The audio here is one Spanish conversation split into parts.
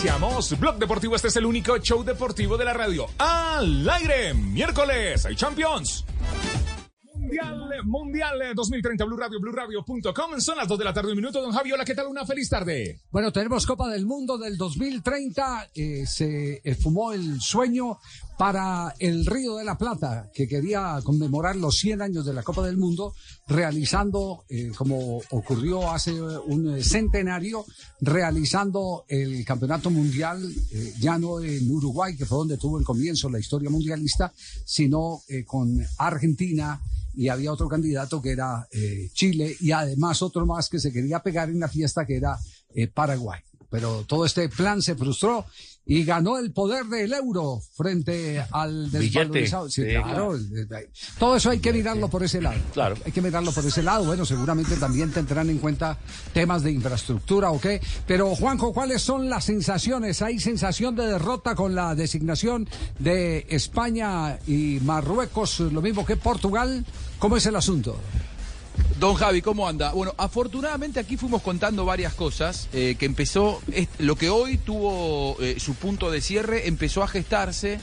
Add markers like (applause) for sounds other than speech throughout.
Iniciamos Blog Deportivo. Este es el único show deportivo de la radio. Al aire, miércoles, hay Champions. Mundial, Mundial 2030, Blue Radio, BlueRadio.com. Son las 2 de la tarde, un minuto. Don Javi, hola, ¿qué tal? Una feliz tarde. Bueno, tenemos Copa del Mundo del 2030. Eh, se fumó el sueño para el Río de la Plata, que quería conmemorar los 100 años de la Copa del Mundo, realizando, eh, como ocurrió hace un centenario, realizando el Campeonato Mundial, eh, ya no en Uruguay, que fue donde tuvo el comienzo la historia mundialista, sino eh, con Argentina, y había otro candidato que era Chile, y además otro más que se quería pegar en la fiesta, que era Paraguay pero todo este plan se frustró y ganó el poder del euro frente al desvalorizado. Sí, claro. Todo eso hay que mirarlo por ese lado. Claro. Hay que mirarlo por ese lado. Bueno, seguramente también tendrán en cuenta temas de infraestructura o qué. Pero, Juanjo, ¿cuáles son las sensaciones? ¿Hay sensación de derrota con la designación de España y Marruecos, lo mismo que Portugal? ¿Cómo es el asunto? Don Javi, ¿cómo anda? Bueno, afortunadamente aquí fuimos contando varias cosas, eh, que empezó, lo que hoy tuvo eh, su punto de cierre, empezó a gestarse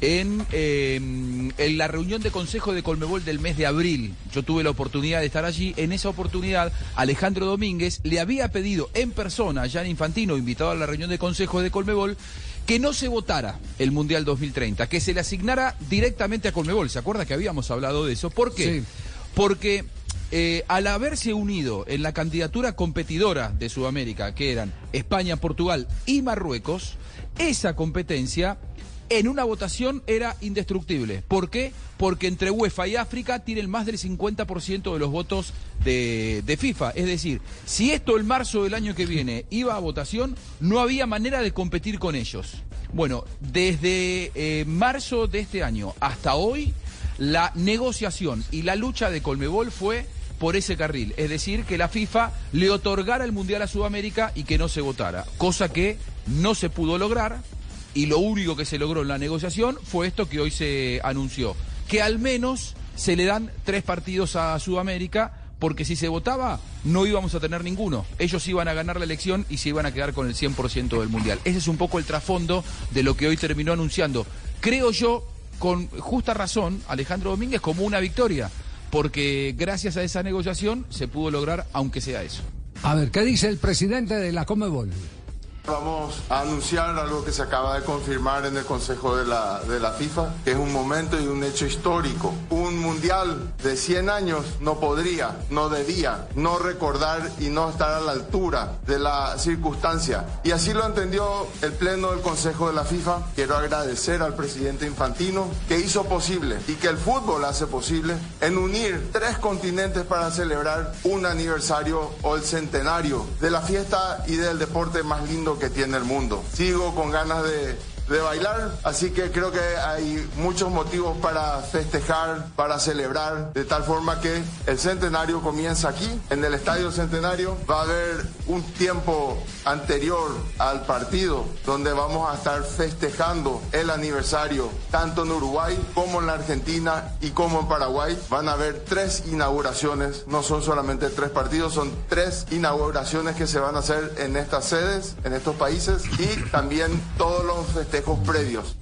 en, em, en, la reunión de consejo de Colmebol del mes de abril. Yo tuve la oportunidad de estar allí. En esa oportunidad, Alejandro Domínguez le había pedido en persona a Jan Infantino, invitado a la reunión de consejo de Colmebol, que no se votara el Mundial 2030, que se le asignara directamente a Colmebol. ¿Se acuerda que habíamos hablado de eso? ¿Por qué? Sí. Porque eh, al haberse unido en la candidatura competidora de Sudamérica, que eran España, Portugal y Marruecos, esa competencia en una votación era indestructible. ¿Por qué? Porque entre UEFA y África tienen más del 50% de los votos de, FIFA. Es decir, si esto el marzo del año que viene iba a votación, no había manera de competir con ellos. Bueno, desde eh, marzo de este año hasta hoy, la negociación y la lucha de Colmebol fue por ese carril, es decir, que la FIFA le otorgara el Mundial a Sudamérica y que no se votara, cosa que no se pudo lograr y lo único que se logró en la negociación fue esto que hoy se anunció, que al menos se le dan tres partidos a Sudamérica porque si se votaba no íbamos a tener ninguno. Ellos iban a ganar la elección y se iban a quedar con el 100% del Mundial. Ese es un poco el trasfondo de lo que hoy terminó anunciando. Creo yo, con justa razón, Alejandro Domínguez como una victoria porque gracias a esa negociación se pudo lograr, aunque sea eso. A ver, ¿qué dice el presidente de la Comebol? Vamos a anunciar algo que se acaba de confirmar en el Consejo de la, de la FIFA, que es un momento y un hecho histórico. Mundial de 100 años no podría, no debía, no recordar y no estar a la altura de la circunstancia. Y así lo entendió el Pleno del Consejo de la FIFA. Quiero agradecer al presidente Infantino que hizo posible y que el fútbol hace posible en unir tres continentes para celebrar un aniversario o el centenario de la fiesta y del deporte más lindo que tiene el mundo. Sigo con ganas de, de, bailar, así que creo que hay muchos motivos para festejar, para celebrar, de tal forma que el centenario comienza aquí, en el Estadio Centenario. Va a haber un tiempo anterior al partido donde vamos a estar festejando el aniversario, tanto en Uruguay como en la Argentina y como en Paraguay. Van a haber tres inauguraciones, no son solamente tres partidos, son tres inauguraciones que se van a hacer en estas sedes, en estos países y también todos los festejos previos.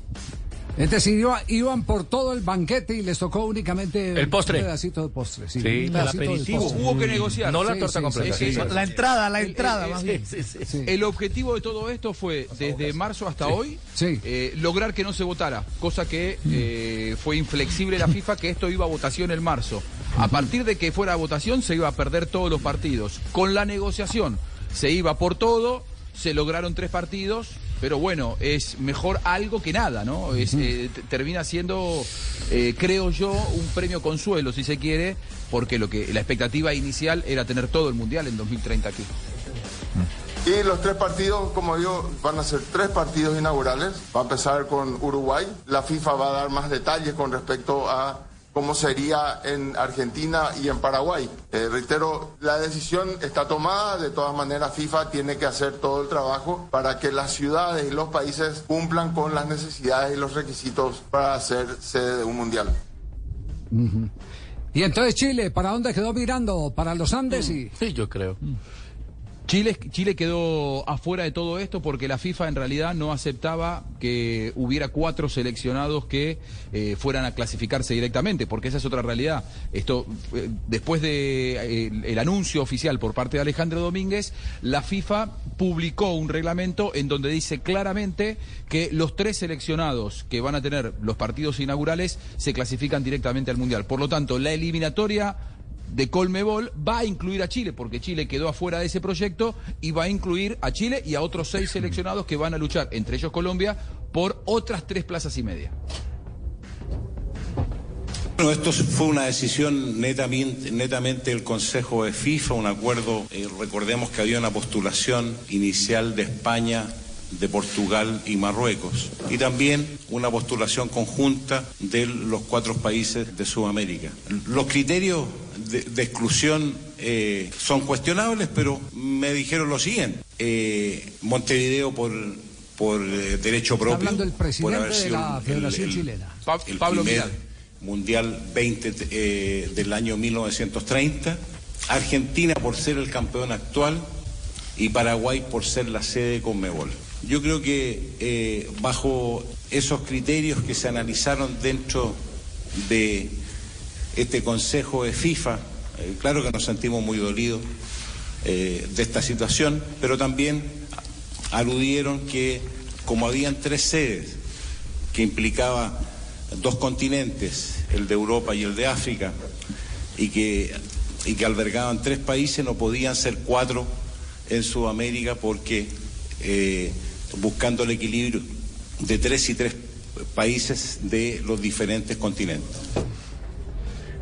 Es decir, iban por todo el banquete y les tocó únicamente el postre. un pedacito de postre. Sí, sí un aperitivo. Hubo que negociar. No la Sí, torta sí, completa. sí, sí, La entrada, la entrada, el- más el- bien. Sí. El objetivo de todo esto fue, desde marzo hasta hoy, Sí. eh, lograr que no se votara, cosa que eh, fue inflexible la FIFA, que esto iba a votación en marzo. A partir de que fuera a votación se iba a perder todos los partidos. Con la negociación se iba por todo, se lograron tres partidos, pero bueno, es mejor algo que nada, ¿no? Es, eh, termina siendo, eh, creo yo, un premio consuelo, si se quiere, porque lo que la expectativa inicial era tener todo el mundial en 2030 aquí. Y los tres partidos, como digo, van a ser tres partidos inaugurales. Va a empezar con Uruguay. La FIFA va a dar más detalles con respecto a cómo sería en Argentina y en Paraguay. Eh, reitero, la decisión está tomada. De todas maneras, FIFA tiene que hacer todo el trabajo para que las ciudades y los países cumplan con las necesidades y los requisitos para ser sede de un mundial. Y entonces Chile, ¿para dónde quedó mirando? ¿Para los Andes? Y... Sí, yo creo. Chile, Chile quedó afuera de todo esto porque la FIFA en realidad no aceptaba que hubiera cuatro seleccionados que eh, fueran a clasificarse directamente, porque esa es otra realidad. Esto, eh, después de eh, el, anuncio oficial por parte de Alejandro Domínguez, la FIFA publicó un reglamento en donde dice claramente que los tres seleccionados que van a tener los partidos inaugurales se clasifican directamente al Mundial. Por lo tanto, la eliminatoria de Colmebol va a incluir a Chile, porque Chile quedó afuera de ese proyecto y va a incluir a Chile y a otros seis (clears throat) seleccionados que van a luchar, entre ellos Colombia, por otras tres plazas y media. Bueno, esto fue una decisión netamente, netamente del Consejo de FIFA, un acuerdo, eh, recordemos que había una postulación inicial de España, de Portugal y Marruecos, y también una postulación conjunta de los cuatro países de Sudamérica. Los criterios de, de exclusión eh, son cuestionables, pero me dijeron lo siguiente, eh, Montevideo por, por eh, derecho Está propio, hablando el por haber de sido la el- Federación el- Chilena. Pa- el Pablo primer Vidal. Mundial 20 eh, del año 1930, Argentina por ser el campeón actual y Paraguay por ser la sede de Conmebol. Yo creo que eh, bajo esos criterios que se analizaron dentro de este Consejo de FIFA, eh, claro que nos sentimos muy dolidos eh, de esta situación, pero también aludieron que como habían tres sedes que implicaba dos continentes, el de Europa y el de África, y que, y que albergaban tres países, no podían ser cuatro en Sudamérica porque buscando el equilibrio de tres y tres países de los diferentes continentes.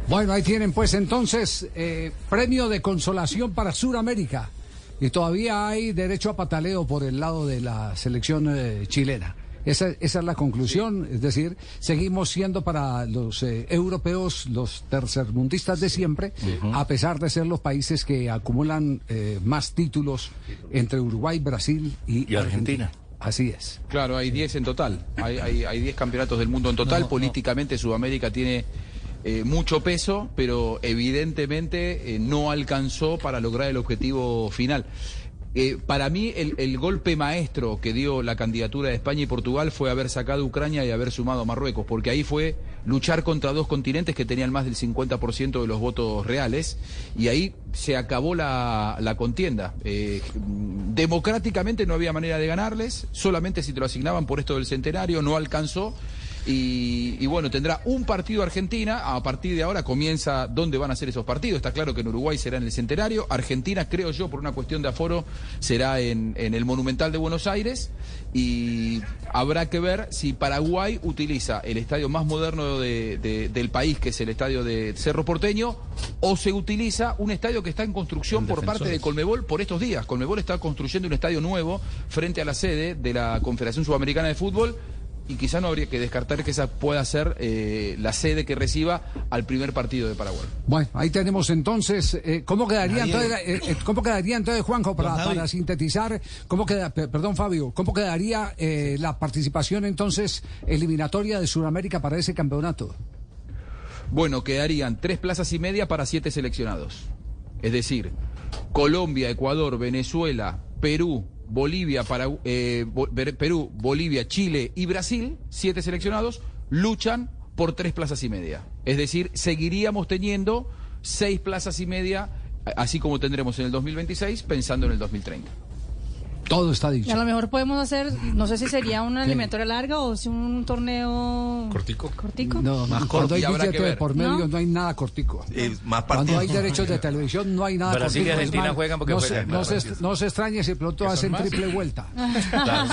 Bueno, ahí tienen pues entonces eh, premio de consolación para Sudamérica. Y todavía hay derecho a pataleo por el lado de la selección eh, chilena. Esa, esa es la conclusión, es decir, seguimos siendo para los eh, europeos los tercermundistas de siempre, a pesar de ser los países que acumulan eh, más títulos entre Uruguay, Brasil y, Y Argentina. Así es. Claro, hay 10 en total. Hay, hay, hay 10 campeonatos del mundo en total. Políticamente Sudamérica tiene eh, mucho peso, pero evidentemente eh, no alcanzó para lograr el objetivo final. Eh, para mí el, golpe maestro que dio la candidatura de España y Portugal fue haber sacado a Ucrania y haber sumado a Marruecos, porque ahí fue luchar contra dos continentes que tenían más del 50% de los votos reales y ahí se acabó la, la contienda. Eh, democráticamente no había manera de ganarles, solamente si te lo asignaban por esto del centenario, no alcanzó. Y, y bueno, tendrá un partido Argentina. A partir de ahora comienza dónde van a ser esos partidos. Está claro que en Uruguay será en el Centenario. Argentina, creo yo, por una cuestión de aforo, será en, en el Monumental de Buenos Aires. Y habrá que ver si Paraguay utiliza el estadio más moderno de- de- del país, que es el estadio de Cerro Porteño, o se utiliza un estadio que está en construcción por parte de Colmebol por estos días. Colmebol está construyendo un estadio nuevo frente a la sede de la Confederación Sudamericana de Fútbol y quizá no habría que descartar que esa pueda ser eh, la sede que reciba al primer partido de Paraguay. Bueno, ahí tenemos entonces, eh, ¿cómo quedaría Nadie- entonces, eh, cómo quedaría entonces Juanjo para, para sintetizar, cómo queda, pe- perdón Fabio, cómo quedaría eh, la participación entonces eliminatoria de Sudamérica para ese campeonato? Bueno, quedarían tres plazas y media para siete seleccionados. Es decir, Colombia, Ecuador, Venezuela, Perú, Bolivia, eh, Perú, Bolivia, Chile y Brasil, siete seleccionados, luchan por tres plazas y media. Es decir, seguiríamos teniendo seis plazas y media, así como tendremos en el 2026, pensando en el 2030. Todo está Y dicho. a lo mejor podemos hacer, no sé si sería una eliminatoria larga o si un torneo Cortico. cortico. No, Más cuando corto, hay y billete de por medio ¿No? no, hay nada cortico. Y más Cuando hay derechos de televisión no hay nada Brasil y cortico. Es Argentina más, juegan porque no, juegan, se, no, claro. se, no se extrañe si pronto hacen más? triple vuelta. (laughs) Claro,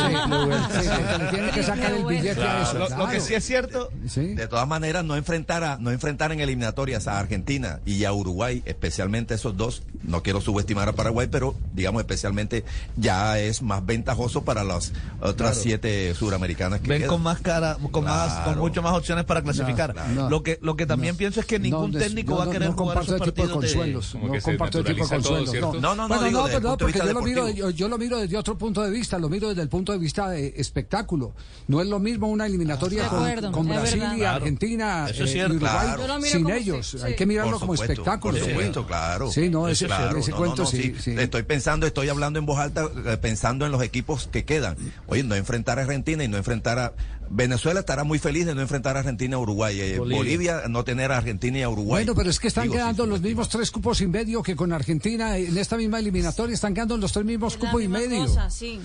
Sí, tienen que sacar el billete a eso. Lo, lo que claro. sí es cierto, Sí. de todas maneras, no enfrentar, a, no enfrentar en eliminatorias a Argentina y a Uruguay, especialmente esos dos, no quiero subestimar a Paraguay, pero digamos especialmente ya es más ventajoso para las otras siete suramericanas que ven quedan. con más cara, con más, con Claro. mucho más opciones para clasificar. no, lo que, lo que también pienso es que ningún No, técnico va a querer no jugar esos partidos de- consuelos. No comparto ese tipo de todo, consuelos. ¿cierto? No, no, no, Bueno, digo, el porque yo lo, miro, yo, yo lo miro desde otro punto de vista, lo miro desde el punto de vista de espectáculo. No es lo mismo una eliminatoria con, acuerdo, con es Brasil verdad. y Claro. Argentina Eso es eh, y Uruguay Claro. Sin ellos. Hay que mirarlo como espectáculo. Por supuesto, claro. Sí, no, ese, Claro, cuento sí. Estoy pensando, estoy hablando en voz alta, eh, pensando en los equipos que quedan. Oye, no enfrentar a Argentina y no enfrentar a. Venezuela estará muy feliz de no enfrentar a Argentina y Uruguay. Eh, Bolivia. no tener a Argentina y a Uruguay. Bueno, pero es que están Digo, quedando sí, los sí, mismos tres cupos y medio que con Argentina en esta misma eliminatoria. Están quedando los tres mismos cupos y medio. cosa, sí,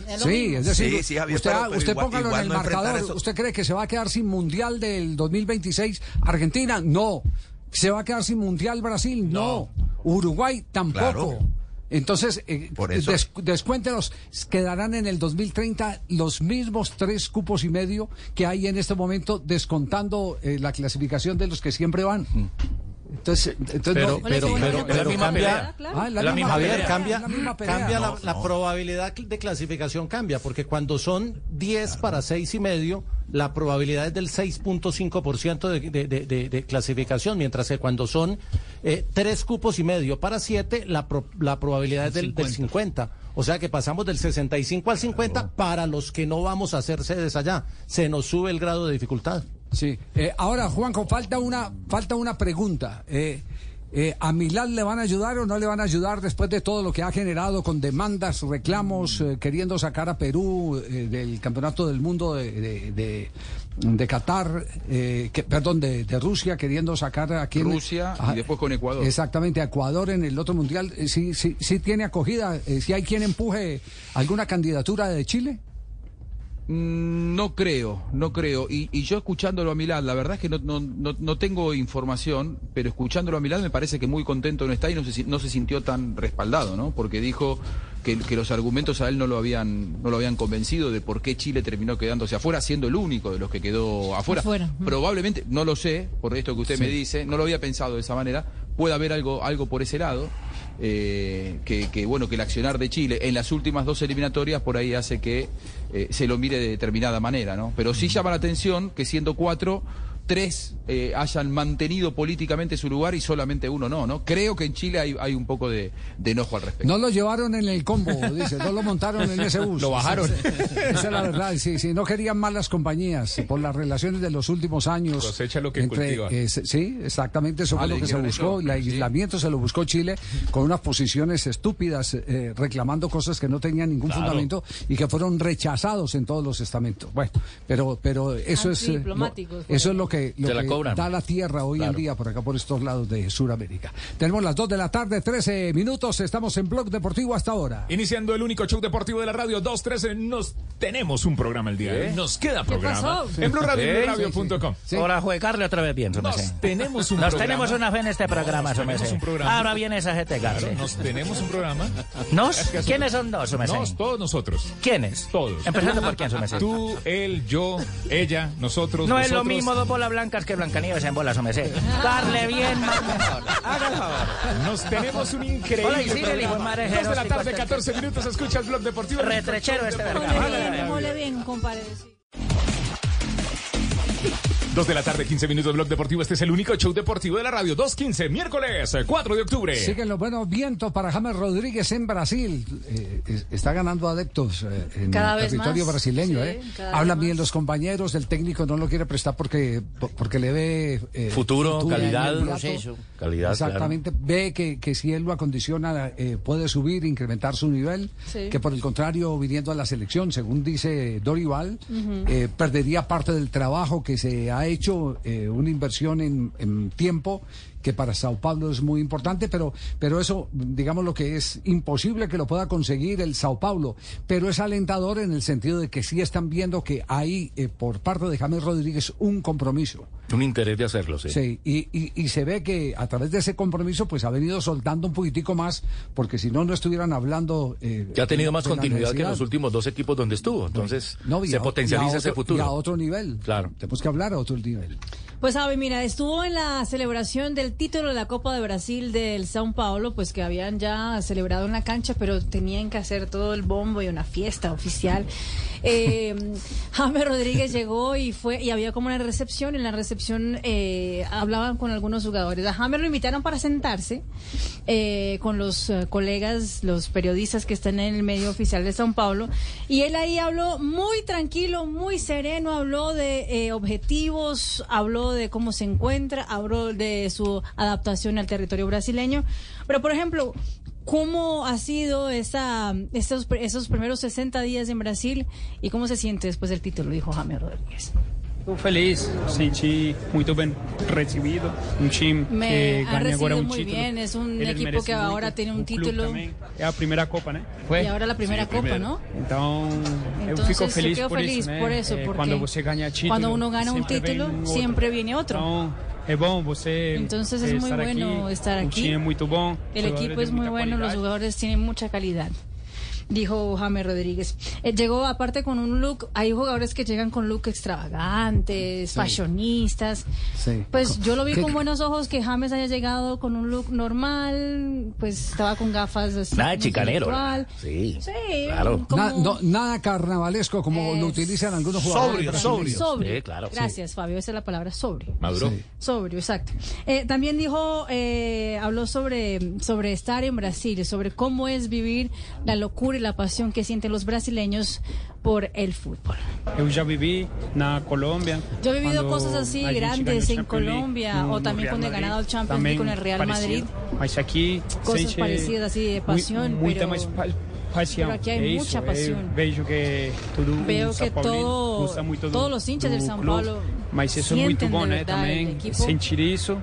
es decir, Sí, sí, Javier, usted, pero- pero usted igual- póngalo igual en el no marcador. eso. ¿Usted cree que se va a quedar sin mundial del 2026 Argentina? No. ¿Se va a quedar sin mundial Brasil? No. Uruguay tampoco. Claro. Entonces, eh, Por eso- des- descuéntelos, quedarán en el 2030 los mismos tres cupos y medio que hay en este momento, descontando eh, la clasificación de los que siempre van. Entonces, entonces Pero- no- pero- pero- la pero misma cambia- pelea, claro. Ah, la, la misma misma pelea, pelea. cambia, la misma pelea. cambia la, No, la no. probabilidad de clasificación cambia, porque cuando son 10 para 6 y medio, la probabilidad es del 6.5% de, de, de, de- de clasificación, mientras que cuando son eh, 3 cupos y medio para 7, la, pro- la probabilidad es del, del 50. O sea que pasamos del 65 al 50 para los que no vamos a hacer sedes allá. Se nos sube el grado de dificultad. Sí. Eh, ahora, Juanjo, falta una, falta una pregunta. Eh, eh, ¿A Milán le van a ayudar o no le van a ayudar después de todo lo que ha generado con demandas, reclamos, eh, queriendo sacar a Perú eh, del Campeonato del Mundo de, de, de- de Qatar, eh, que- perdón, de, de Rusia, queriendo sacar a quien... Rusia y después con Ecuador. Exactamente, a Ecuador en el otro mundial. ¿Sí, sí, sí tiene acogida? ¿Si hay quien empuje alguna candidatura de Chile? Mm, No creo, no creo. Y, y yo escuchándolo a Milán, la verdad es que no, no, no, no tengo información, pero escuchándolo a Milán me parece que muy contento no está y no se, no se sintió tan respaldado, ¿no? Porque dijo que, que los argumentos a él no lo habían no lo habían convencido de por qué Chile terminó quedándose afuera, siendo el único de los que quedó afuera. Afuera. Probablemente, no lo sé, por esto que usted me dice, no lo había pensado de esa manera, puede haber algo, algo por ese lado. Eh, que, que, bueno que el accionar de Chile en las últimas dos eliminatorias por ahí hace que eh, se lo mire de determinada manera, ¿no? Pero sí llama la atención que siendo cuatro, tres eh, hayan mantenido políticamente su lugar y solamente uno no, ¿no? Creo que en Chile hay, hay un poco de, de enojo al respecto. No lo llevaron en el combo, dice, no lo montaron en ese bus. (laughs) Lo bajaron. Esa es la verdad, sí, sí, no querían malas compañías por las relaciones de los últimos años. Cosecha lo que cultiva. eh, sí, exactamente, eso Ah, fue lo que se buscó. eso. El aislamiento se lo buscó Chile con unas posiciones estúpidas, eh, reclamando cosas que no tenían ningún fundamento y que fueron rechazados en todos los estamentos. Bueno, pero, pero eso es. eh, lo- eso es lo que, lo Se la que cobran. da la tierra hoy en Claro. día por acá, por estos lados de Sudamérica. Tenemos las 2 de la tarde, 13 minutos. Estamos en Blog Deportivo hasta ahora. Iniciando el único show deportivo de la radio 213, nos tenemos un programa el día de hoy. Nos queda programa. pasó? En Blue Radio, Sí, BlueRadio.com. Sí. Hola, juegarle otra vez bien, Nos tenemos un Nos programa. tenemos una fe en este programa, programa. Ahora viene esa gente, Claro, nos tenemos un programa. ¿Nos? Es que ¿Quiénes son- dos, su merced? Nos, todos nosotros. ¿Quiénes? Todos. Empezando por quién, su merced. Tú, él, yo, ella, nosotros. No es lo mismo dos bolas blancas que Blancanieves en bolas, su merced. Darle bien, más mejor. Haga el favor. Nos tenemos un increíble Hola, el hijo de madre la tarde, este- 14 minutos, escucha el blog deportivo. Retrechero este Mole verga. bien, mole bien, compadre. Sí. Dos de la tarde, 15 minutos, blog deportivo. Este es el único show deportivo de la radio. 2.15, miércoles 4 de octubre. Siguen los buenos vientos para James Rodríguez en Brasil. Eh, es- está ganando adeptos eh, en Cada el territorio más, brasileño. sí, eh. Hablan bien los compañeros, el técnico no lo quiere prestar porque, porque le ve eh, Futuro, calidad, proceso. Calidad, Exactamente. Ve que, que si él lo acondiciona eh, puede subir, incrementar su nivel. Sí. Que por el contrario, viniendo a la selección, según dice Dorival, eh, perdería parte del trabajo que se ha hecho, eh, una inversión en, en tiempo que para Sao Paulo es muy importante, pero, pero eso, digamos lo que es imposible que lo pueda conseguir el Sao Paulo, pero es alentador en el sentido de que sí están viendo que hay eh, por parte de James Rodríguez un compromiso. Un interés de hacerlo, sí. Sí, y, y, y se ve que a través de ese compromiso pues ha venido soltando un poquitico más, porque si no, no estuvieran hablando... eh, Que ha tenido más continuidad que en los últimos dos equipos donde estuvo. Entonces, No, se a- y a potencializa ese futuro. Y a otro nivel. Claro. Tenemos que hablar a otro nivel. Pues Javi, mira, estuvo en la celebración del título de la Copa de Brasil del São Paulo, pues que habían ya celebrado en la cancha, pero tenían que hacer todo el bombo y una fiesta oficial. Eh, (laughs) Rodríguez llegó y fue y había como una recepción. En la recepción eh, hablaban con algunos jugadores. A James lo invitaron para sentarse eh, con los eh, colegas, los periodistas que están en el medio oficial de São Paulo. Y él ahí habló muy tranquilo, muy sereno, habló de eh, objetivos, habló de cómo se encuentra, habló de su adaptación al territorio brasileño. Pero, por ejemplo, ¿cómo ha sido esa, esos, esos primeros 60 días en Brasil y cómo se siente después del título? Dijo James Rodríguez. Estou feliz, senti muito bem recebido, um time Me que ha ganha agora recibido um muy título. bien, es un Eles equipo que ahora muito, tiene un o clube título. também. É a primeira Copa, né? Y ahora la primera Copa, ¿no? Então, eu Entonces, fico feliz por feliz isso, né? por eso, Eh, porque quando você ganha título, cuando uno gana un sempre vem título, outro. siempre viene otro. Então, é bom você Entonces es eh, muy estar bueno aqui. estar aquí. time é muito bom. El equipo es muy bueno, los jugadores tienen mucha calidad. Dijo James Rodríguez. Eh, llegó aparte con un look, hay jugadores que llegan con look extravagantes, fashionistas. Sí. Pues yo lo vi ¿Qué- con buenos ojos que James haya llegado con un look normal, pues estaba con gafas así. Nada chicanero. intelectual. Sí. Sí, Claro. como- Na- no, nada carnavalesco como lo utilizan algunos jugadores. brasileños. Sobrio. Sí, claro. Gracias, Fabio. Esa es la palabra sobrio. Maduro. Sí. Sobrio, exacto. Eh, también dijo, eh, habló sobre, sobre estar en Brasil, sobre cómo es vivir la locura y la pasión que sienten los brasileños por el fútbol. Eu já vivi na Colômbia. Yo he vivido cosas así grandes en Colombia o también cuando he ganado el Champions League con el Real. Madrid. Aqui Cosas parecidas así de pasión, pero- mais pa paixão. pero aquí hay isso, mucha eu pasión. vejo que tudo Veo que todo- gosta muito do, todos los hinchas del São Paulo mas de né? verdad el Também equipo. sentir isso.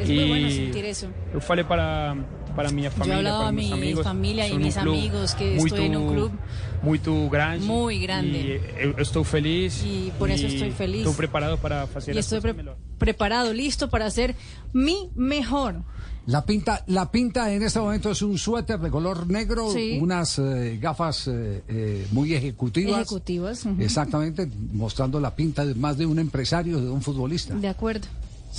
Es e muy bueno sentir eso. eu falei para para Yo a mi amigos, familia y mis amigos que estoy en un club muito grande, muy grande. E eu, eu estou feliz Y por eso estoy feliz. Estou preparado para fazer y estoy pre- preparado, listo para hacer mi mejor. La pinta, la pinta en este momento es un suéter de color negro, Sí. unas eh, gafas eh, eh, muy ejecutivas. Ejecutivas. Exactamente, mostrando la pinta de más de un empresario, de un futbolista. De acuerdo.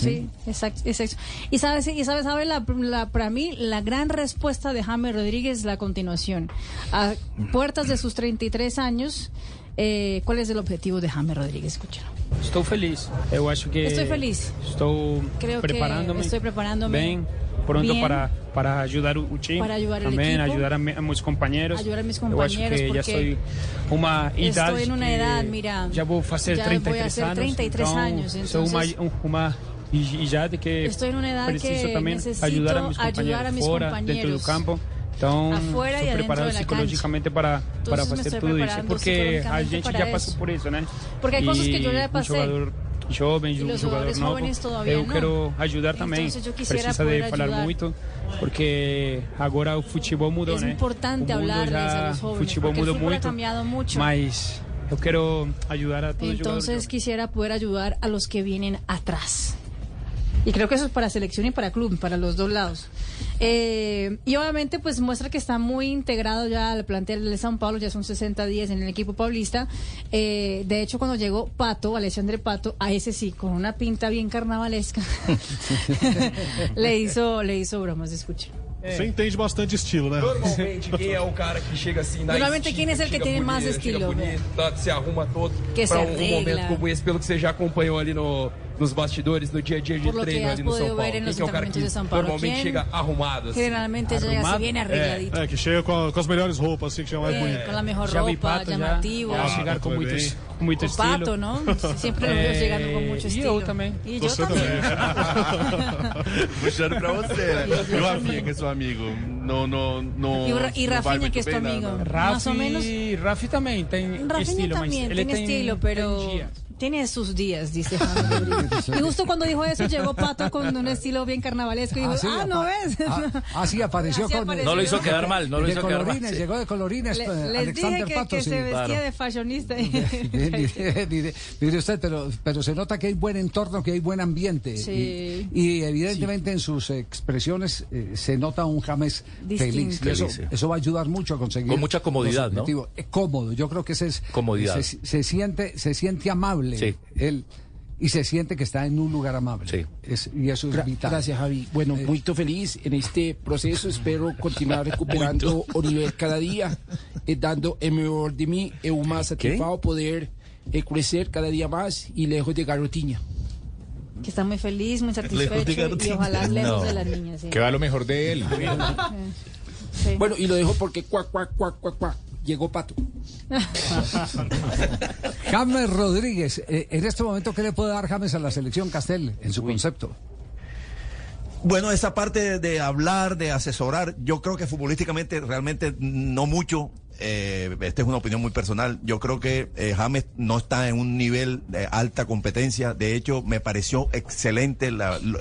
Sí, exacto, exacto. Y sabes, y sabes, sabe la, la- para mí la gran respuesta de James Rodríguez es la continuación. A puertas de sus 33 años, eh, ¿cuál es el objetivo de James Rodríguez? Escúchalo. Estou feliz. Eu acho que Estoy feliz. Estou Creo que preparando-me. estoy preparándome bem, pronto bien. para para ajudar o, time. Para ayudar equipo. ajudar a, mi- a meus companheiros. Ayudar a mis acho compañeros, que porque sou uma idade. Estoy en una que edad, mira, ya 33 voy a hacer anos. 33 então, años, Sou uma entonces- um- uma idade que Estoy en una edad preciso que também necesito ajudar a meus ayudar companheiros a mis fora, dentro do compañeros. campo. Então, Afuera y preparado de psicologicamente para, para Entonces fazer tudo isso. Porque a gente já passou por isso, né? Porque hay cosas que yo ya E pasé. Um jogador jovem, Y los eu no. quero ajudar também. Entonces yo quisiera Precisa de ayudar. muito, porque agora o futebol mudou, Es importante hablarles já, a los jóvenes, el fútbol ha muito, cambiado mucho. mas eu quero ajudar a todos os Entonces quisiera poder ayudar a los que vienen atrás. Y creo que eso es para selección y para club, para los dos lados. Eh, y obviamente pues muestra que está muy integrado ya al plantel de San Paulo, ya son 60 días en el equipo paulista. Eh, de hecho cuando llegó Pato, Alexandre Pato, a esse sí, con una pinta bien carnavalesca, (laughs) le hizo, le hizo bromas, escuchen. Você entende bastante estilo, né? Normalmente, quem é o cara que chega assim na Normalmente, quem é que más bonito, estilo, Chega bonito, tá, se arruma todo Que pra se um, um momento como esse, pelo que você já acompanhou ali no, nos bastidores, no dia a dia de Por lo que treino has ali no São podido Paulo. ver en Quem los que é o cara que entrenamientos de São Paulo? normalmente ¿Quién? chega arrumado? Assim? Generalmente llega así bien arregladito. É, que chega com, a- com as melhores roupas, assim, que chega mais É, bonito. com a melhor Já vi roupa, Pato, já. llamativo. Já Ah, chegar com Pato é muito, bem. com muito O estilo. Pato, ¿no? Siempre (laughs) lo veo É, llegando con mucho E estilo. eu também. Y yo Você también. (laughs) Puxando pra você, né? E o Rafinha, que é seu amigo? No, no, no, E o Ra- e não vai Rafinha, muito que é bem teu na- amigo? na- Más ou Rafi, menos. Rafi também tem Rafinha estilo, mas también ele tiene tem, estilo, pero tem dias. Tiene sus días, dice. (laughs) Y justo cuando dijo eso, llegó Pato con un estilo bien carnavalesco y dijo, sí, ah, ¿no apa- ves? ah, ah, sí, apareció Así con... apareció. No lo hizo quedar mal, no lo de hizo quedar mal. Llegó de colorines Le- eh, les Alexander dije que, Pato, que sí. se vestía claro. de fashionista. Mire, mire, mire, mire usted, pero, pero se nota que hay buen entorno, que hay buen ambiente. Sí. Y, y evidentemente en sus expresiones eh, se nota un James Distinto. feliz. Eso, eso va a ayudar mucho a conseguir. Con mucha comodidad, ¿no? cómodo, yo creo que ese es. Comodidad. Se, se siente, se siente amable. Sí. Él. Y se siente que está en un lugar amable. Sí. Es- y eso es Gra- vital. Gracias, Javi. Bueno, Eh, muy feliz en este proceso. Espero continuar (laughs) recuperando o nivel cada día, eh, dando el mejor de mí, eh, o más satisfado poder eh, crecer cada día más y lejos de garotinha. que está muy feliz, muy satisfecho y ojalá lejos No. de las niñas. sí. Que va lo mejor de él. (laughs) Sí. Bueno, y lo dejo porque cuac, cuac, cuac, cuac, cuac. Llegó Pato. James Rodríguez, eh, en este momento, ¿qué le puede dar James a la selección Castel en su concepto? Bueno, esa parte de, de hablar, de asesorar, yo creo que futbolísticamente realmente no mucho. Eh, esta es una opinión muy personal. Yo creo que eh, James no está en un nivel de alta competencia. De hecho, me pareció excelente la, lo-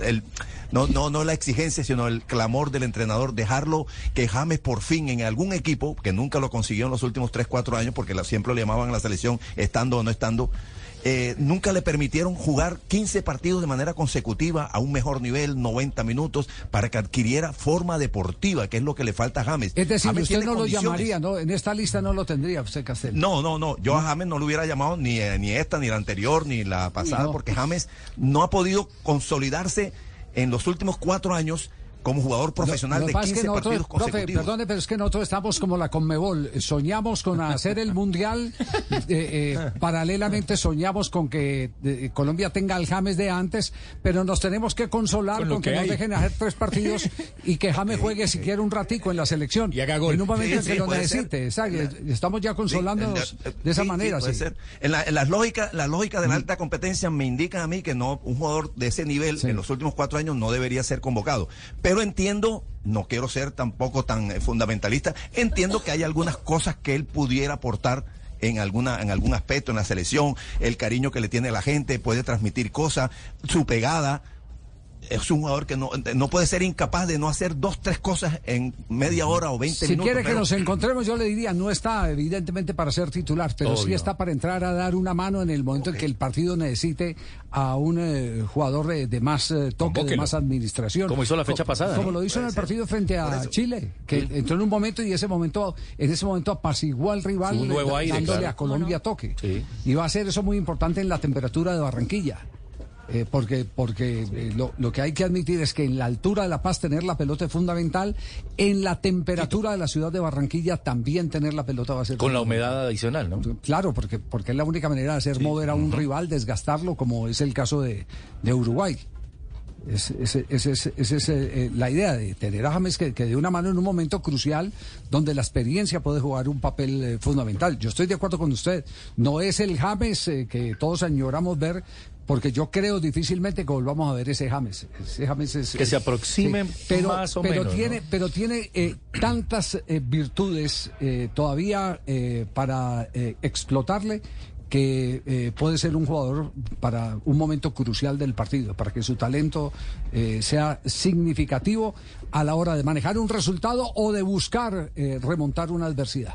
no, no, no la exigencia, sino el clamor del entrenador, dejarlo que James por fin en algún equipo, que nunca lo consiguió en los últimos 3, 4 años, porque siempre le llamaban a la selección estando o no estando, eh, nunca le permitieron jugar 15 partidos de manera consecutiva a un mejor nivel, 90 minutos, para que adquiriera forma deportiva, que es lo que le falta a James. Es decir, James usted no lo llamaría, ¿no? En esta lista no lo tendría usted, Castel. No, no, no. Yo a James no lo hubiera llamado ni, eh, ni esta, ni la anterior, ni la pasada, no. porque James no ha podido consolidarse en los últimos cuatro años como jugador profesional Lo de que pasa 15 es que nosotros, partidos profe, consecutivos. perdone, pero es que nosotros estamos como la Conmebol. Soñamos con hacer el Mundial. eh, eh, paralelamente soñamos con que eh, Colombia tenga al James de antes, pero nos tenemos que consolar Con con, que, que nos dejen hacer tres partidos y que James juegue siquiera un ratico en la selección. Y haga gol. En un momento Sí, en que sí, lo necesite. exacto. Estamos ya consolándonos Sí, de esa sí, sí, manera. puede sí. ser. En, la, en las lógicas, la lógica de la alta competencia me indican a mí que no un jugador de ese nivel en los últimos cuatro años no debería ser convocado. Pero entiendo, no quiero ser tampoco tan eh, fundamentalista, entiendo que hay algunas cosas que él pudiera aportar en alguna en algún aspecto en la selección, el cariño que le tiene la gente, puede transmitir cosas, su pegada es un jugador que no, no puede ser incapaz de no hacer dos, tres cosas en media hora o 20 Si minutos. quiere que nos encontremos, yo le diría, no está evidentemente para ser titular, pero sí está para entrar a dar una mano en el momento en que el partido necesite a un eh, jugador eh, de más eh, toque, de más administración. Como hizo la fecha Co- pasada, Como ¿no? lo hizo en el partido frente a Chile, que Sí. entró en un momento y ese momento, en ese momento apaciguó al rival Un nuevo aire, dándole claro. a Colombia toque. Sí. Y va a ser eso muy importante en la temperatura de Barranquilla. Eh, porque porque eh, lo, lo que hay que admitir es que en la altura de La Paz tener la pelota es fundamental, en la temperatura de la ciudad de Barranquilla también tener la pelota va a ser Con la humedad adicional, ¿no? Claro, porque, porque es la única manera de hacer mover a un rival, desgastarlo, como es el caso de, de Uruguay. Esa es, es, es, es, es, eh, la idea de tener a James que, que dé una mano en un momento crucial donde la experiencia puede jugar un papel eh, fundamental. Yo estoy de acuerdo con usted. No es el James eh, que todos añoramos ver, porque yo creo difícilmente que volvamos a ver ese James. Ese James es, Que se aproxime pero, más o pero menos, Tiene, ¿no? pero tiene eh, tantas eh, virtudes eh, todavía eh, para eh, explotarle que eh, puede ser un jugador para un momento crucial del partido, para que su talento eh, sea significativo a la hora de manejar un resultado o de buscar eh, remontar una adversidad.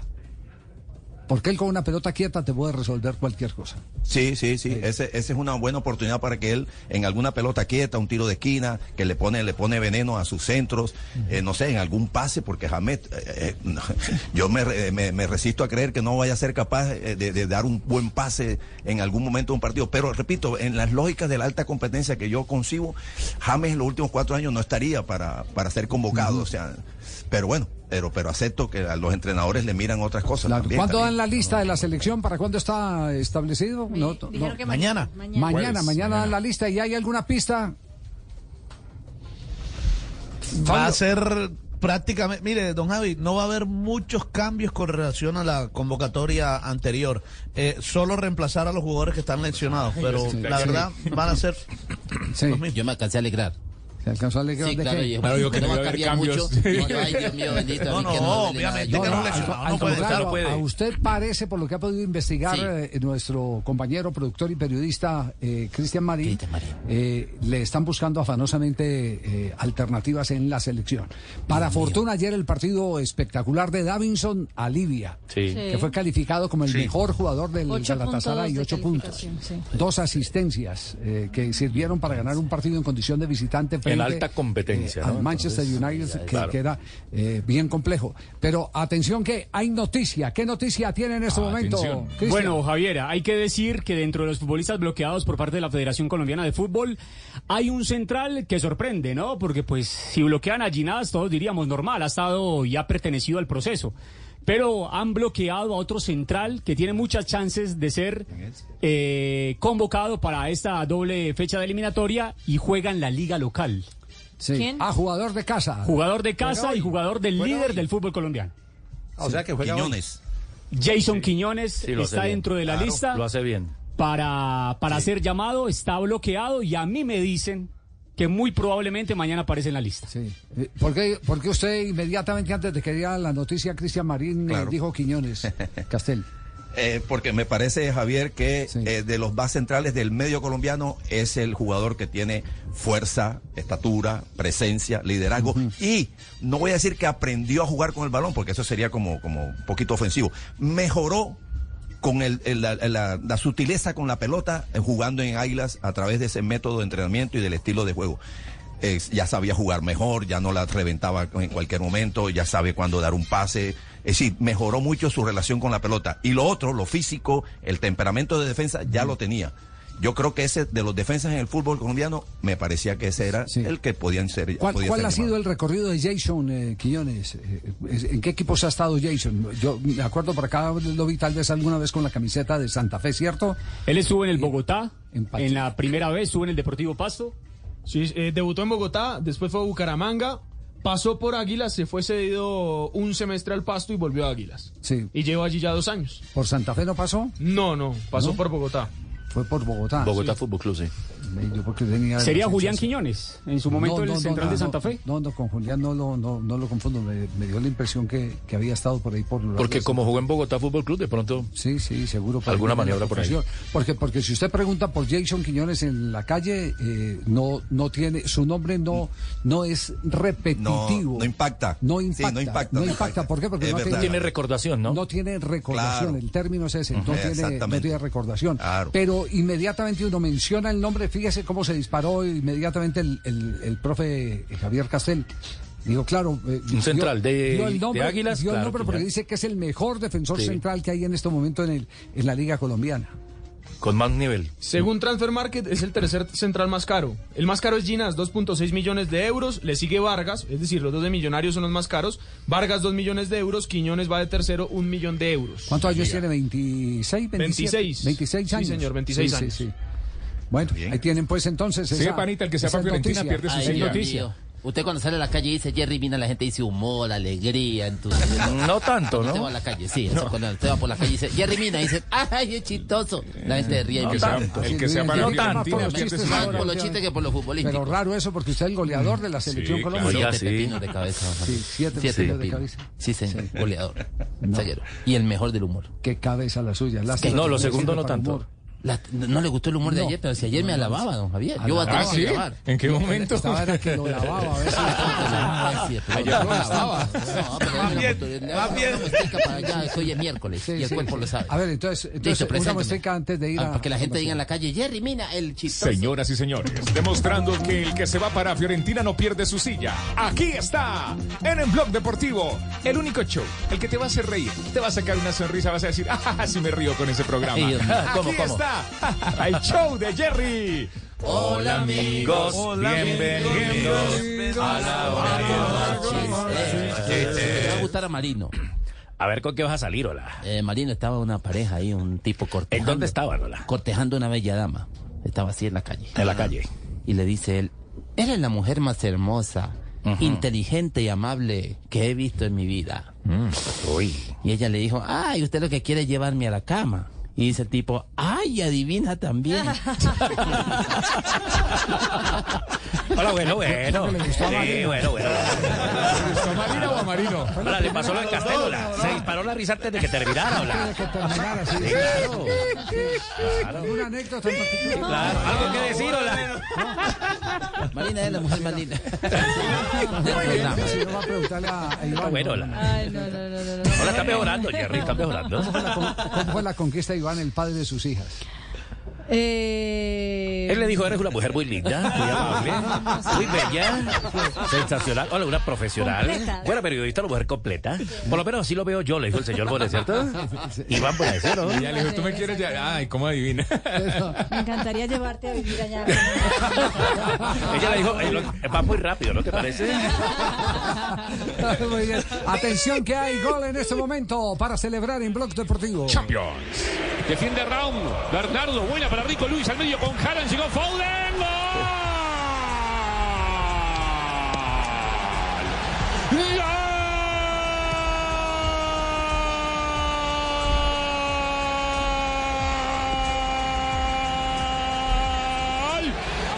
Porque él con una pelota quieta te puede resolver cualquier cosa. Sí, sí, sí. Ese, esa es una buena oportunidad para que él, en alguna pelota quieta, un tiro de esquina, que le pone, le pone veneno a sus centros, eh, no sé, en algún pase, porque James, eh, eh, (laughs) yo me, me, me resisto a creer que no vaya a ser capaz de, de dar un buen pase en algún momento de un partido. Pero repito, en las lógicas de la alta competencia que yo concibo, James en los últimos cuatro años no estaría para, para ser convocado. O sea, pero bueno, pero, pero acepto que a los entrenadores le miran otras cosas. también, ¿Cuándo también. dan la lista de la selección? ¿Para cuándo está establecido? No, no. que Mañana. mañana. Mañana, dan la lista. ¿Y hay alguna pista? Va a ser prácticamente, mire, don Javi, no va a haber muchos cambios con relación a la convocatoria anterior. Eh, solo reemplazar a los jugadores que están lesionados, pero la verdad van a ser Sí. los mismos. Yo me alcancé a alegrar. ¿Se alcanzó a Sí, claro, y bueno, no va a cambiar mucho. (laughs) Y yo, ay, Dios mío, bendito. a mí que no No, no, A usted parece, por lo que ha podido investigar Sí. eh, nuestro compañero, productor y periodista eh, Cristian Marín, eh, le están buscando afanosamente eh, alternativas en la selección. Para fortuna, ayer el partido espectacular de Davinson a Libia, Sí. Que fue calificado como el Sí. mejor jugador del Ocho Galatasaray, puntos de ocho puntos. Dos asistencias que sirvieron para ganar un partido en condición de visitante frente alta competencia, eh, ¿no? al Manchester Entonces, United, que, claro. que era eh, bien complejo. Pero atención que hay noticia. ¿Qué noticia tiene en este momento? Cristian? Bueno, Javier, hay que decir que dentro de los futbolistas bloqueados por parte de la Federación Colombiana de Fútbol hay un central que sorprende, ¿no? Porque pues si bloquean a Ginás todos diríamos normal, ha estado y ha pertenecido al proceso. Pero han bloqueado a otro central que tiene muchas chances de ser eh, convocado para esta doble fecha de eliminatoria y juega en la liga local. Sí. Ah, jugador de casa. Jugador de casa y jugador del Juega líder hoy. del fútbol colombiano. O sea que juega hoy. Quiñones. Jason Quiñones Sí, está dentro de la Claro, lista Lo hace bien. para, para ser llamado, está bloqueado y a mí me dicen que muy probablemente mañana aparece en la lista. Eh, ¿Por qué, por qué usted inmediatamente antes de que diera la noticia Cristian Marín eh, Claro. dijo Quiñones? (laughs) Castel. Eh, porque me parece, Javier, que eh, de los más centrales del medio colombiano es el jugador que tiene fuerza, estatura, presencia, liderazgo. Y no voy a decir que aprendió a jugar con el balón, porque eso sería como, como un poquito ofensivo. Mejoró con el, el- la, la- la sutileza con la pelota, eh, jugando en Águilas a través de ese método de entrenamiento y del estilo de juego. Eh, ya sabía jugar mejor, ya no la reventaba en cualquier momento, ya sabe cuándo dar un pase. Es decir, mejoró mucho su relación con la pelota. Y lo otro, lo físico, el temperamento de defensa, ya lo tenía. Yo creo que ese de los defensas en el fútbol colombiano, me parecía que ese era el que podían ser. ¿Cuál, podía cuál ser ha llamado. sido el recorrido de Jason eh, Quiñones? Eh, ¿En qué equipos ha estado Jason? Yo me acuerdo por acá, lo vi tal vez alguna vez con la camiseta de Santa Fe, ¿cierto? Él estuvo en el Bogotá, en la primera vez estuvo en el Deportivo Pasto. Sí, eh, debutó en Bogotá, después fue a Bucaramanga, pasó por Águilas, se fue cedido un semestre al Pasto y volvió a Águilas. Sí. Y lleva allí ya dos años. ¿Por Santa Fe no pasó? No, no, pasó ¿No? por Bogotá. Fue por Bogotá. Bogotá Sí. Yo porque tenía Sería Julián Quiñones, en su momento No, el no, no, central no, de no, Santa Fe. No, no, con Julián no lo, no, no lo confundo. Me, me dio la impresión que, que había estado por ahí por los Porque como jugó en Bogotá Fútbol Club, de pronto. Sí, sí, seguro. por Alguna maniobra por ahí. Porque, porque si usted pregunta por Jason Quiñones en la calle, eh, no, no tiene, su nombre no, no es repetitivo. No, no impacta. No Sí, impacta. no impacta, no no impacta. ¿Por qué? Porque no verdad. tiene, Tiene recordación, ¿no? No tiene recordación, Claro. el término es ese, no, Ujú, tiene, no tiene recordación. Claro. Pero inmediatamente uno menciona el nombre, fíjese cómo se disparó inmediatamente el, el, el profe Javier Castel. Digo, claro. eh, Un central de- dio el nombre, de Águilas, dio el nombre que porque ya. dice que es el mejor defensor Sí. central que hay en este momento en, el, en la Liga Colombiana. Con más nivel. Según Transfer Market, es el tercer central más caro. El más caro es Ginas, 2.6 millones de euros. Le sigue Vargas, es decir, los dos de Millonarios son los más caros. Vargas, 2 millones de euros. Quiñones va de tercero, 1 millón de euros. ¿Cuántos años tiene? ¿26? 27? 26. 26 Sí, años. señor, 26 Sí, sí, años. Sí. Bueno, ahí tienen pues entonces Sí, esa, panita, el que sea esa para Fiorentina noticia. pierde su Ay, noticia. Usted cuando sale a la calle dice Jerry Mina, la gente dice humor, alegría, entusiasmo. No tanto, Cuando ¿no? usted va a la calle, sí. eso cuando usted va por la calle y dice Jerry Mina, dice, ¡ay, es chistoso! La gente ríe. No y tanto. El que sea para no tanto. Más por los chistes que por los futbolísticos. Pero raro eso porque usted es el goleador de la selección claro. colombiana. Siete pepinos de cabeza. Sí, siete Siete pepinos de cabeza. Sí, señor. Goleador. Zaguero. Y el mejor del humor. Qué cabeza la suya. Lástima No, lo no segundo no tanto. humor. La- no le gustó el humor de ayer, pero si ayer me No, alababa, don Javier. ¿Ah, Yo voy a tener sí? que alabar. ¿En qué momento? Estaba era que lo lavaba a veces. (laughs) Sí, pero Ayer no lo lavaba. No, pero Más bien, más bien. para allá, hoy es miércoles Sí, y el sí, cuerpo sí. lo sabe. A ver, entonces, entonces Listo, una antes de ir Ah, a... para que la gente diga en la calle, Jerry Mina, el chistoso. Señoras y señores, demostrando que el que se va para Fiorentina no pierde su silla. Aquí está, en el Blog Deportivo, el único show, el que te va a hacer reír, te va a sacar una sonrisa, vas a decir, ah, si me río con ese programa. Aquí ¿Cómo, (laughs) el show de Jerry. Hola amigos, bienvenidos a la hora va a gustar a Marino. A ver con qué vas a salir, hola. Eh, Marino estaba una pareja ahí, un tipo cortejando. ¿En dónde estaban, hola? Cortejando una bella dama. Estaba así en la calle. En la calle. Y le dice él, eres la mujer más hermosa, inteligente y amable que he visto en mi vida. Mm, Uy. Y ella le dijo, ay, usted lo que quiere es llevarme a la cama. Y dice el tipo, ¡ay, adivina también! (laughs) Hola, bueno, bueno. Sí, bueno, bueno. ¿A Marina o a Marino? Hola, le pasó lo de Castellola. Se disparó la risa antes de que terminara, hola. Que terminara, sí. Claro. ¿Alguna anécdota en particular? Claro, algo que decir, hola. Marina es la mujer más linda. Si no va a preguntarle a, Iván. Bueno, hola. Ay, no, no, no, no, no. Hola, está mejorando, Jerry, está mejorando. ¿Cómo fue, la, con- cómo fue la conquista de Iván, el padre de sus hijas? Eh, Él le dijo, eres una mujer muy linda, muy amable, (laughs) muy bella, sensacional. Hola, una profesional, Completa. buena periodista, una mujer completa. Por lo menos así lo veo yo, le dijo el señor Bonet, ¿cierto? Iván Bonet, ¿no? Y ya le dijo, tú me quieres ya. Ay, ¿cómo adivina? Me encantaría llevarte a vivir allá. (laughs) Ella le dijo, "Eh, lo- va muy rápido, ¿no te parece? Muy bien. Atención que hay gol en este momento para celebrar en Blog Deportivo. Champions. Defiende Raúl. Bernardo, buena para Rico Luis al medio con Haaland. Llegó Foden. ¡Gol! ¡Gol!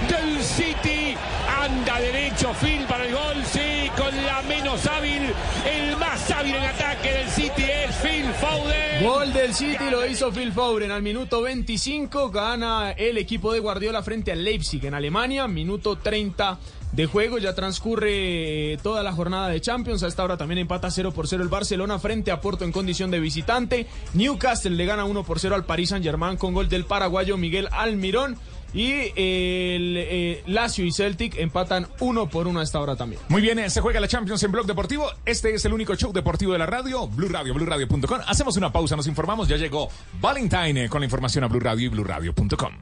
Del City. Anda derecho, Phil para el gol. Sí, con la menos hábil. El más hábil en ataque del City es Phil Foden. Gol del City lo hizo Phil Foden al minuto 25. Gana el equipo de Guardiola frente al Leipzig en Alemania. Minuto 30 de juego. Ya transcurre eh, toda la jornada de Champions. A esta hora también empata 0 por 0 el Barcelona frente a Porto en condición de visitante. Newcastle le gana 1 por 0 al Paris Saint Germain con gol del paraguayo Miguel Almirón. Y el eh, Lazio y Celtic empatan 1 por 1 a esta hora también. Muy bien, eh, se juega la Champions en Blog Deportivo. Este es el único show deportivo de la radio, Blue Radio, BlueRadio.com. Hacemos una pausa, nos informamos. Ya llegó Valentine eh, con la información a Blue Radio y BlueRadio.com.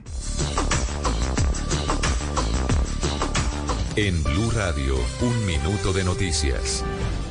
En Blue Radio, un minuto de noticias.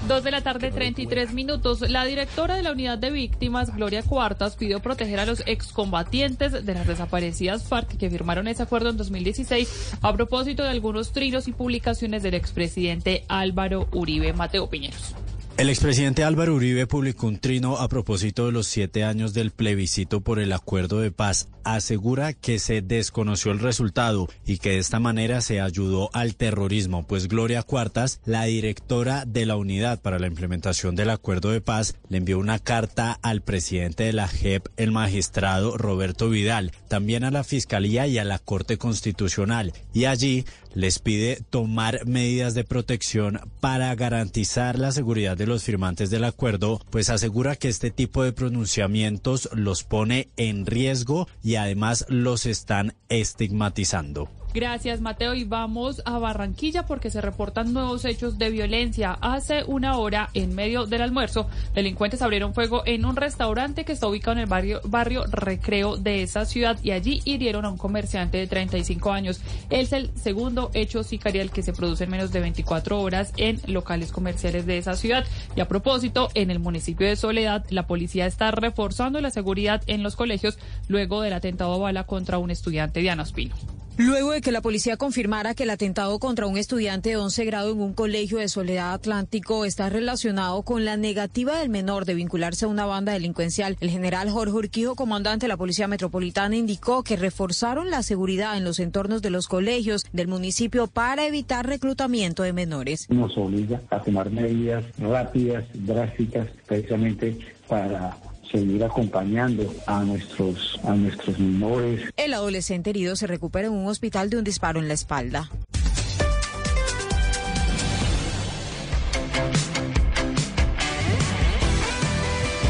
Dos de la tarde, 33 minutos. La directora de la unidad de víctimas, Gloria Cuartas, pidió proteger a los excombatientes de las desaparecidas FARC que firmaron ese acuerdo en 2016 a propósito de algunos trinos y publicaciones del expresidente Álvaro Uribe Mateo Piñeros. El expresidente Álvaro Uribe publicó un trino a propósito de los siete años del plebiscito por el acuerdo de paz. Asegura que se desconoció el resultado y que de esta manera se ayudó al terrorismo, pues Gloria Cuartas, la directora de la unidad para la implementación del acuerdo de paz, le envió una carta al presidente de la JEP, el magistrado Roberto Vidal, también a la Fiscalía y a la Corte Constitucional. Y allí les pide tomar medidas de protección para garantizar la seguridad de los firmantes del acuerdo, pues asegura que este tipo de pronunciamientos los pone en riesgo y además los están estigmatizando. Gracias, Mateo. Y vamos a Barranquilla porque se reportan nuevos hechos de violencia. Hace una hora, en medio del almuerzo, delincuentes abrieron fuego en un restaurante que está ubicado en el barrio, barrio Recreo de esa ciudad y allí hirieron a un comerciante de 35 años. Es el segundo hecho sicarial que se produce en menos de 24 horas en locales comerciales de esa ciudad. Y a propósito, en el municipio de Soledad, la policía está reforzando la seguridad en los colegios luego del atentado a bala contra un estudiante de Anaspino. Luego de que la policía confirmara que el atentado contra un estudiante de 11 grado en un colegio de Soledad Atlántico está relacionado con la negativa del menor de vincularse a una banda delincuencial, el general Jorge Urquijo, comandante de la Policía Metropolitana, indicó que reforzaron la seguridad en los entornos de los colegios del municipio para evitar reclutamiento de menores. Nos obliga a tomar medidas rápidas, drásticas, precisamente para seguir acompañando a nuestros, a nuestros menores. El adolescente herido se recupera en un hospital de un disparo en la espalda.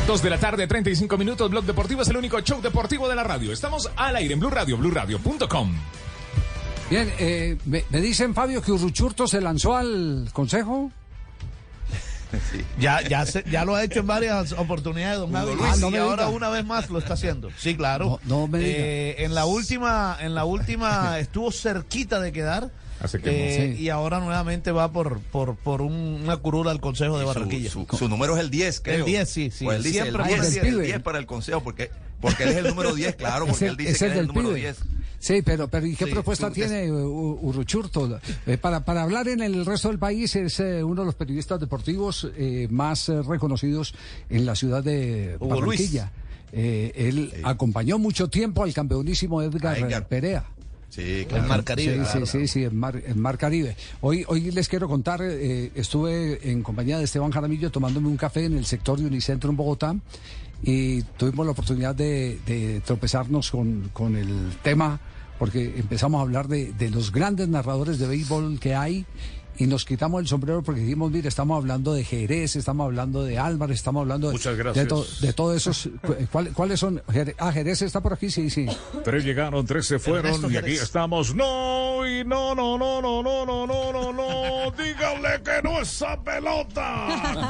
Dos de la tarde, 35 minutos. Blog Deportivo es el único show deportivo de la radio. Estamos al aire en Blue Radio, BlueRadio.com. Bien, eh, me, me dicen, Fabio, que Urruchurto se lanzó al consejo. (laughs) Ya, ya, se- ya lo ha hecho en varias oportunidades, don Javi, Ah, no y ahora diga. una vez más lo está haciendo. Sí, claro. No, no me. Eh, en la última, en la última estuvo cerquita de quedar. Así que eh, Sí. Y ahora nuevamente va por, por, por un- una curula al Consejo de Barranquilla. Su, su número es el 10, creo. El 10, sí, sí. Pues él dice Siempre el fue 10, el el 10. 10 para el consejo, porque, porque él es el número 10, claro, (laughs) porque Es el- él dice es que el él es el número pibe. 10. Sí, pero, pero ¿y qué Sí, propuesta tú- tiene U- Urruchurto? Eh, para, para hablar en el resto del país es eh, uno de los periodistas deportivos eh, más eh, reconocidos en la ciudad de Hugo. Barranquilla. Eh, él acompañó mucho tiempo al campeonísimo Edgar. Perea. Sí, En Mar Caribe. Sí, claro. sí, sí, sí, en Mar, en Mar Caribe. Hoy, hoy les quiero contar, eh, estuve en compañía de Esteban Jaramillo tomándome un café en el sector de Unicentro en Bogotá y tuvimos la oportunidad de, de tropezarnos con, con el tema porque empezamos a hablar de, de los grandes narradores de béisbol que hay y nos quitamos el sombrero porque dijimos, mire, estamos hablando de Jerez, estamos hablando de Álvarez, estamos hablando de, de, to- de todos esos. ¿cuál- ¿Cuáles son? Jere- Ah, Jerez está por aquí, sí, sí. Tres llegaron, tres se fueron y aquí Jerez. estamos. No, y no, no, no, no, no, no, no, no, no. (laughs) Díganle que no esa pelota.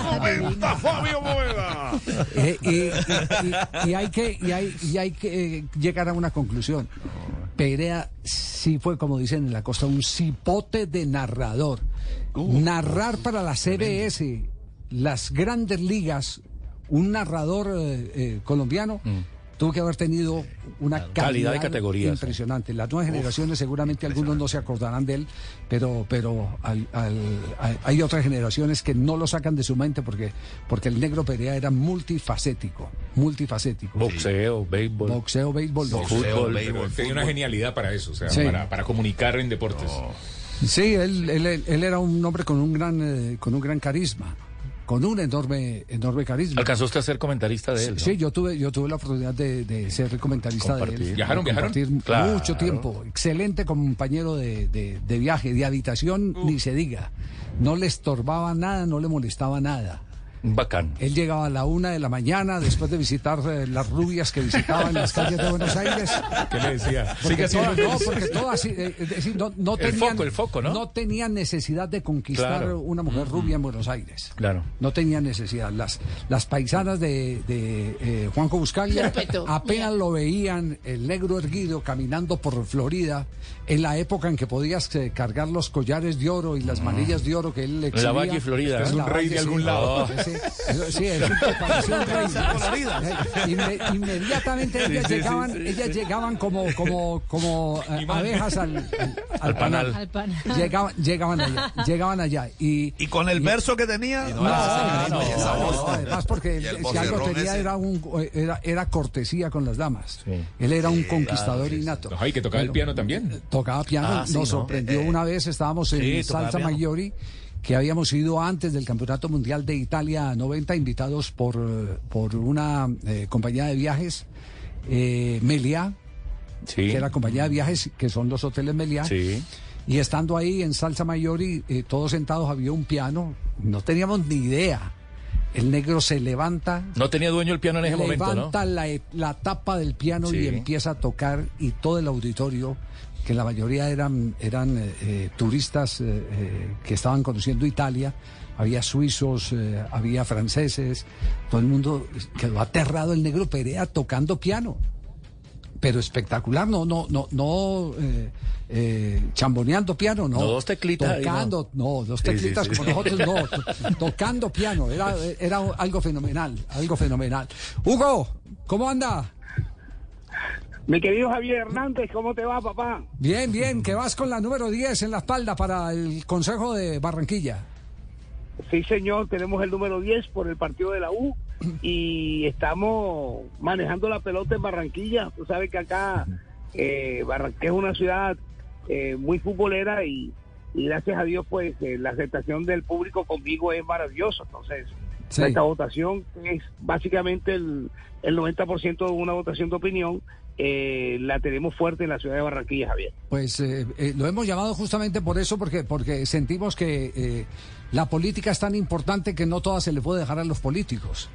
(laughs) Comenta Fabio Poveda. Eh, y, y- y- y hay que, y hay, y hay que eh, llegar a una conclusión. Perea sí fue, como dicen en la costa, un cipote de narrador. Narrar para la CBS, las grandes ligas, un narrador eh, eh, colombiano. Tuvo que haber tenido una calidad, Calidad de categoría, sí. impresionante. Las nuevas generaciones, seguramente algunos no se acordarán de él, pero, pero al- al- hay- hay otras generaciones que no lo sacan de su mente porque, porque el negro Perea era multifacético, multifacético. Boxeo, béisbol. Boxeo, béisbol, Fútbol. Pero tenía una genialidad para eso, o sea, Sí. para, para comunicar en deportes. Sí, él, él, él era un hombre con un gran, eh, con un gran carisma, con un enorme, enorme carisma. ¿Alcanzó usted a ser comentarista de él? ¿no? Sí, yo tuve, yo tuve la oportunidad de, de ser comentarista de él. ¿Viajaron, de viajaron? Claro. Mucho tiempo. Excelente compañero de, de- de viaje, de habitación, ni se diga. No le estorbaba nada, no le molestaba nada. Bacán. Él llegaba a la una de la mañana después de visitar eh, las rubias que visitaban las calles de Buenos Aires. ¿Qué le decía? Porque todas, no, porque todas, eh, es decir, no, no El foco, el foco, ¿no? tenían necesidad de conquistar Claro. una mujer rubia en Buenos Aires. Claro. No tenían necesidad. Las, las paisanas de, de, eh, Juanjo Buscaglia Respeto. apenas lo veían, el negro erguido caminando por Florida, en la época en que podías eh, cargar los collares de oro y las manillas de oro que él exhibía. La Valle, Florida, Es ¿eh? la Un rey de algún sí. lado. Sí, sí, sí, es un que parecía un rey. Inme- inmediatamente ellas sí, llegaban, sí, sí. ellas llegaban como, como, como eh, abejas al, al, Al panal. Al pan. Llegaban, llegaban allá, llegaban allá y Y con el verso que tenía. no, no, no, no, además porque si algo tenía era un era, era cortesía con las damas. Sí. Él era un conquistador innato. No, y que tocaba el piano también. Tocaba piano, Ah, sí, nos ¿no? sorprendió Eh, una vez, estábamos en Salsa piano. Que habíamos ido antes del Campeonato Mundial de Italia 90, invitados por, eh, por una eh, compañía de viajes, eh, Meliá, Sí. que era compañía de viajes, que son los hoteles Meliá. Sí. Y estando ahí en Salsa Maggiori, eh, todos sentados, había un piano, no teníamos ni idea. El negro se levanta, No tenía dueño el piano en ese momento, ¿no? levanta la, la tapa del piano Sí. y empieza a tocar y todo el auditorio, que la mayoría eran, eran eh, eh, turistas eh, que estaban conociendo Italia, había suizos, eh, había franceses, todo el mundo quedó aterrado el negro Perea tocando piano. Pero espectacular, no, no, no, no chamboneando piano, no. No, dos teclitas Tocando, no, dos Sí, sí, teclitas sí. como nosotros, no. (laughs) to- tocando piano, era, era algo fenomenal, algo fenomenal. Hugo, ¿cómo anda? Mi querido Javier Hernández, ¿cómo te va, papá? Bien, bien, que vas con la número 10 en la espalda para el Consejo de Barranquilla. Sí, señor, tenemos el número 10 por el partido de la U (clears throat) y estamos manejando la pelota en Barranquilla. Tú sabes que acá eh, Barranquilla es una ciudad eh, muy futbolera y, y gracias a Dios, pues eh, la aceptación del público conmigo es maravillosa. Entonces, Sí. esta votación es básicamente el, el 90% de una votación de opinión, eh, la tenemos fuerte en la ciudad de Barranquilla, Javier. Pues eh, eh, lo hemos llamado justamente por eso, porque, porque sentimos que eh, la política es tan importante que no toda se le puede dejar a los políticos.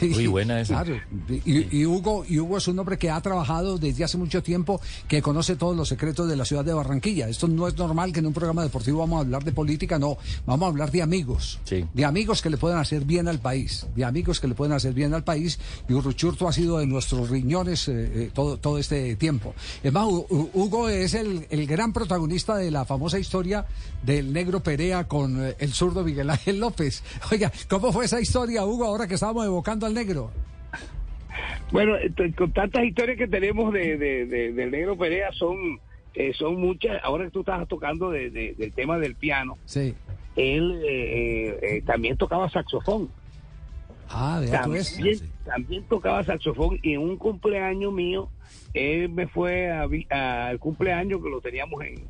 Muy (laughs) buena esa. Claro, y, y Hugo, y Hugo es un hombre que ha trabajado desde hace mucho tiempo, que conoce todos los secretos de la ciudad de Barranquilla. Esto no es normal que en un programa deportivo vamos a hablar de política, no, vamos a hablar de amigos, Sí. de amigos que le pueden hacer bien al país, de amigos que le pueden hacer bien al país. Y Urruchurto ha sido de nuestros riñones eh, eh, todo, todo este tiempo. Es más, Hu- Hu- Hugo es el, el gran protagonista de la famosa historia del negro Perea con eh, el zurdo Miguel Ángel López. (laughs) Oiga, ¿cómo fue esa historia, Hugo, ahora que estábamos evocando al negro? Bueno, ent- con tantas historias que tenemos de, de- de- del negro Perea son eh, son muchas. Ahora que tú estabas tocando de- de- del tema del piano, Sí. él eh, eh, eh, también tocaba saxofón. Ah, ves. también, también tocaba saxofón y en un cumpleaños mío, él me fue al cumpleaños que lo teníamos en,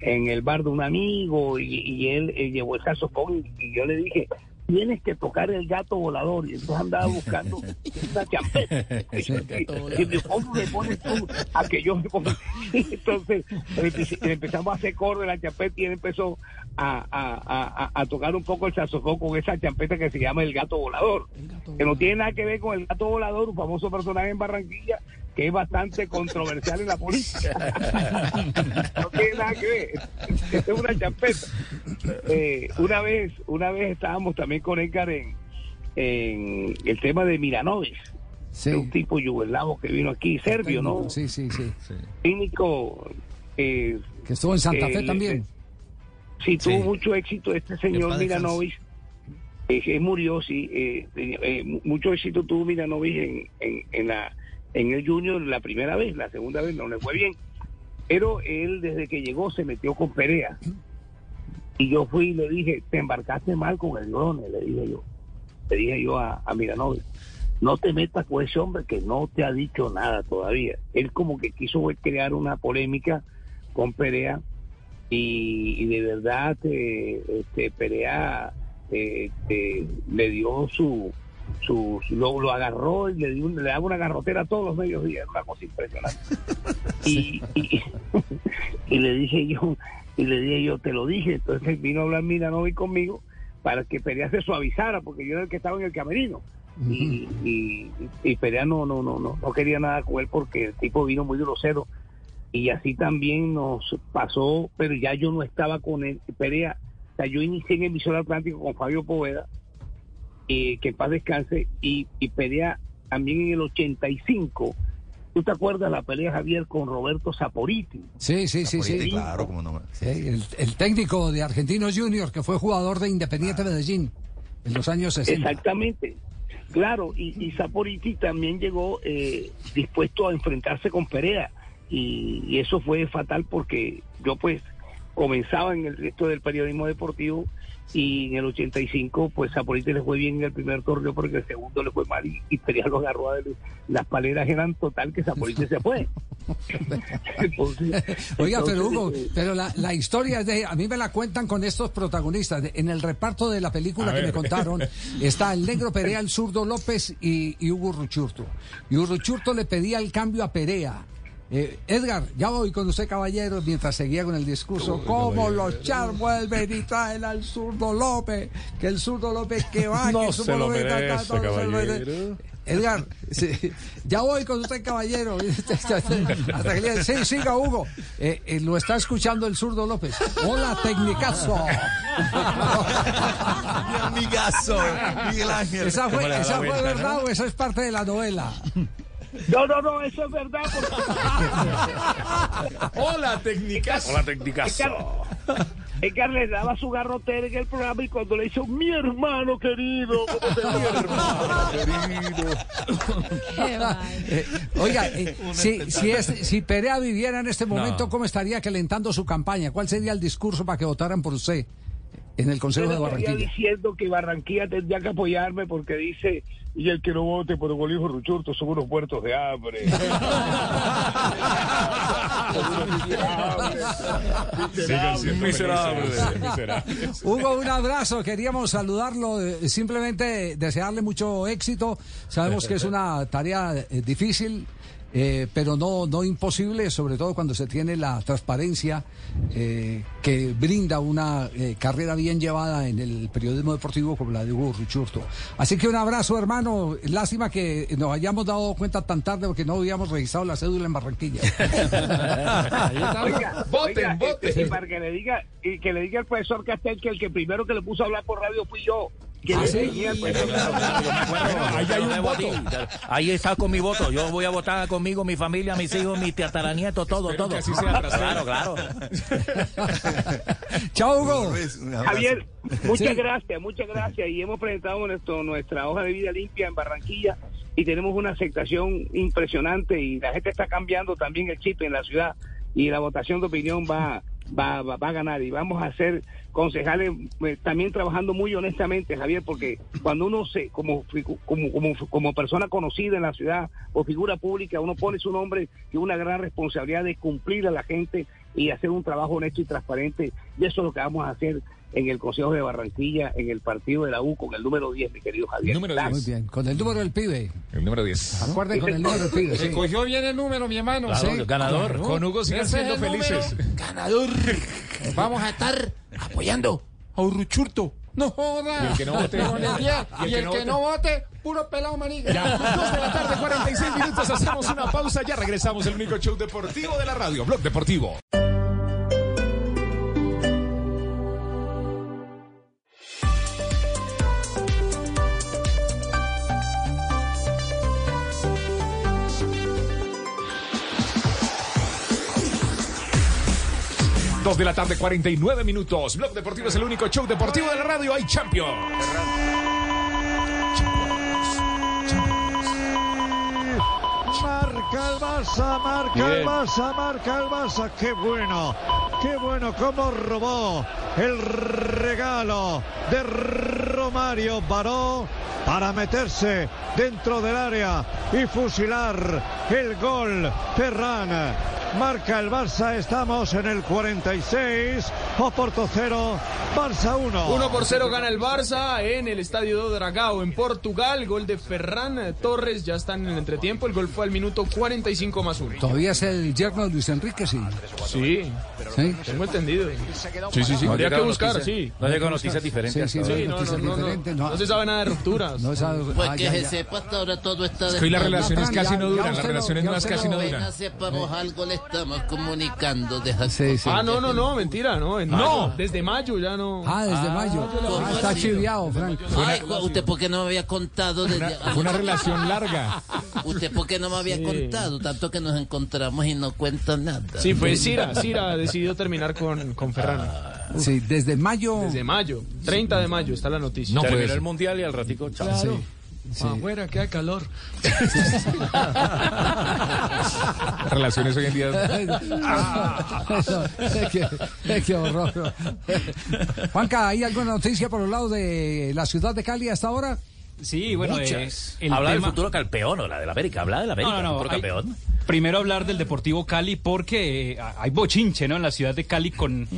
en el bar de un amigo y, y él, llevó el saxofón y, y yo le dije, tienes que tocar el gato volador y entonces andaba buscando (laughs) una champeta. Y me ¿cómo me pones tú a que yo me ponga? (laughs) Entonces empe- empezamos a hacer coro de la champeta y él empezó a, a- a- a tocar un poco el saxofón con esa champeta que se llama el gato volador, que no tiene nada que ver con el gato volador, un famoso personaje en Barranquilla que es bastante controversial en la política. no tiene nada que ver. Es una champeta. Eh, una vez, una vez estábamos también con Edgar en, en el tema de Miranovic. Sí. Un tipo yugoslavo que vino aquí, serbio, ¿no? Sí, sí, sí. Técnico. eh, Que estuvo en Santa eh, Fe le- también. Sí, tuvo Sí. mucho éxito este señor. Miranovic. Eh, que murió, sí. eh, eh, mucho éxito tuvo Miranovic en, en, en, la, en el Junior la primera vez, la segunda vez no le fue bien. Pero él desde que llegó se metió con Perea. Y yo fui y le dije, te embarcaste mal con el Grone, le dije yo. Le dije yo a, a no te metas con ese hombre que no te ha dicho nada todavía. Él como que quiso crear una polémica con Perea y, y de verdad eh, este Perea eh, eh, le dio su su, lo, lo agarró y le le daba una garrotera todos los medios días una cosa impresionante. (laughs) Y, y, y le dije yo y le dije yo te lo dije entonces vino a hablar Milanovic conmigo para que Perea se suavizara porque yo era el que estaba en el camerino. Y, y, y Perea no, no, no, no, no quería nada con él porque el tipo vino muy grosero. Y así también nos pasó, pero ya yo no estaba con él, Perea, o sea, yo inicié en emisora Atlántico con Fabio Poveda, eh, que paz descanse, y, y Perea también en el 85, ¿tú te acuerdas la pelea Javier con Roberto Saporiti? Sí, sí, sí, sí. Claro, como no. Sí, el, el técnico de Argentinos Juniors que fue jugador de Independiente Medellín en los años 60. Exactamente. Claro, y, y Saporiti también llegó eh, dispuesto a enfrentarse con Perea y, y eso fue fatal porque yo pues comenzaba en el resto del periodismo deportivo y en el 85 pues Saporiti le fue bien en el primer torneo porque el segundo le fue mal y, y Perea lo agarró a él. las paleras eran total que Saporiti se fue. (laughs) Entonces- Oiga, pero Hugo, eh, pero la, la historia es de, a mí me la cuentan con estos protagonistas. De- En el reparto de la película A que ver. me contaron está el negro Perea, el zurdo López y, y Hugo Ruchurto. Y Hugo Ruchurto le pedía el cambio a Perea. Eh, Edgar, ya voy con usted, caballero, mientras seguía con el discurso. ¿Cómo los char vuelven y traen al zurdo López? Que el zurdo López que va, No que se lo merece, caballero. Edgar, sí, ya voy con usted, caballero. (laughs) Hasta que le digan, sí, siga, Hugo. Eh, eh, lo está escuchando el zurdo López. Hola, tecnicazo. (laughs) Mi amigazo, Miguel Ángel. ¿Esa fue, ¿Cómo le da esa la fue vuelta, verdad no? o esa es parte de la novela? (laughs) No, no, no, eso es verdad. (laughs) Hola, técnicas. Hola, técnicas. Edgar le daba su garrotera en el programa y cuando le hizo mi hermano querido, ¿cómo (laughs) te va, mi hermano querido? Eh, oiga, eh, si, si, es- si Perea viviera en este momento, No. ¿cómo estaría calentando su campaña? ¿Cuál sería el discurso para que votaran por usted en el Consejo de Barranquilla? diciendo que Barranquilla tendría que apoyarme porque dice, y el que no vote por el hijo Ruchurto son unos muertos de hambre. (laughs) Miserables. miserables. Hugo, un abrazo. Queríamos saludarlo, eh, simplemente desearle mucho éxito. Sabemos que es una tarea eh, difícil, eh, pero no, no imposible, sobre todo cuando se tiene la transparencia eh, que brinda una eh, carrera bien llevada en el periodismo deportivo como la de Hugo Ruchurto. Así que un abrazo, hermano. Lástima que nos hayamos dado cuenta tan tarde porque no habíamos registrado la cédula en Barranquilla. Oiga, Voten, oiga, voten. y para que le diga, y que le diga al profesor Castel que el que primero que le puso a hablar por radio fui yo. Ah, (laughs) Ahí hay un voto. Ahí mi voto. Yo voy a votar conmigo, mi familia, mis hijos, mis tataranietos, todo, todo. que así sea, claro, claro. (laughs) Chao, Hugo. Javier, muchas Sí. gracias, muchas gracias. Y hemos presentado nuestro, nuestra hoja de vida limpia en Barranquilla y tenemos una aceptación impresionante y la gente está cambiando también el chip en la ciudad y la votación de opinión va, va, va, va a ganar y vamos a ser concejales eh, también trabajando muy honestamente, Javier, porque cuando uno se, como, como, como, como persona conocida en la ciudad o figura pública, uno pone su nombre y una gran responsabilidad de cumplir a la gente y hacer un trabajo honesto y transparente. Y eso es lo que vamos a hacer en el Consejo de Barranquilla, en el partido de la U, con el número 10, mi querido Javier. Muy bien, con el número del pibe. El número 10. Acuerden con el número del pibe. sí. Escogió bien el número, mi hermano. Claro, Sí. ganador. Claro. Con Hugo es siendo el número felices. Ganador. Vamos a estar apoyando a Urruchurto. No joda. Y el que no vote. Con el 10. Y el Y que el no que vote. no vote, puro pelado maniga. Ya, 2 de la tarde, 46 minutos. Hacemos una pausa. Ya regresamos. El único show deportivo de la radio. Blog Deportivo. Dos de la tarde, 49 minutos. Blog Deportivo es el único show deportivo de la radio. Hay Champions. Marca el Barça, marca el. Barça, marca el Barça. Qué bueno, qué bueno cómo robó el regalo de Romario Baró para meterse dentro del área y fusilar el gol. Ferran marca el Barça. Estamos en el 46. Oporto 0, Barça 1. 1 por 0 gana el Barça en el Estadio do Dragao en Portugal. Gol de Ferran Torres. Ya están en el entretiempo. El gol fue al minuto 45 más 1. Todavía es el yerno de Luis Enrique, sí. Sí, ¿Sí? tengo entendido. Sí, sí, sí. Habría No que llega buscar, noticia- sí. no llega noticias diferentes Sí, sí, no no, no, diferentes, no. No se sabe nada de rupturas. No sabe- Pues ah, que ya, se ya. sepa hasta ahora todo está Es que hoy las relaciones casi no duran. Las relaciones nuevas casi no duran. sepamos algo le estamos comunicando de Sí, sí. Ah, no, no, no, mentira, no. En No. mayo, desde mayo ya no. Ah, desde mayo. ¿cómo Ah, está chiviado, Frank. Ay, ¿usted por qué no me había contado? desde- Fue una relación larga. ¿Usted por qué no me había Sí. contado? Tanto que nos encontramos y no cuenta nada. Sí, fue Cira. Cira decidió terminar con, con Ferran. Sí, desde mayo. Desde mayo. 30 de mayo está la noticia. No Terminó el mundial y al ratico, chao. Claro. Sí. Afuera que hay calor. (laughs) Relaciones hoy en día. (laughs) qué, qué horror. Juanca, ¿hay alguna noticia por el lado de la ciudad de Cali hasta ahora? Sí, bueno, eh, el Habla del futuro campeón o la del América. Habla del América, No, no, no, futuro hay- campeón. Primero hablar del Deportivo Cali porque eh, hay bochinche, ¿no? En la ciudad de Cali con,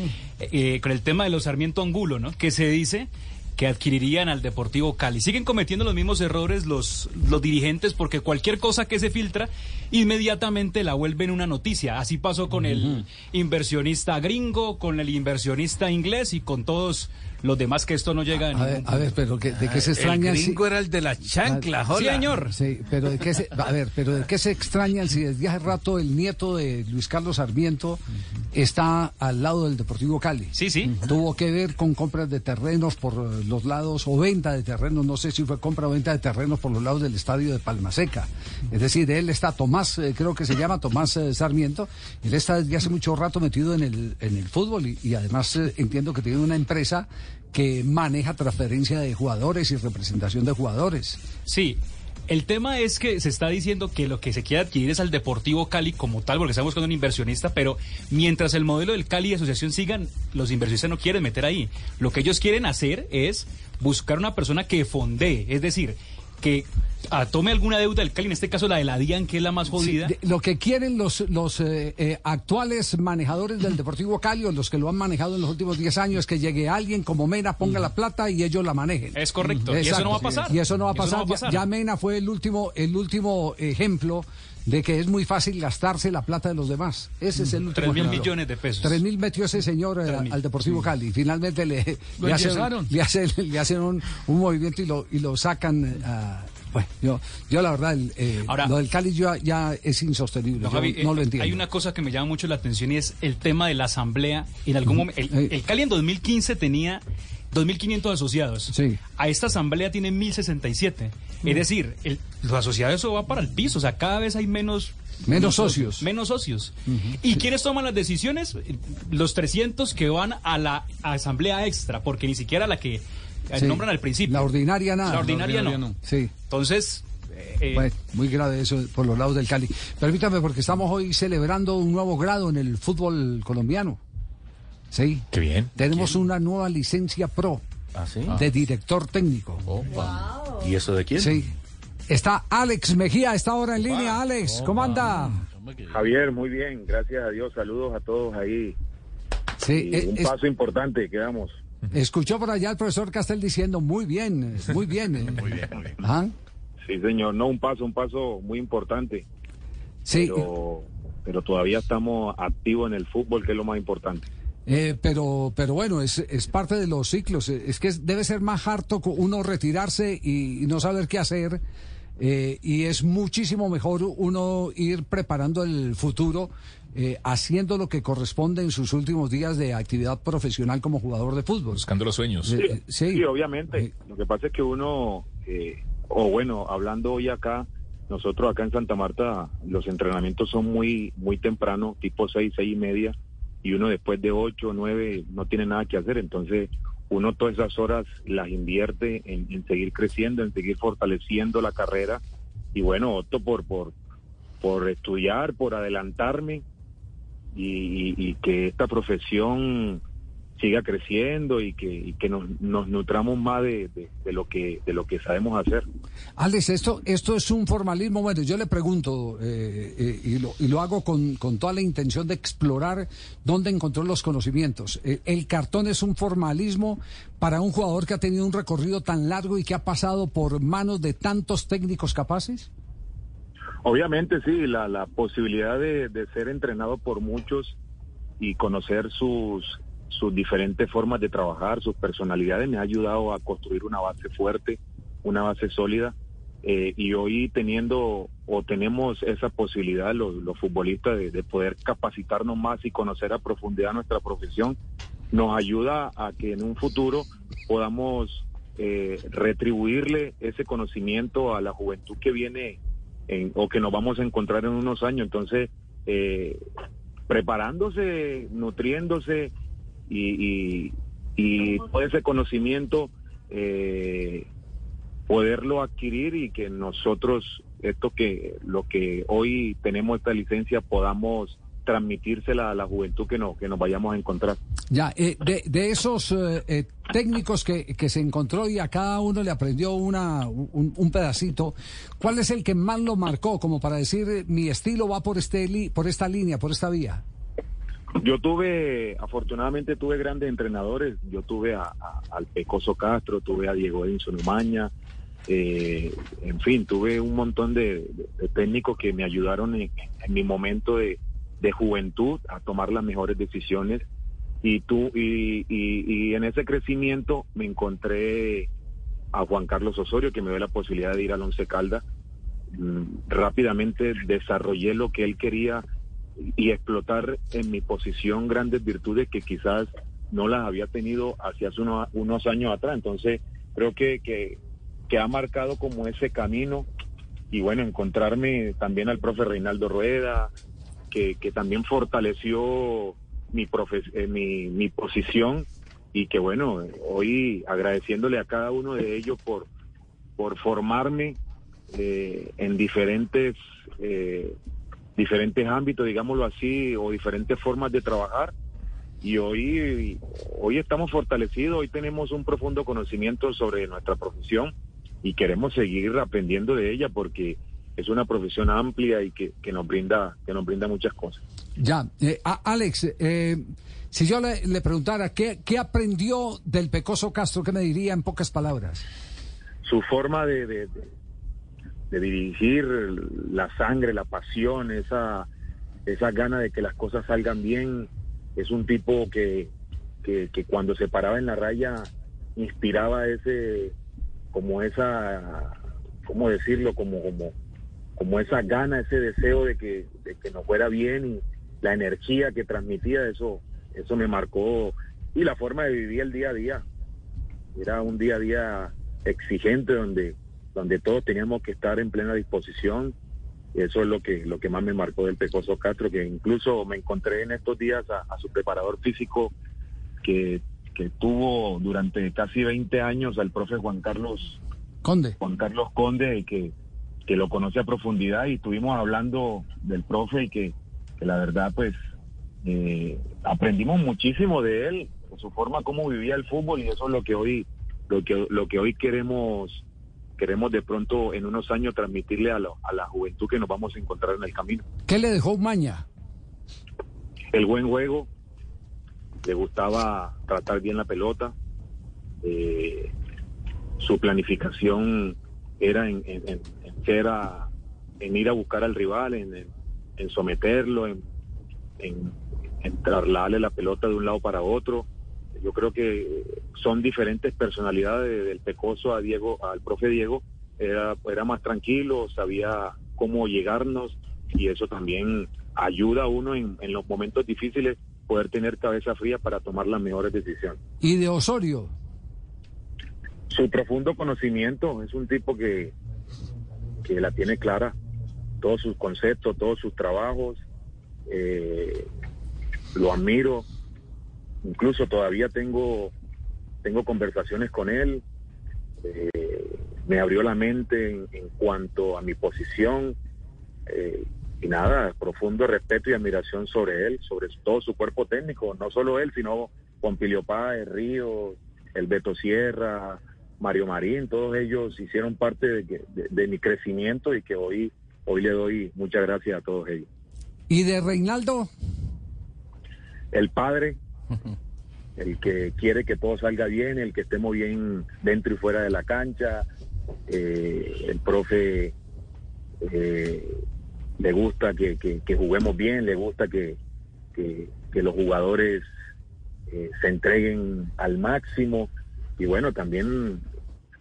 eh, con el tema de los Sarmiento Angulo, ¿no? Que se dice que adquirirían al Deportivo Cali. Siguen cometiendo los mismos errores los, los dirigentes porque cualquier cosa que se filtra inmediatamente la vuelven una noticia. Así pasó con el inversionista gringo, con el inversionista inglés y con todos los demás que esto no llega a A ningún ver, a ver, pero que- ¿de qué se El extrañan? si- gringo era el de la chancla, Ah. Sí, señor. Sí, pero de qué se, a ver, pero de qué se extrañan si desde hace rato el nieto de Luis Carlos Sarmiento está al lado del Deportivo Cali. Sí, sí. Tuvo que ver con compras de terrenos por eh, los lados o venta de terrenos, no sé si fue compra o venta de terrenos por los lados del estadio de Palmaseca. Es decir, él está Tomás, eh, creo que se llama Tomás eh, Sarmiento, él está desde hace mucho rato metido en el en el fútbol y, y además eh, entiendo que tiene una empresa que maneja transferencia de jugadores y representación de jugadores. Sí. El tema es que se está diciendo que lo que se quiere adquirir es al Deportivo Cali como tal, porque estamos buscando un inversionista, pero mientras el modelo del Cali y asociación sigan, los inversionistas no quieren meter ahí. Lo que ellos quieren hacer es buscar una persona que fondee, es decir, que tome alguna deuda del Cali, en este caso la de la DIAN, que es la más jodida. Sí, de- lo que quieren los, los eh, eh, actuales manejadores del Deportivo Cali o los que lo han manejado en los últimos 10 años es que llegue alguien como Mena, ponga la plata y ellos la manejen. Es correcto, y eso no va a pasar. Y eso no va a Y eso pasar. no va a pasar. Ya, ya Mena fue el último, el último ejemplo de que es muy fácil gastarse la plata de los demás. Ese es el último. Tres mil millones de pesos. Tres mil metió ese señor eh, al Deportivo Cali. Finalmente le, Lo le hacen, le (laughs) hacen, le hacen un, un movimiento y lo, y lo sacan. eh, a- bueno, yo, yo la verdad, el, eh, Ahora- lo del Cali ya, ya es insostenible. No, yo Javi, no eh, lo entiendo. Hay una cosa que me llama mucho la atención y es el tema de la asamblea. En algún momento, el, el Cali en 2015 tenía 2.500 asociados. A esta asamblea tiene 1.067. Es decir, el- los asociados eso va para el piso. O sea, cada vez hay menos... Menos socios. Menos socios. ¿Y quiénes toman las decisiones? Los 300 que van a la asamblea extra, porque ni siquiera la que eh, Sí. nombran al principio. La ordinaria nada. La ordinaria, no. Sí. Entonces... eh, Bueno, muy grave eso por los lados del Cali. Permítame, porque estamos hoy celebrando un nuevo grado en el fútbol colombiano. Sí. Qué bien. Tenemos una nueva licencia pro ¿Ah, sí? de director técnico. ¿Y eso de quién? Sí. Está Alex Mejía, está ahora en línea. Alex, ¿cómo anda? Javier, muy bien, gracias a Dios, saludos a todos ahí. Sí, Y eh, un es- paso importante que damos. Escuchó por allá el profesor Castel diciendo, muy bien, muy bien. eh". (laughs) Ajá. Sí, señor, no, un paso, un paso muy importante. Sí. Pero, pero todavía estamos activos en el fútbol, que es lo más importante. Eh, pero, pero bueno, es, es parte de los ciclos. Eh, Es que debe ser más harto uno retirarse y, y no saber qué hacer. eh, y es muchísimo mejor uno ir preparando el futuro, eh, haciendo lo que corresponde en sus últimos días de actividad profesional como jugador de fútbol. Buscando los sueños. Eh, eh, sí. obviamente. Lo que pasa es que uno, eh, o bueno, hablando hoy acá, nosotros acá en Santa Marta, los entrenamientos son muy, muy temprano, tipo seis, seis y media, y uno después de ocho o nueve no tiene nada que hacer. Entonces, uno todas esas horas las invierte en, en seguir creciendo, en seguir fortaleciendo la carrera. Y bueno, opto por, por, por estudiar, por adelantarme y, que esta profesión siga creciendo y que, y que nos, nos nutramos más de, de- de lo que de lo que sabemos hacer. Alex, esto, esto es un formalismo. Bueno, yo le pregunto, eh, eh, y, lo, y lo hago con, con toda la intención de explorar dónde encontró los conocimientos. Eh, ¿El cartón es un formalismo para un jugador que ha tenido un recorrido tan largo y que ha pasado por manos de tantos técnicos capaces? Obviamente sí, la, la posibilidad de, de ser entrenado por muchos y conocer sus, sus diferentes formas de trabajar, sus personalidades, me ha ayudado a construir una base fuerte, una base sólida. eh, y hoy teniendo o tenemos esa posibilidad los, los futbolistas de, de poder capacitarnos más y conocer a profundidad nuestra profesión, nos ayuda a que en un futuro podamos eh, retribuirle ese conocimiento a la juventud que viene en- o que nos vamos a encontrar en unos años. Entonces, eh, preparándose, nutriéndose y, y, y todo ese conocimiento, eh, poderlo adquirir y que nosotros, esto que lo que hoy tenemos esta licencia, podamos transmitírsela a la juventud que, no, que nos vayamos a encontrar. Ya, eh, de, de esos eh, eh, técnicos que, que se encontró y a cada uno le aprendió una, un, un pedacito, ¿cuál es el que más lo marcó como para decir mi estilo va por, este por esta línea, por esta vía? Yo tuve, afortunadamente tuve grandes entrenadores. Yo tuve a, a- al Pecoso Castro, tuve a Diego Edinson Umaña, eh, en fin, tuve un montón de, técnicos que me ayudaron en, en mi momento de, de juventud a tomar las mejores decisiones. Y, tú, y, y- y en ese crecimiento me encontré a Juan Carlos Osorio, que me dio la posibilidad de ir al Once Caldas. Mm, Rápidamente desarrollé lo que él quería y explotar en mi posición grandes virtudes que quizás no las había tenido hace hace uno- unos años atrás. Entonces, creo que, que, ha marcado como ese camino y bueno, encontrarme también al profe Reinaldo Rueda, que, que también fortaleció mi, profe- eh, mi, mi posición y que bueno, hoy agradeciéndole a cada uno de ellos por, por formarme eh, en diferentes eh, diferentes ámbitos, digámoslo así, o diferentes formas de trabajar. Y hoy, hoy estamos fortalecidos, hoy tenemos un profundo conocimiento sobre nuestra profesión y queremos seguir aprendiendo de ella porque es una profesión amplia y que, que nos brinda que nos brinda muchas cosas. Ya, eh, a- Alex, eh, si yo le, le preguntara ¿qué, qué aprendió del Pecoso Castro, ¿qué me diría en pocas palabras? su forma de, de, de- de dirigir la sangre, la pasión, esa, gana de que las cosas salgan bien, es un tipo que, que, que cuando se paraba en la raya inspiraba ese, como esa, ¿cómo decirlo? Como, como, como esa gana, ese deseo de que, de que nos fuera bien y la energía que transmitía, eso, eso me marcó y la forma de vivir el día a día. Era un día a día exigente donde, donde todos teníamos que estar en plena disposición. Eso es lo que, lo que más me marcó del Pecoso Castro, que incluso me encontré en estos días a, a su preparador físico que, que tuvo durante casi 20 años al profe Juan Carlos Conde. Juan Carlos Conde, que, que lo conoce a profundidad y estuvimos hablando del profe y que, que la verdad pues Eh, aprendimos muchísimo de él, de su forma como vivía el fútbol y eso es lo que hoy, lo que, lo que hoy queremos, queremos de pronto en unos años transmitirle a, lo- a la juventud que nos vamos a encontrar en el camino. ¿Qué le dejó Maña? el buen juego, le gustaba tratar bien la pelota, eh, su planificación era en, en- en- en ser a- en ir a buscar al rival, en, someterlo, en, en, en trasladarle la pelota de un lado para otro. Yo creo que son diferentes personalidades del Pecoso a Diego, al profe Diego. Era, era más tranquilo, sabía cómo llegarnos y eso también ayuda a uno en, en los momentos difíciles poder tener cabeza fría para tomar las mejores decisiones. ¿Y de Osorio? Su profundo conocimiento es un tipo que, que la tiene clara, todos sus conceptos, todos sus trabajos, eh, lo admiro, incluso todavía tengo, tengo conversaciones con él, eh, me abrió la mente en, en cuanto a mi posición, eh, y nada, profundo respeto y admiración sobre él, sobre todo su cuerpo técnico, no solo él, sino Pompilio Páez, Río, el Beto Sierra, Mario Marín, todos ellos hicieron parte de, de- de mi crecimiento y que hoy, hoy le doy muchas gracias a todos ellos. ¿Y de Reinaldo? El padre, el que quiere que todo salga bien, el que estemos bien dentro y fuera de la cancha, eh, el profe eh, le gusta que, que- juguemos bien, le gusta que, que- los jugadores eh, se entreguen al máximo. Y bueno, también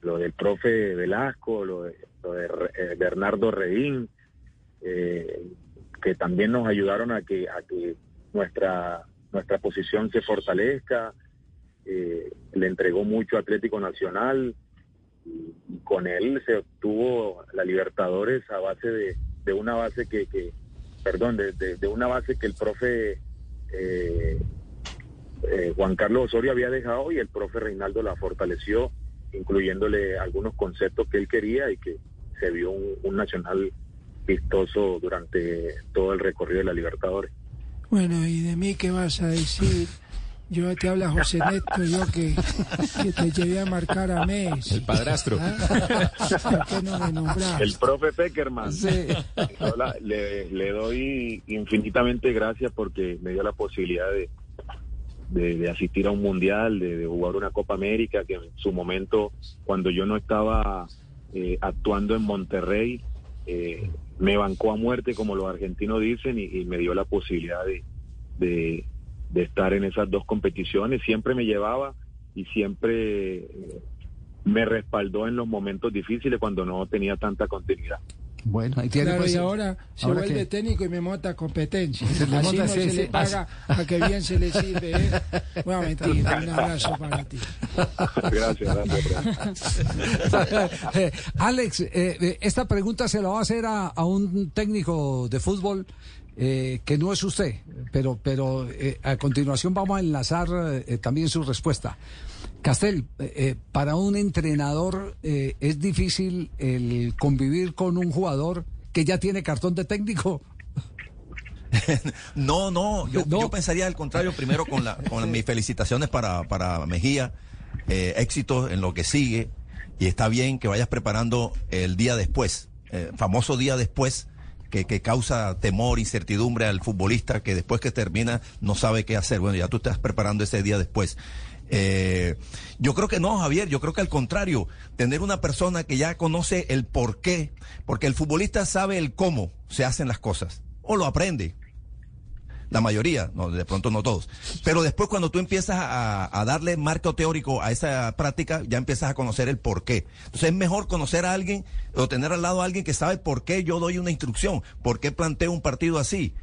lo del profe Velasco, lo de, lo de Bernardo Redín, que también nos ayudaron a que, a que nuestra, nuestra posición se fortalezca. Eh, le entregó mucho Atlético Nacional y, con él se obtuvo la Libertadores a base de, de una base que, que perdón, de, de- de una base que el profe eh, eh, Juan Carlos Osorio había dejado y el profe Reinaldo la fortaleció, incluyéndole algunos conceptos que él quería y que se vio un, un nacional vistoso durante todo el recorrido de la Libertadores. Bueno, ¿y de mí qué vas a decir? Yo te habla José Néstor, yo que, que te llevé a marcar a Messi. El padrastro. ¿Ah? ¿Por qué no me nombraste? El profe Peckerman. Yo la- le, le doy infinitamente gracias porque me dio la posibilidad de, de, de asistir a un mundial, de, de jugar una Copa América, que en su momento, cuando yo no estaba eh, actuando en Monterrey, eh, me bancó a muerte, como los argentinos dicen, y, me dio la posibilidad de, de, de estar en esas dos competiciones. Siempre me llevaba y siempre eh, me respaldó en los momentos difíciles cuando no tenía tanta continuidad. Bueno, ahí tiene Claro, pues, y ahora se ahora vuelve que- técnico y me monta competencia. Se le Así monta, no sí, se sí, le paga a que bien se le sirve. ¿eh? Bueno, mentira, un abrazo para ti. Gracias, gracias. Eh, (laughs) Alex, eh, eh, esta pregunta se la va a hacer a, a un técnico de fútbol eh, que no es usted, pero, pero eh, a continuación vamos a enlazar eh, también su respuesta. Castel, eh, eh, para un entrenador eh, es difícil el convivir con un jugador que ya tiene cartón de técnico. (laughs) No, no, yo, yo pensaría al contrario, primero con, la, con mis felicitaciones para, para Mejía, eh, éxito en lo que sigue, y está bien que vayas preparando el día después, eh, famoso día después, que, que causa temor, incertidumbre al futbolista, que después que termina no sabe qué hacer. Bueno, ya tú estás preparando ese día después. Eh, yo creo que no, Javier, yo creo que al contrario, tener una persona que ya conoce el por qué, porque el futbolista sabe el cómo se hacen las cosas, o lo aprende, la mayoría, no, de pronto no todos. Pero después cuando tú empiezas a, darle marco teórico a esa práctica, ya empiezas a conocer el por qué. Entonces es mejor conocer a alguien o tener al lado a alguien que sabe por qué yo doy una instrucción, por qué planteo un partido así.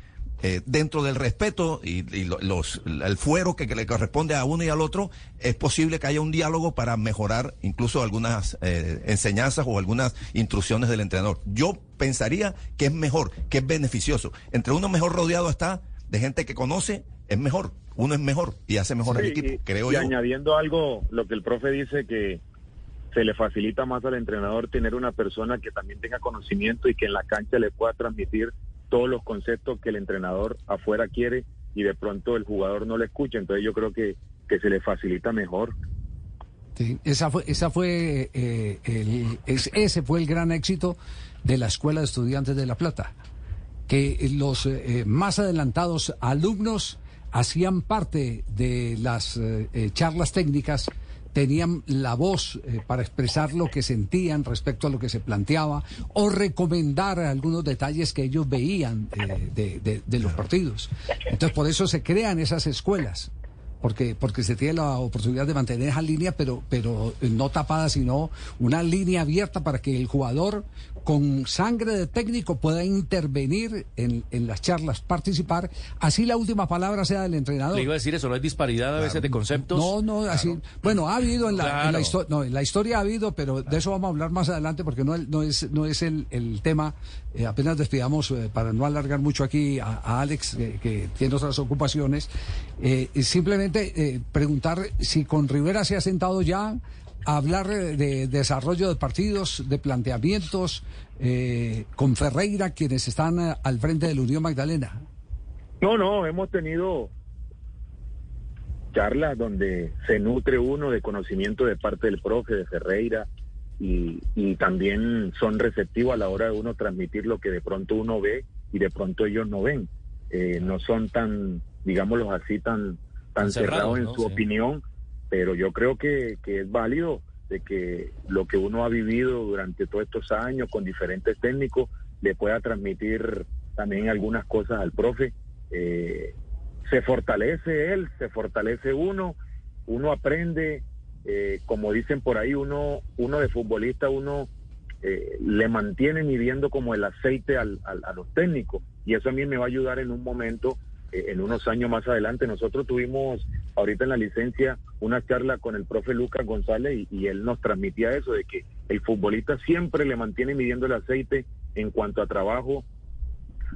Eh, dentro del respeto y, y lo- los, el fuero que, que le corresponde a uno y al otro, es posible que haya un diálogo para mejorar incluso algunas eh, enseñanzas o algunas instrucciones del entrenador. Yo pensaría que es mejor, que es beneficioso. Entre uno mejor rodeado está de gente que conoce, es mejor. Uno es mejor y hace mejor el Sí, equipo, y- creo y yo. añadiendo algo, lo que el profe dice que se le facilita más al entrenador tener una persona que también tenga conocimiento y que en la cancha le pueda transmitir todos los conceptos que el entrenador afuera quiere y de pronto el jugador no le escucha, entonces yo creo que, que se le facilita mejor. Esa fue, esa fue eh, el- es- ese fue el gran éxito de la Escuela de Estudiantes de La Plata, que los eh, más adelantados alumnos hacían parte de las eh, eh, charlas técnicas, tenían la voz eh, para expresar lo que sentían respecto a lo que se planteaba o recomendar algunos detalles que ellos veían eh, de, de- los partidos. Entonces, por eso se crean esas escuelas porque porque se tiene la oportunidad de mantener esa línea, pero pero no tapada, sino una línea abierta para que el jugador con sangre de técnico pueda intervenir en, en las charlas, participar, así la última palabra sea del entrenador. Le iba a decir eso, no hay disparidad a veces de conceptos. No, no, así. Bueno, ha habido en la, en la Claro. histo- no, en la historia ha habido, pero de eso vamos a hablar más adelante porque no, es no es el, el tema. Eh, apenas despidamos eh, para no alargar mucho aquí a, a Alex que, que tiene otras ocupaciones. Eh, simplemente preguntar si con Rivera se ha sentado ya a hablar eh, de desarrollo de partidos, de planteamientos, eh, con Ferreira, quienes están eh, al frente de la Unión Magdalena. No, no, hemos tenido charlas donde se nutre uno de conocimiento de parte del profe, de Ferreira, y, y también son receptivos a la hora de uno transmitir lo que de pronto uno ve y de pronto ellos no ven. Eh, no son tan, digámoslo así, tan, tan Tan cerrados, en ¿no? su Sí. opinión, pero yo creo que, que es válido de que lo que uno ha vivido durante todos estos años con diferentes técnicos le pueda transmitir también algunas cosas al profe. Eh, se fortalece él, se fortalece uno, uno aprende, eh, como dicen por ahí, uno, uno de futbolista, uno eh, le mantiene midiendo como el aceite al- a los técnicos y eso a mí me va a ayudar en un momento, en unos años más adelante. Nosotros tuvimos ahorita en la licencia una charla con el profe Lucas González y, él nos transmitía eso, de que el futbolista siempre le mantiene midiendo el aceite en cuanto a trabajo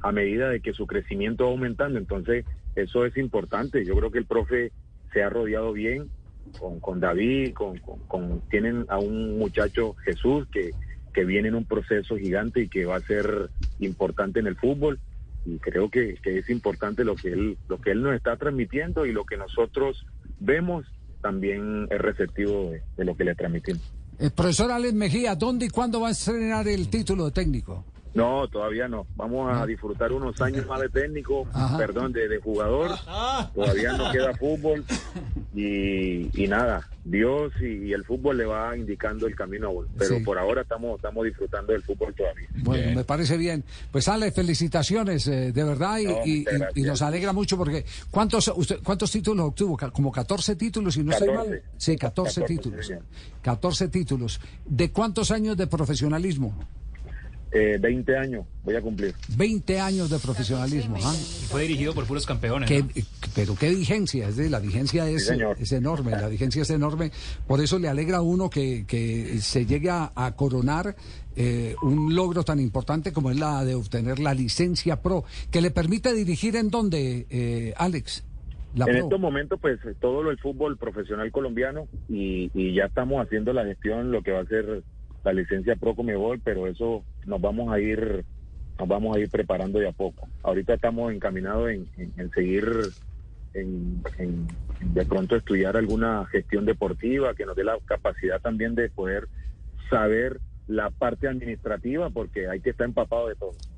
a medida de que su crecimiento va aumentando. Entonces, eso es importante. Yo creo que el profe se ha rodeado bien con, con David, con- con- tienen a un muchacho Jesús que, que viene en un proceso gigante y que va a ser importante en el fútbol. Y creo que, que es importante lo que él, lo que él nos está transmitiendo y lo que nosotros vemos también es receptivo de, lo que le transmitimos. El profesor Alex Mejía, ¿dónde y cuándo va a estrenar el título de técnico? No, todavía no. Vamos a disfrutar unos años más de técnico, perdón, de, de jugador. Todavía no queda (laughs) fútbol. Y, y nada, Dios y, y el fútbol le va indicando el camino. Pero Sí. por ahora estamos, estamos disfrutando del fútbol todavía. Bueno, me parece bien. Pues Alex, felicitaciones, eh, de verdad, y, No, nos alegra mucho porque ¿cuántos usted, cuántos títulos obtuvo? Como 14 títulos, si no estoy 14. mal. Sí, 14, 14, títulos. señor. 14 títulos. ¿De cuántos años de profesionalismo? Eh, 20 años voy a cumplir. 20 años de profesionalismo. ¿ah? Fue dirigido por puros campeones. Qué- ¿no? pero qué vigencia, es de, la vigencia es, Sí, señor. es enorme, la vigencia es enorme. Por eso le alegra a uno que, que se llegue a, a coronar eh, un logro tan importante como es la de obtener la licencia pro, que le permite dirigir en dónde, eh, Alex. La en pro. estos momentos, pues todo lo del fútbol profesional colombiano y, y ya estamos haciendo la gestión, lo que va a ser la licencia Pro Comebol, pero eso nos vamos a ir nos vamos a ir preparando de a poco. Ahorita estamos encaminados en, en- seguir en de pronto estudiar alguna gestión deportiva que nos dé la capacidad también de poder saber la parte administrativa porque hay que estar empapado de todo.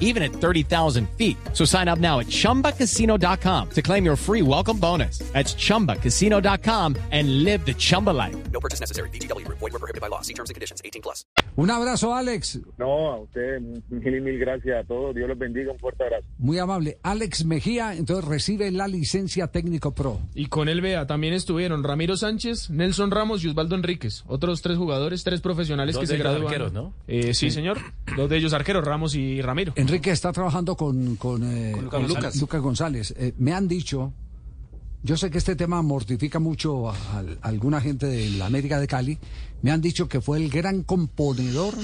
even at 30,000 feet. So sign up now at ChumbaCasino.com to claim your free welcome bonus. That's ChumbaCasino.com and live the Chumba life. No purchase necessary. VGW Group. Void were prohibited by law. See terms and conditions. 18 plus. Un abrazo, Alex. No, a ustedes mil y mil gracias a todos. Dios los bendiga. Un fuerte abrazo. Muy amable. Alex Mejía, entonces recibe la licencia técnico pro. Y con él, vea, también estuvieron Ramiro Sánchez, Nelson Ramos y Osvaldo Enríquez. Otros tres jugadores, tres profesionales Dos que de se ellos gradúan. arqueros, ¿no? Eh, sí, Sí. señor. Dos de ellos arqueros, Ramos y Ramiro. Enrique está trabajando con, con, eh, Con Lucas González. Lucas González. Eh, me han dicho Yo sé que este tema mortifica mucho a, a- a alguna gente de la América de Cali. Me han dicho que fue el gran componedor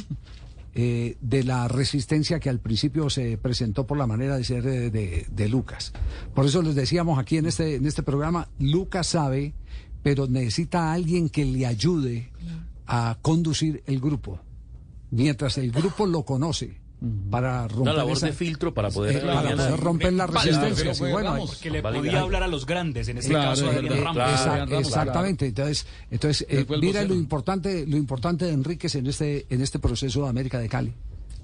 eh, de la resistencia que al principio se presentó por la manera de ser eh, de, de Lucas. Por eso les decíamos aquí en este, en este programa, Lucas sabe, pero necesita a alguien que le ayude a conducir el grupo, mientras el grupo lo conoce. Para romper Una labor esa- de filtro para poder... Eh, para poder romper la resistencia. sí, bueno, hay- Porque le podía hablar a los grandes, en este Claro, caso exactamente. Entonces, entonces eh, mira lo importante, lo importante de Enríquez en este, en este proceso de América de Cali.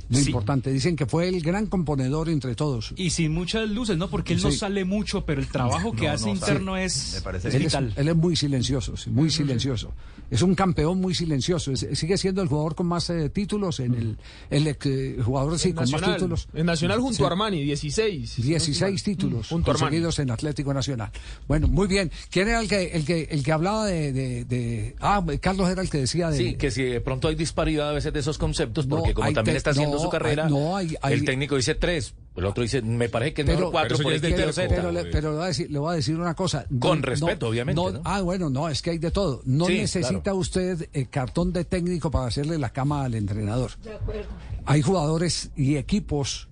Lo Sí. importante, dicen que fue el gran componedor entre todos. Y sin muchas luces, ¿no? Porque él no Sí. sale mucho, pero el trabajo que No, hace no interno es, es él, es, vital. él es muy silencioso, sí, muy silencioso. Es un campeón muy silencioso. Es- sigue siendo el jugador con más eh, títulos, en el, el ex, eh, jugador sí, En con más Nacional, títulos. en Nacional junto Sí. a Armani, 16. 16 títulos Junto a Armani. conseguidos en Atlético Nacional. Bueno, muy bien. ¿Quién era el que el que el que hablaba de, de- de- ah Carlos era el que decía de Sí, que si de pronto hay disparidad a veces de esos conceptos, No, porque como también te- está haciendo no, su carrera, hay- no, hay- hay- el técnico dice tres, el otro dice, me parece que es mejor cuatro pero, Z. pero le, pero le voy a decir, le voy a decir una cosa. Con No- respeto, no- obviamente, no- ¿no? Ah, bueno, no, es que hay de todo. No Sí, necesita claro. usted eh, cartón de técnico para hacerle la cama al entrenador. Hay jugadores y equipos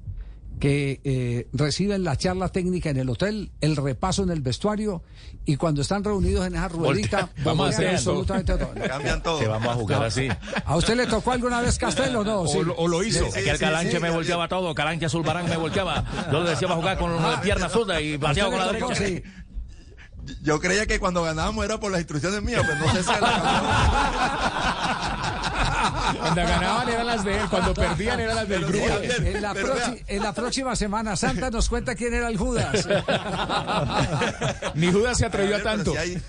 que eh, reciben la charla técnica en el hotel, el repaso en el vestuario y cuando están reunidos en esa ruedita, (laughs) vamos a hacer absolutamente todo. Cambian todo. Que vamos a jugar No. así. ¿A usted le tocó alguna vez Castel o no? Sí. Es que el Calanche me volteaba todo, Calanche Zulbarán me volteaba. Yo le decía para jugar con una pierna zurda y bateaba con la tocó, derecha. sí. Yo creía que cuando ganábamos era por las instrucciones mías, pero no sé si (laughs) Cuando ganaban eran las de él, cuando perdían eran las del grupo. En la, proxi- en la próxima Semana Santa nos cuenta quién era el Judas. Ni Judas se atrevió a tanto. hay,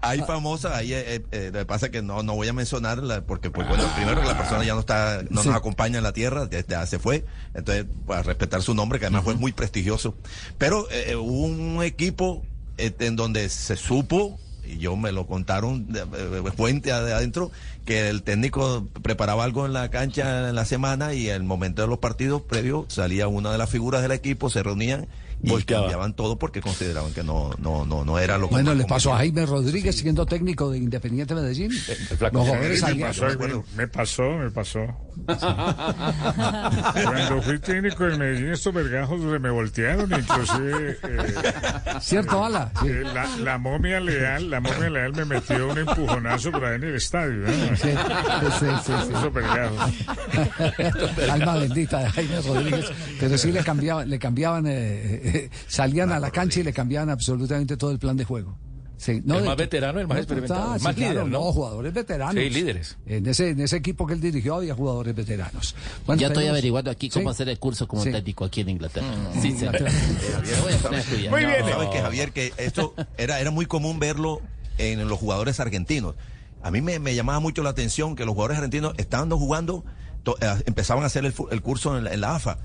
hay famosa, ahí eh, eh, lo que pasa es que no, no voy a mencionarla porque, pues bueno, primero que la persona ya no está, no Sí. nos acompaña en la tierra, ya, ya se fue, entonces, para respetar su nombre, que además fue muy prestigioso. Pero eh, eh, hubo un equipo eh, en donde se supo, y yo me lo contaron fuente de adentro, que el técnico preparaba algo en la cancha en la semana y en el momento de los partidos previos salía una de las figuras del equipo, se reunían y cambiaban todo porque consideraban que no, no, no, no era lo Bueno, le pasó a. Jaime Rodríguez siendo técnico de Independiente Medellín. Los jugadores me, pasó, me, me pasó, me pasó. (laughs) Cuando fui técnico en Medellín, estos vergajos se me voltearon, inclusive... eh, ¿Cierto, Ala? Sí. eh, la, la momia leal, la momia leal me metió un empujonazo por ahí en el estadio. ¿no? Sí, sí, sí, sí. Esos vergajos. Alma bendita de Jaime Rodríguez. Pero sí le cambiaban, le cambiaban, eh, eh, (laughs) salían a la cancha y le cambiaban absolutamente todo el plan de juego. Sí, El de- más veterano, el más no, experimentado, el sí, más claro, líder, ¿no? jugadores veteranos. Sí, líderes. En ese, en ese equipo que él dirigió había jugadores veteranos. Bueno, ya estoy averiguando aquí cómo Sí. hacer el curso como Sí. técnico aquí en Inglaterra. Mm, sí. Inglaterra. Me (laughs) voy a poner a estudiar. Muy bien. Sabes que Javier, que esto era, era muy común verlo en los jugadores argentinos. A mí me, me llamaba mucho la atención que los jugadores argentinos estando jugando, to- eh, empezaban a hacer el, el curso en la, en la AFA.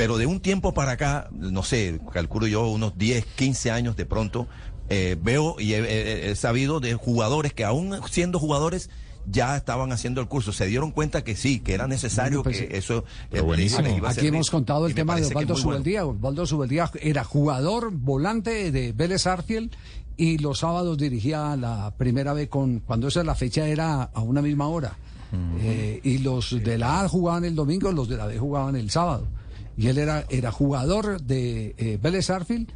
Pero de un tiempo para acá, no sé, calculo yo unos 10, 15 años de pronto, eh, veo y he, he- he sabido de jugadores que aún siendo jugadores ya estaban haciendo el curso. Se dieron cuenta que sí, que era necesario Bueno, pues, que eso... Pero eh, buenísimo. iba a Aquí hemos contado el tema de Osvaldo bueno. Subeldía. Osvaldo Subeldía era jugador, volante de Vélez Arfiel y los sábados dirigía la primera vez con, cuando esa la fecha era a una misma hora. Eh, y los de la A jugaban el domingo, los de la B jugaban el sábado. Y él era, era jugador de eh, Vélez Arfield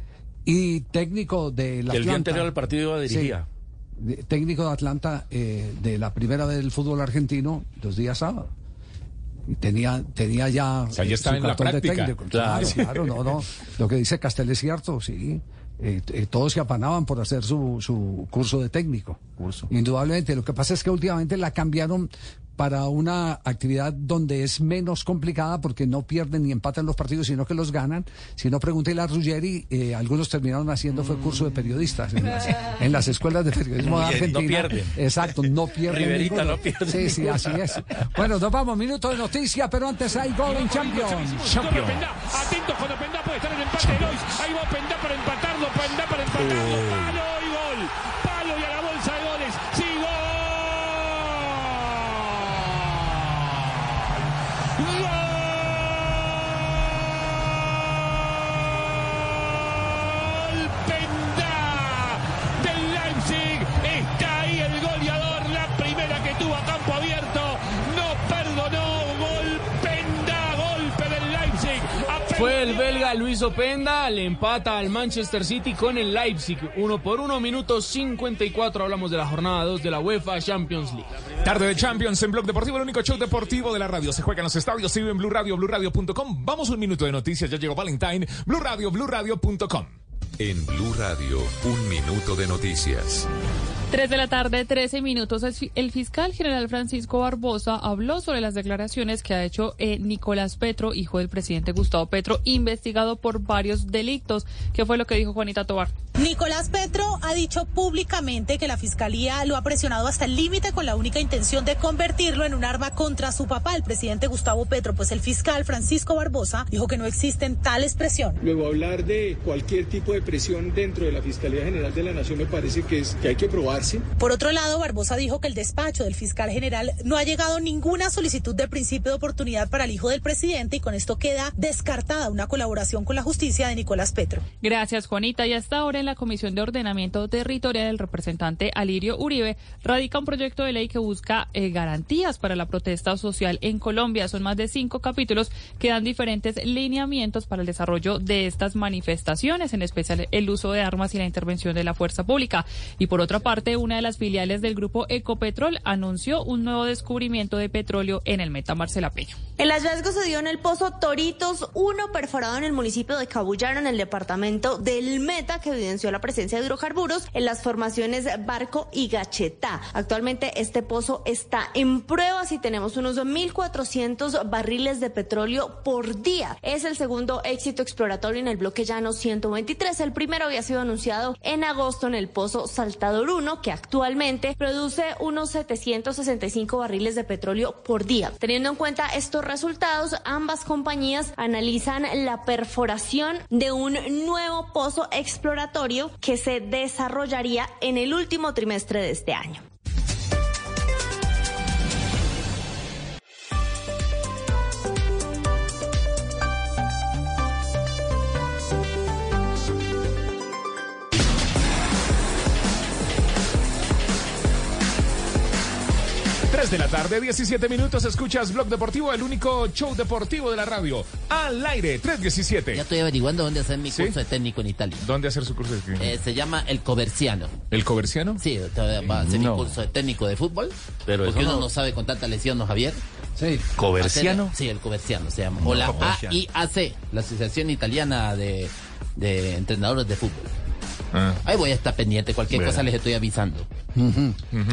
y técnico de la Que el día Atlanta. anterior al partido dirigía. Sí, técnico de Atlanta eh, de la primera vez del fútbol argentino los días sábados. Y tenía, tenía ya, sea, ya eh, estaba su en la práctica. técnico. Claro, Claro. claro, no, no. Lo que dice Castel es cierto, sí. Eh, eh, todos se apanaban por hacer su, su curso de técnico. Indudablemente. Lo que pasa es que últimamente la cambiaron para una actividad donde es menos complicada porque no pierden ni empatan los partidos, sino que los ganan. Si no, pregúntele a Ruggeri, eh, algunos terminaron haciendo fue curso de periodistas en las, en las escuelas de periodismo de Ruggeri, no Argentina. pierden. Exacto, no pierden. Riverita ninguno. no pierde Sí, sí, así es. Bueno, nos vamos, minuto de noticia, pero antes hay gol en Champions. Champions. Atentos cuando Pendá puede estar en el empate de Lois. Ahí va Pendá para empatarlo, Pendá para empatarlo. El belga Luis Openda, le empata al Manchester City con el Leipzig. Uno por uno, minuto 54. Hablamos de la jornada 2 de la UEFA Champions League. Tarde de Champions en Blog Deportivo, el único show deportivo de la radio. Se juega en los estadios, se vive en Blue Radio, BlueRadio.com. Vamos un minuto de noticias, ya llegó Valentine, Blue Radio, BlueRadio.com. En Blue Radio, un minuto de noticias. 3 de la tarde, 13 minutos. El fi- El fiscal general Francisco Barbosa habló sobre las declaraciones que ha hecho eh, Nicolás Petro, hijo del presidente Gustavo Petro, investigado por varios delitos. ¿Qué fue lo que dijo Juanita Tobar? Nicolás Petro ha dicho públicamente que la fiscalía lo ha presionado hasta el límite con la única intención de convertirlo en un arma contra su papá, el presidente Gustavo Petro. Pues el fiscal Francisco Barbosa dijo que no existen tales presiones. Luego hablar de cualquier tipo de presión dentro de la Fiscalía General de la Nación me parece que es que hay que Por otro lado, Barbosa dijo que el despacho del fiscal general no ha llegado ninguna solicitud de principio de oportunidad para el hijo del presidente y con esto queda descartada una colaboración con la justicia de Nicolás Petro. Gracias, Juanita. Y hasta ahora en la Comisión de Ordenamiento Territorial, el representante Alirio Uribe radica un proyecto de ley que busca eh, garantías para la protesta social en Colombia. Son más de cinco capítulos que dan diferentes lineamientos para el desarrollo de estas manifestaciones, en especial el uso de armas y la intervención de la fuerza pública. Y por otra parte, una de las filiales del grupo Ecopetrol anunció un nuevo descubrimiento de petróleo en el Meta Marcela Peña. El hallazgo se dio en el pozo Toritos 1, perforado en el municipio de Cabullaro, en el departamento del Meta, que evidenció la presencia de hidrocarburos en las formaciones Barco y Gachetá. Actualmente este pozo está en pruebas y tenemos unos 1.400 barriles de petróleo por día. Es el segundo éxito exploratorio en el bloque llano 123. El primero había sido anunciado en agosto en el pozo Saltador 1, que actualmente produce unos 765 barriles de petróleo por día. Teniendo en cuenta estos resultados, ambas compañías analizan la perforación de un nuevo pozo exploratorio que se desarrollaría en el último trimestre de este año. Tres de la tarde, 17 minutos, escuchas Blog Deportivo, el único show deportivo de la radio. Al aire, 317. Ya estoy averiguando dónde hacer mi curso de técnico en Italia. ¿Dónde hacer su curso de técnico? Eh, se llama El Coverciano. ¿El Coverciano? Sí, va a hacer No. mi curso de técnico de fútbol. Pero porque eso uno no- no sabe con tanta lesión, ¿no, Javier? Sí. ¿Coverciano? Sí, el Coverciano se llama. O la. AIAC, la Asociación Italiana de, de Entrenadores de Fútbol. Ahí voy a estar pendiente, cualquier Bueno. cosa les estoy avisando.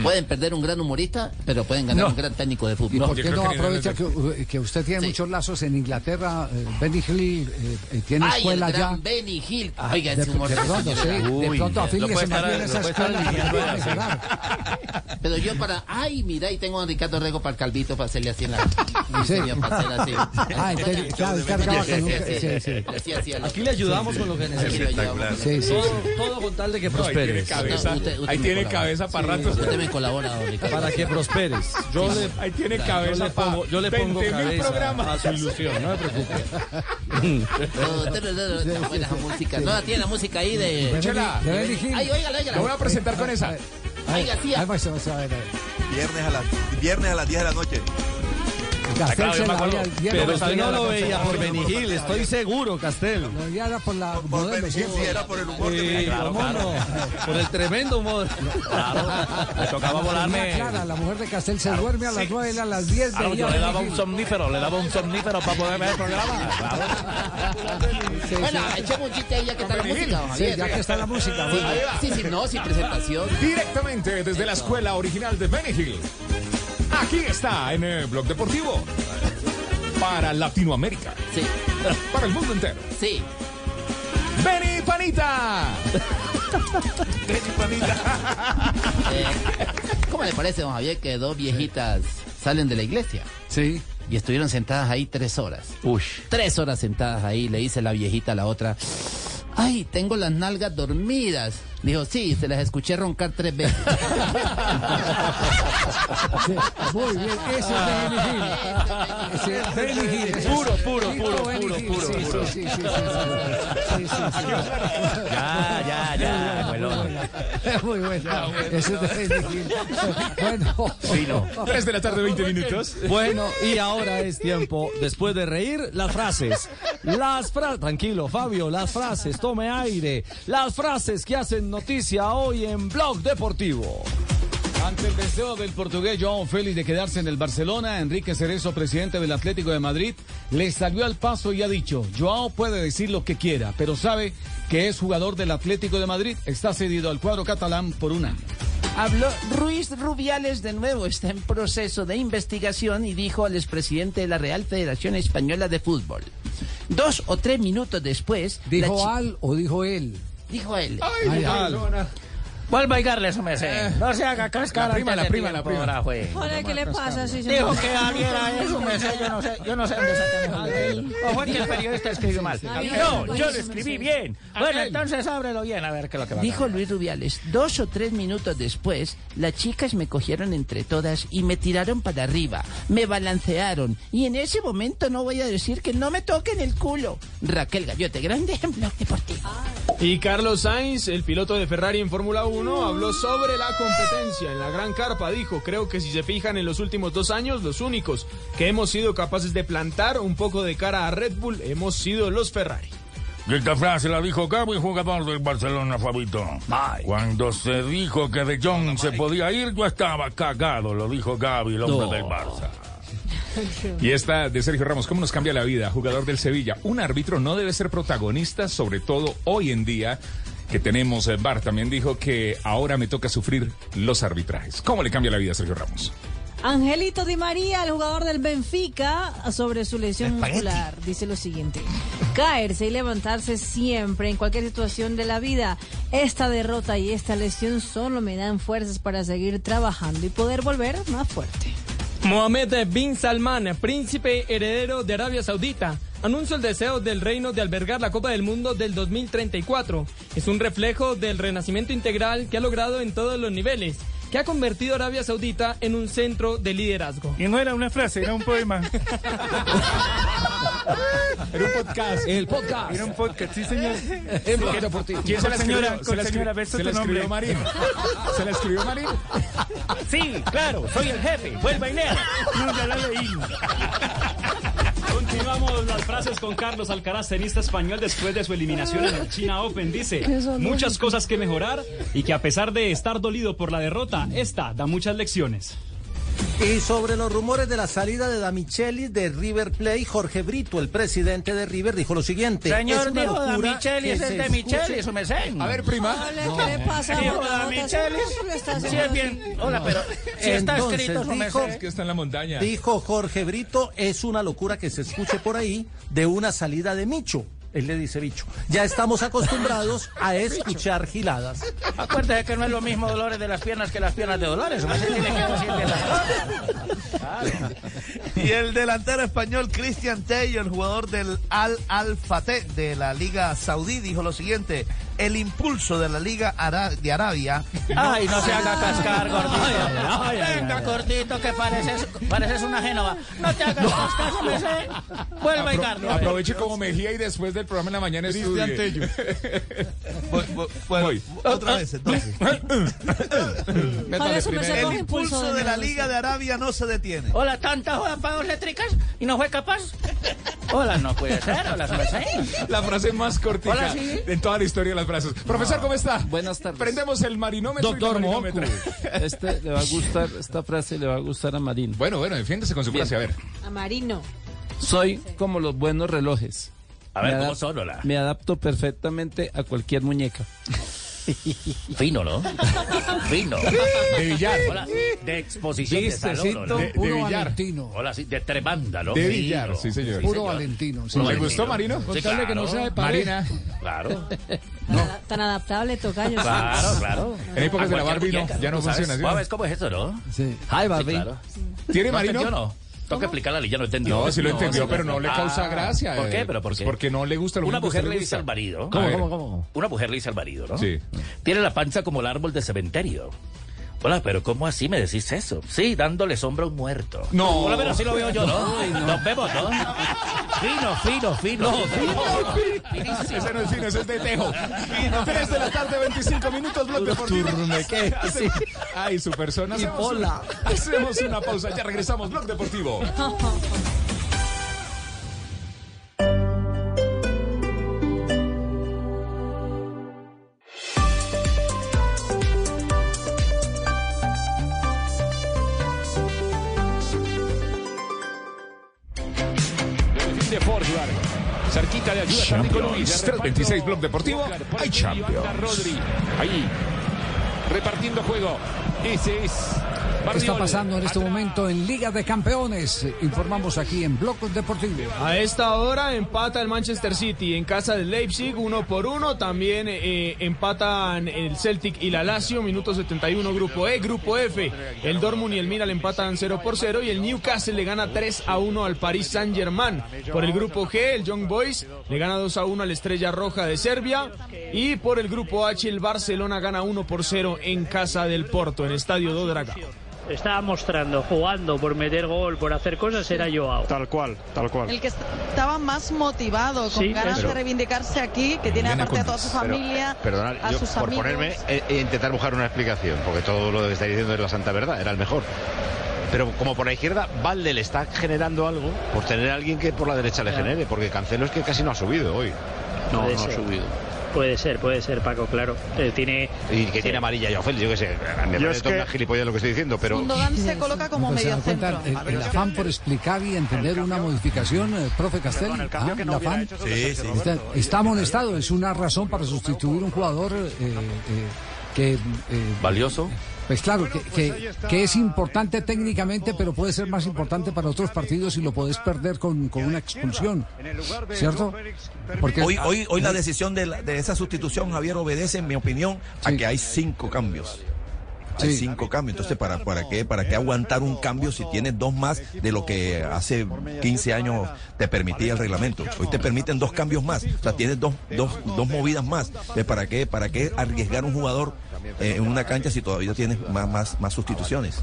Pueden perder un gran humorista, pero pueden ganar No. un gran técnico de fútbol. ¿Y por qué no aprovecha que, que usted tiene muchos lazos en Inglaterra? eh, Benny Hill eh, eh, tiene Ay, escuela el gran allá. Benny Hill. Ah, Oiga, de, ese humor de pronto, sí, de Uy, pronto lo afíliese más bien esa escuela. sí. Pero yo para. Ay, mira, y tengo a Ricardo Rego para el calvito para hacerle así en la. Sí. Para hacer así. (laughs) Ah, entonces, claro, él cargaba con un- sí, sí. Aquí le ayudamos con lo que. Sí, sí, todo, sí. con tal de que No, ahí tiene cabeza, Para Sí, rato. Usted me colabora, don Ricardo. Para que prosperes. Yo le, Ahí tiene yo cabeza le pongo, yo le pongo 20.000 cabeza a su ilusión, no me preocupe. No, usted no- no, no, no, buena música. No, tiene la música ahí de. Chela. Óigala, óigala. Lo voy a presentar con esa. Ay, Oiga, tía. ahí va, se va, se va a ver. Viernes a, las viernes a las 10 de la noche. Castel se la había- ya Pero no- usted no lo veía por Hill, estoy seguro, Castel. No, ya era por la modelo. Sí, sí, era por el humor Sí, de ¿cómo claro. Por el tremendo humor. Claro, me tocaba volarme. Clara, la mujer de Castel se duerme a las 9 y a las 10 de Claro, yo le daba un somnífero, le daba un somnífero para poder ver el programa. Claro. Sí, Bueno, sí. echemos un chiste ahí ya que está la música, Sí, ya que está la música. Sí, sí, no, sin presentación. Directamente desde la escuela original de Benny Hill. Aquí está en el Blog Deportivo. Para Latinoamérica. Sí, Para el mundo entero. sí. Benny Panita. Eh, ¿Cómo le parece, don Javier, que dos viejitas salen de la iglesia? Sí. Y estuvieron sentadas ahí tres horas. Ush. Tres horas sentadas ahí, le dice la viejita a la otra. Ay, tengo las nalgas dormidas. Dijo, sí, se las escuché roncar tres veces. (laughs) Muy bien, ese es Benny Hill. Ese es Benny Hill. Puro, puro, puro, puro, puro, Sí, puro. sí, sí, sí, sí. Ya, ya, ya. Muy bueno. Ese es de Benny Hill. Bueno. Fino. 3 de la tarde, 20 minutos. Bueno, y ahora es tiempo, después de reír, las frases. Las frases, tranquilo, Fabio, las frases, tome aire. Las frases que hacen noticia hoy en Blog Deportivo. Ante el deseo del portugués João Félix de quedarse en el Barcelona, Enrique Cerezo, presidente del Atlético de Madrid, le salió al paso y ha dicho, Joao puede decir lo que quiera, pero sabe que es jugador del Atlético de Madrid, está cedido al cuadro catalán por un año. Habló Ruiz Rubiales de nuevo, está en proceso de investigación y dijo al expresidente de la Real Federación Española de Fútbol. Dos o tres minutos después... ¿Dijo al o dijo él? Dijo él. Ay. Vuelva y darle su merced. No se haga cascar La prima, la prima, la prima. ahora, güey. Hola, ¿qué le pasa? Sí, Dijo que abriera eso, merced. Yo no sé, yo no sé dónde sacan eso. O fue que el periodista escribió mal. No, yo lo escribí bien. Bueno, entonces ábrelo bien a ver qué es lo que va a Dijo Luis Rubiales, dos o tres minutos después, las chicas me cogieron entre todas y me tiraron para arriba, me balancearon y en ese momento no voy a decir que no me toquen el culo. Raquel Gallote, grande en Blog Deportivo. Y Carlos Sainz, el piloto de Ferrari en Fórmula 1, habló sobre la competencia. En la gran carpa dijo, creo que si se fijan en los últimos dos años, los únicos que hemos sido capaces de plantar un poco de cara a Red Bull hemos sido los Ferrari. Esta frase la dijo Gaby, jugador del Barcelona, Fabito. Cuando se dijo que De Jong se podía ir, yo estaba cagado, lo dijo Gaby, el hombre No. del Barça. (laughs) Y esta de Sergio Ramos, ¿cómo nos cambia la vida? Jugador del Sevilla. Un árbitro no debe ser protagonista, sobre todo hoy en día que tenemos eh, VAR. También dijo que ahora me toca sufrir los arbitrajes. ¿Cómo le cambia la vida a Sergio Ramos? Angelito Di María, el jugador del Benfica, sobre su lesión muscular, dice lo siguiente. Caerse y levantarse siempre en cualquier situación de la vida. Esta derrota y esta lesión solo me dan fuerzas para seguir trabajando y poder volver más fuerte. Mohamed bin Salman, príncipe heredero de Arabia Saudita, anuncia el deseo del reino de albergar la Copa del Mundo del 2034. Es un reflejo del renacimiento integral que ha logrado en todos los niveles, que ha convertido a Arabia Saudita en un centro de liderazgo. Y no era una frase, era un poema. Era un podcast. El podcast. Era un podcast, sí, señor. En Blog Deportivo. ¿Quién se la escribió? Señora, se la, con señora, escri- beso se la escribió. Marín. ¿Se la escribió Marín? Sí, claro, soy el jefe. Vuelva y lea. No, ya la leí. Continuamos las frases con Carlos Alcaraz, tenista español, después de su eliminación en el China Open. Dice, muchas cosas que mejorar y que a pesar de estar dolido por la derrota, esta da muchas lecciones. Y sobre los rumores de la salida de Damichelis de River Plate, Jorge Brito, el presidente de River, dijo lo siguiente. Señor, "Es dijo es se de escuche- Michelis, su merced. A ver, prima. Hola, ¿qué le pasa? Dijo Sí, es bien. Hola, pero si está Entonces, escrito su dijo- que está en la montaña. Dijo Jorge Brito, es una locura que se escuche por ahí de una salida de Micho. Él le dice bicho. Ya estamos acostumbrados a escuchar giladas. Acuérdate que no es lo mismo Dolores de las piernas que las piernas de Dolores. Las Y el delantero español Christian el jugador del Al Al Fateh de la Liga Saudí, dijo lo siguiente: el impulso de la Liga Ara- de Arabia. Ay, no se haga cascar, gordito. ay, ay, Venga, ay. gordito, que pareces, pareces una Génova. No te hagas cascar, su merced. Vuelva y Apro- darle. aproveche como Mejía y después del programa en la mañana Cristian estudie. Tello. (laughs) Bueno, Voy. otra vez entonces. (laughs) El impulso de la. Liga de Arabia no se detiene. Hola, tanta joda para eléctricas y no fue capaz. (laughs) Hola, no puede ser. Hola, merced. La frase más cortita Hola, sí. en toda la historia de las Profesor, ¿cómo está? Buenas tardes. Prendemos el marinómetro Doctor y Moku, (laughs) este le va a gustar, esta frase le va a gustar a Marín. Bueno, bueno, defiéndese con su Bien. frase, a ver. A Marino. Soy como los buenos relojes. A ver, Me ¿cómo son, hola? Me adapto perfectamente a cualquier muñeca. (laughs) Fino, ¿no? Fino. De billar. Hola, de exposición de salón. De- de puro billar. Valentino. Hola, sí, de tremanda, ¿no? De billar, sí, señor. Puro señor. Valentino. sí. ¿Le Valentino. gustó, Marino? Sí, Contarle que no sea de pared. Marina, Claro, (laughs) Tan, tan adaptable, tocayo. claro, claro. En épocas de la A cualquier Barbie no, muñeca, ya no funciona así, ¿Sabes ¿no? cómo es eso, no? Sí. Hi, Sí, Barbie. claro. ¿Tiene ¿No Marino? Toca explicarle, ya no entendió. No, sí lo entendió, pero no le Ah, causa gracia. ¿Por qué? eh, ¿Pero por qué? Porque no le gusta lo Una mujer le dice al marido. A ver. Una mujer le dice al marido, ¿no? Sí. Tiene la panza como el árbol de cementerio. Hola, pero ¿cómo así me decís eso? Sí, dándole sombra a un muerto. No. Hola, pero así lo veo yo, ¿no? Ay, no. Nos vemos, ¿no? Fino, fino, fino. Ese no es fino, ese es de tejo. Fino, 3 de la tarde, 25 minutos, Blog Deportivo. turmeque. Hace- Ay, su persona. Y Hacemos, pola. hacemos una pausa, ya regresamos, Blog Deportivo. (laughs) Nico Luis. Champions, De reparto, 326 Blog Deportivo. Hay Champions. Rodri. Ahí. Repartiendo juego. Ese es. ¿Qué está pasando en este momento en Liga de Campeones? Informamos aquí en Bloque Deportivo. A esta hora empata el Manchester City en casa del Leipzig uno por uno. También eh, empatan el Celtic y la Lazio, minuto 71, grupo E. Grupo F, el Dortmund y el Milan empatan 0 por 0 y el Newcastle le gana 3 a 1 al Paris Saint Germain. Por el grupo G, el Young Boys le gana 2 a 1 al Estrella Roja de Serbia. Y por el grupo H, el Barcelona gana 1 por 0 en casa del Porto, en Estadio do Dragao. Estaba mostrando, jugando por meter gol, por hacer cosas, era Joao. Tal cual, tal cual. El que estaba más motivado, con Sí, ganas de reivindicarse aquí, que tiene aparte a toda su familia, a yo sus por amigos. ponerme e, e intentar buscar una explicación, porque todo lo que está diciendo es la santa verdad, era el mejor. Pero como por la izquierda, Valde le está generando algo por tener a alguien que por la derecha le genere, porque Cancelo es que casi no ha subido hoy. No, no ha subido. Puede ser, puede ser, Paco, claro. Eh, tiene... Y que Sí. tiene amarilla y Félix, yo qué sé. Me Yo es que- una gilipollas lo que estoy diciendo, pero... Gundogan se coloca como se medio centro. el, el afán por explicar y entender una modificación, eh, profe Castelli. Ah, el afán. Sí, sí. Está, está amonestado, es una razón para sustituir un jugador eh, eh, que... eh, Valioso. Pues claro, que, que- que es importante técnicamente, pero puede ser más importante para otros partidos y lo podés perder con, con una expulsión. ¿Cierto? Porque Hoy, hoy, hoy la decisión de, la- de esa sustitución, Javier, obedece, en mi opinión, a que hay cinco cambios. Hay cinco cambios. Entonces, ¿para, para, qué, ¿para qué aguantar un cambio si tienes dos más de lo que hace 15 años te permitía el reglamento? Hoy te permiten dos cambios más. O sea, tienes dos, dos, dos movidas más. Entonces, ¿para qué, ¿Para qué arriesgar un jugador eh, en una cancha si todavía tienes más, más, más sustituciones?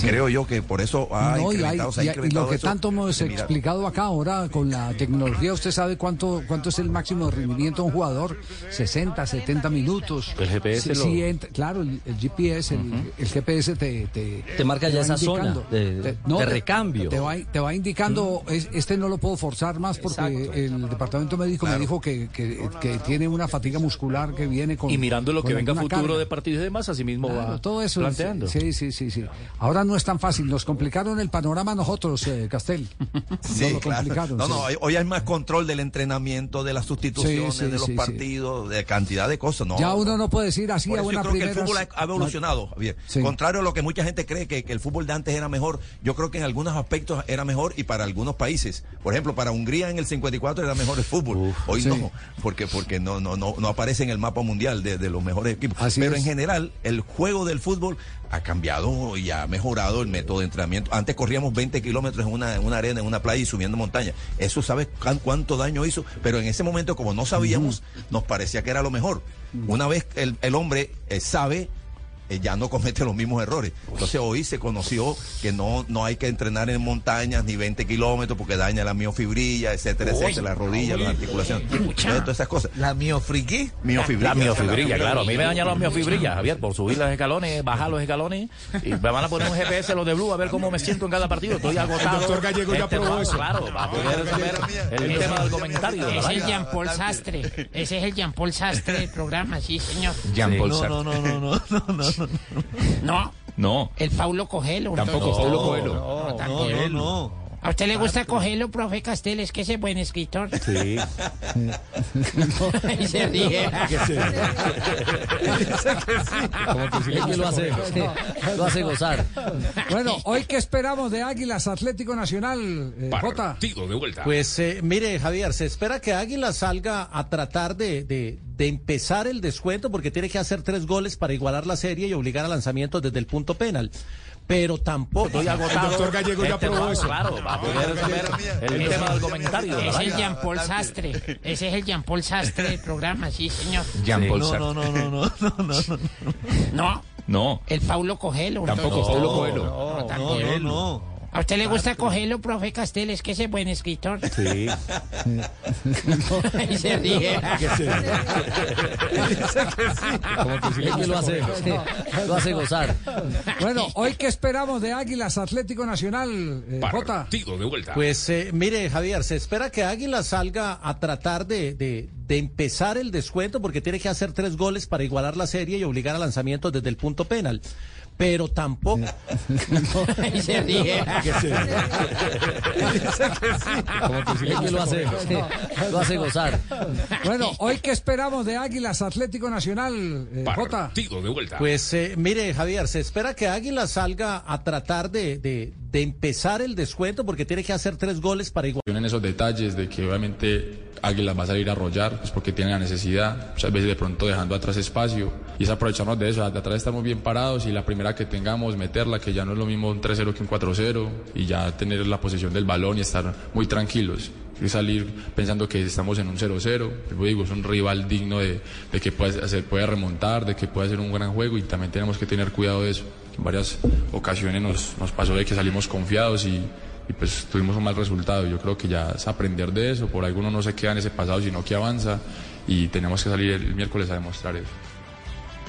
Creo yo que por eso ha No, y, hay- incrementado, se ha y- y incrementado lo que eso tanto hemos explicado acá ahora con la tecnología, usted sabe cuánto cuánto es el máximo de rendimiento de un jugador, 60, 70 minutos. El GPS lo- entra- claro, el, el GPS, el, el GPS te, te, Te marca ya esa zona de- de te- recambio. Te va, te va indicando, es- este no lo puedo forzar más porque el departamento médico me dijo que, que, que tiene una fatiga muscular que viene con... Y mirando lo con que venga futuro carga. De partidos y demás, así mismo Claro, va todo eso. planteando. Sí, sí, sí, sí. Ahora no es tan fácil. Nos complicaron el panorama nosotros, eh, Castel. (laughs) Sí, Nos lo claro. complicaron. No, sí. no, hoy, hoy hay más control del entrenamiento, de las sustituciones, Sí, sí, de los sí, sí. partidos, de cantidad de cosas. No, ya uno no puede decir así a una yo creo que el fútbol ha, evolucionado, Javier. Contrario a lo que mucha gente cree que, que el fútbol de antes era mejor, yo creo que en algunos aspectos era mejor y para algunos países. Por ejemplo, para Hungría en el 54 era mejor el fútbol. Hoy sí. no, porque porque no no no no aparece en el mapa mundial de, de los mejores equipos. Así Pero es. en general, el juego del fútbol ha cambiado y ha mejorado el método de entrenamiento. Antes corríamos 20 kilómetros en una, en una arena, en una playa y subiendo montaña. Eso, ¿sabes cuán- cuánto daño hizo? Pero en ese momento, como no sabíamos, nos parecía que era lo mejor. Una vez el, el hombre eh, sabe, eh, ya no comete los mismos errores. Entonces hoy se conoció que no, no hay que entrenar en montañas ni 20 kilómetros porque daña la miofibrilla, etcétera, Uy, etcétera, las rodillas, las articulaciones. Entonces, todas esas cosas. ¿La miofriqui? Miofibrilla. La miofibrilla, claro. A mí me dañan las miofibrillas, Javier, por subir los escalones, bajar los escalones. Y me van a poner un GPS los de Blue a ver cómo me siento en cada partido. Estoy agotado. El doctor Gallego ya Este, probó eso. Claro, para poder saber el tema del comentario. la Es el vaina. Jean-Paul Sastre. Ese es el Jean-Paul Sastre del programa, sí, señor. Jean-Paul No, Sartre. no, no, no, no, no, (laughs) no, no. El Paulo Cogelo. Tampoco. Paulo Coelho. No, no, no. ¿A usted le gusta Cogelo, profe Castel? Es que ese es buen escritor. Sí. (laughs) Y (laughs) se ríe. Como que sí le lo hace, lo hace gozar. Bueno, hoy que esperamos de Águilas Atlético Nacional, eh, Jota. Partido de vuelta. Pues eh, mire, Javier, se espera que Águila salga a tratar de, de- de empezar el descuento porque tiene que hacer tres goles para igualar la serie y obligar a lanzamientos desde el punto penal. Pero tampoco. Estoy agotado. El doctor Gallego ya Este probó va- eso. Claro, va a poder saber el tema del comentario. es vaina. Jean Paul Sastre. Ese es el Jean Paul Sastre del programa, sí, señor. Jean Paul No, Sartre. no, no, no, no, no, no, no. No, No. el Paulo Cogelo. Tampoco, entonces. Paulo Coelho. No, No, no, no. ¿A usted le gusta Cogelo, profe Castel? Es que ese es buen escritor. Sí. (laughs) Y se ríe. (laughs) Es que lo hace, lo hace gozar. Bueno, hoy que esperamos de Águilas Atlético Nacional, eh, Jota. Partido de vuelta. Pues eh, mire, Javier, se espera que Águila salga a tratar de, de- de empezar el descuento porque tiene que hacer tres goles para igualar la serie y obligar a lanzamientos desde el punto penal. Pero tampoco. (laughs) (laughs) Y se ríe. Es que lo hace, lo hace gozar. Bueno, hoy que esperamos de Águilas Atlético Nacional, eh, Jota. Partido de vuelta. Pues eh, mire, Javier, se espera que Águila salga a tratar de, de- de empezar el descuento porque tiene que hacer tres goles para igualar. en esos detalles de que obviamente Águilas va a salir a arrollar pues porque tiene la necesidad, muchas veces de pronto dejando atrás espacio y es aprovecharnos de eso, de atrás estamos bien parados y la primera que tengamos meterla, que ya no es lo mismo un 3-0 que un 4-0 y ya tener la posesión del balón y estar muy tranquilos y salir pensando que estamos en un 0-0, Yo digo, es un rival digno de, que puede, puede remontar, de que puede hacer un gran juego y también tenemos que tener cuidado de eso. En varias ocasiones nos, nos pasó de que salimos confiados y, y pues tuvimos un mal resultado. Yo creo que ya es aprender de eso, por alguno no se queda en ese pasado, sino que avanza y tenemos que salir el miércoles a demostrar eso.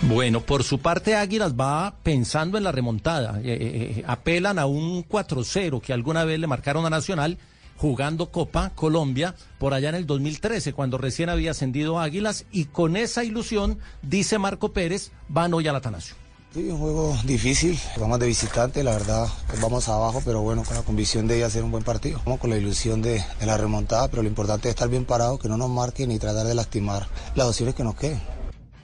Bueno, por su parte Águilas va pensando en la remontada. Eh, eh, eh, apelan a un 4-0 que alguna vez le marcaron a Nacional jugando Copa Colombia por allá en el 2013, cuando recién había ascendido Águilas, y con esa ilusión, dice Marco Pérez, van hoy al Atanasio. Sí, un juego difícil, vamos de visitante, la verdad, pues vamos abajo, pero bueno, con la convicción de ir a hacer un buen partido. Vamos con la ilusión de, la remontada, pero lo importante es estar bien parados, que no nos marquen y tratar de lastimar las opciones que nos queden.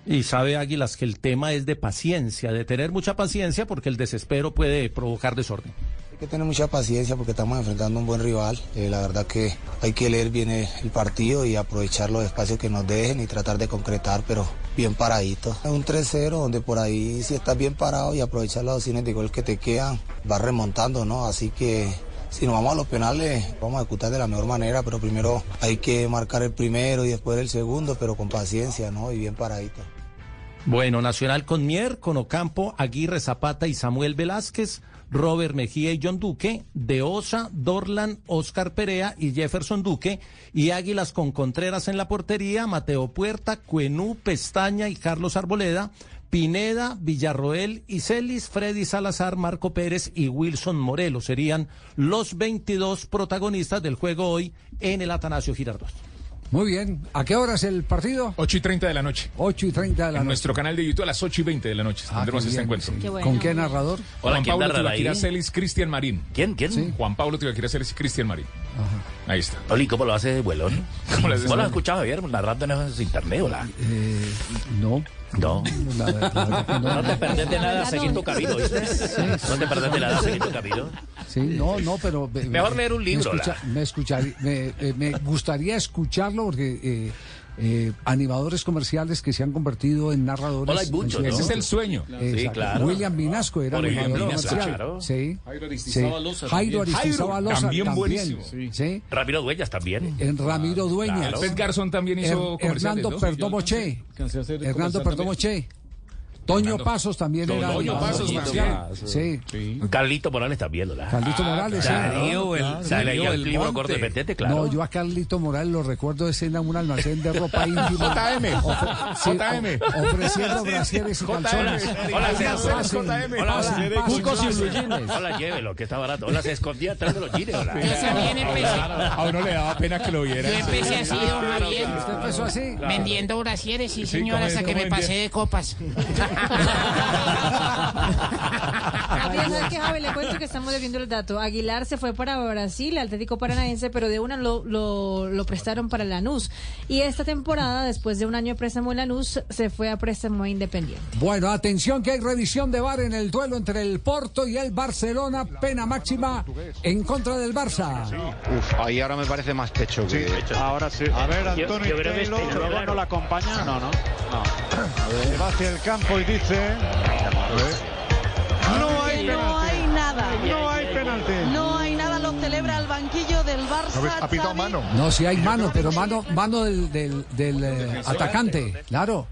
Y sabe Águilas que el tema es de paciencia, de tener mucha paciencia, porque el desespero puede provocar desorden. Hay que tener mucha paciencia porque estamos enfrentando a un buen rival. Eh, la verdad que hay que leer bien el, partido y aprovechar los espacios que nos dejen y tratar de concretar, pero bien paradito. Es un 3-0 donde por ahí si estás bien parado y aprovechar las opciones de gol que te quedan, vas remontando, ¿no? Así que si nos vamos a los penales, vamos a ejecutar de la mejor manera, pero primero hay que marcar el primero y después el segundo, pero con paciencia, ¿no? Y bien paradito. Bueno, Nacional con Mier, con Ocampo, Aguirre Zapata y Samuel Velázquez, Robert Mejía y John Duque, De Osa, Dorlan, Oscar Perea y Jefferson Duque, y Águilas con Contreras en la portería, Mateo Puerta, Cuenú, Pestaña y Carlos Arboleda, Pineda, Villarroel y Celis, Freddy Salazar, Marco Pérez y Wilson Morelos serían los 22 protagonistas del juego hoy en el Atanasio Girardot. Muy bien. ¿A qué hora es el partido? 8 y 30 de la noche. 8 y 30 de la En noche. nuestro canal de YouTube a las 8 y 20 de la noche Ah, tendremos este encuentro. Qué bueno. ¿Con qué narrador? Juan Hola, ¿quién Pablo? Tibaquira Celis, Cristian Marín. ¿Quién? ¿Quién? Sí. Juan Pablo Tibaquira Celis y Cristian Marín. Ahí está. Oli, ¿cómo lo hace de vuelón? ¿Cómo lo hace de ¿Vos lo vuelón? has escuchado, Javier, narrando en esos internet, hola? Eh, no. No. La verdad que no. No te perdés de nada seguir no. tu camino, ¿viste? Sí, No te perdés de nada seguir tu camino. Sí, no, no, pero... me- Mejor me- leer un libro, Me, escucha- me, escuchar- me, eh, me gustaría escucharlo porque eh, eh, animadores comerciales que se han convertido en narradores... Hola, hay muchos, ¿no? Ese es el sueño. Exacto. Sí, claro. William Minasco era Por animador comercial. claro. Sí. Jairo sí. Aristizábal Loza Jairo también. También también. buenísimo. Sí. Ramiro Dueñas también. En Ramiro Dueñas. Claro. Pet Garzón también hizo Hernando ¿no? Perdomo Che. Hernando Perdomo Che. Toño. Pasos también era Toño Pasos también. Sí. Carlito Morales también, ¿verdad? Carlito Morales, sí. Darío, el, Claro. se leía el Darío libro corto de Petete, claro. No, yo a Carlito Morales lo recuerdo de escena en un almacén de ropa (laughs) íntima. JM. JM. ofreciendo brasieres y calzones. Hola, JM. Hola, Cucos y blue. Hola, llévelo, que está barato. Hola, se escondía atrás de los jeans, hola. Esa bien empecé. A uno le daba pena que lo Yo vieran. empecé así, don Javier. ¿Usted empezó así? Vendiendo brasieres, sí, Sí, señor, ¿cómo hasta que ¿Cómo me pasé de copas. Javier, ¿sabes qué, Javi? Le cuento que estamos debiendo el dato. Aguilar se fue para Brasil, Atlético Paranaense, pero de una lo, lo, lo prestaron para Lanús. Y esta temporada, después de un año de préstamo en Lanús, se fue a préstamo a Independiente. Bueno, atención que hay revisión de VAR en el duelo entre el Porto y el Barcelona. Pena máxima en contra del Barça. Uf, ahí ahora me parece más pecho que... Ahora sí. A ver, Yo- Antonio yo creo que es Taylor, pecho, luego claro. no la acompaña. No, no. No. Se va hacia el campo y dice. No hay No hay No hay penalti. No hay nada, lo celebra el banquillo del Barça. Ha pitado mano. No, si hay mano, pero mano, mano del, del, del, eh, atacante, claro.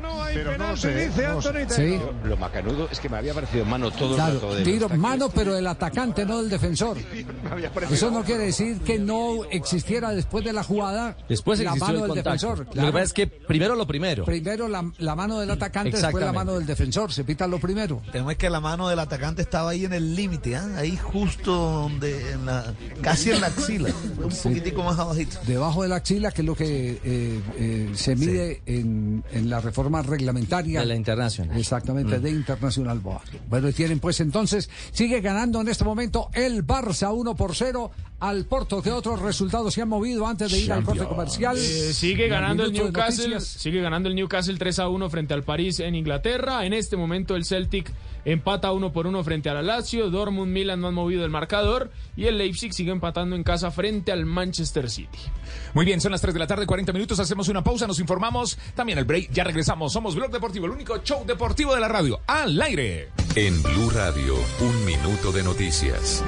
No hay Pero no penalti, sé, dice no lo sé. Anthony Sí. Taylor. Lo macanudo es que me había parecido mano todo el rato de tiro, mano, pero del atacante, no del defensor. (laughs) Eso no quiere decir que no existiera después de la jugada Después la mano el del defensor. Lo que pasa es que primero lo primero. Primero la, la mano del atacante, después la mano del defensor. Se pita lo primero. El tema es que la mano del atacante estaba ahí en el límite, ¿ah? ahí justo donde, en la, casi en la axila, un poquitico más abajito. Debajo de la axila, que es lo que eh, eh, se mide en, en la reforma reglamentaria. De la internacional. Exactamente, Mm. de Internacional Boa. Bueno, y tienen pues entonces, sigue ganando en este momento el Barça 1 por 0 al Porto. ¿Qué otros resultados se han movido antes de ir al corte comercial? Eh, sigue ganando el Newcastle, sigue ganando el Newcastle 3 a 1 frente al París en Inglaterra. En este momento el Celtic empata 1 por 1 frente al Lazio, Dortmund, Milan no han movido el marcador y el Leipzig sigue empatando en casa frente al Manchester City. Muy bien, son las 3 de la tarde, 40 minutos. Hacemos una pausa, nos informamos. También el break, ya regresamos. Somos Blog Deportivo, el único show deportivo de la radio. Al aire. En Blue Radio, un minuto de noticias.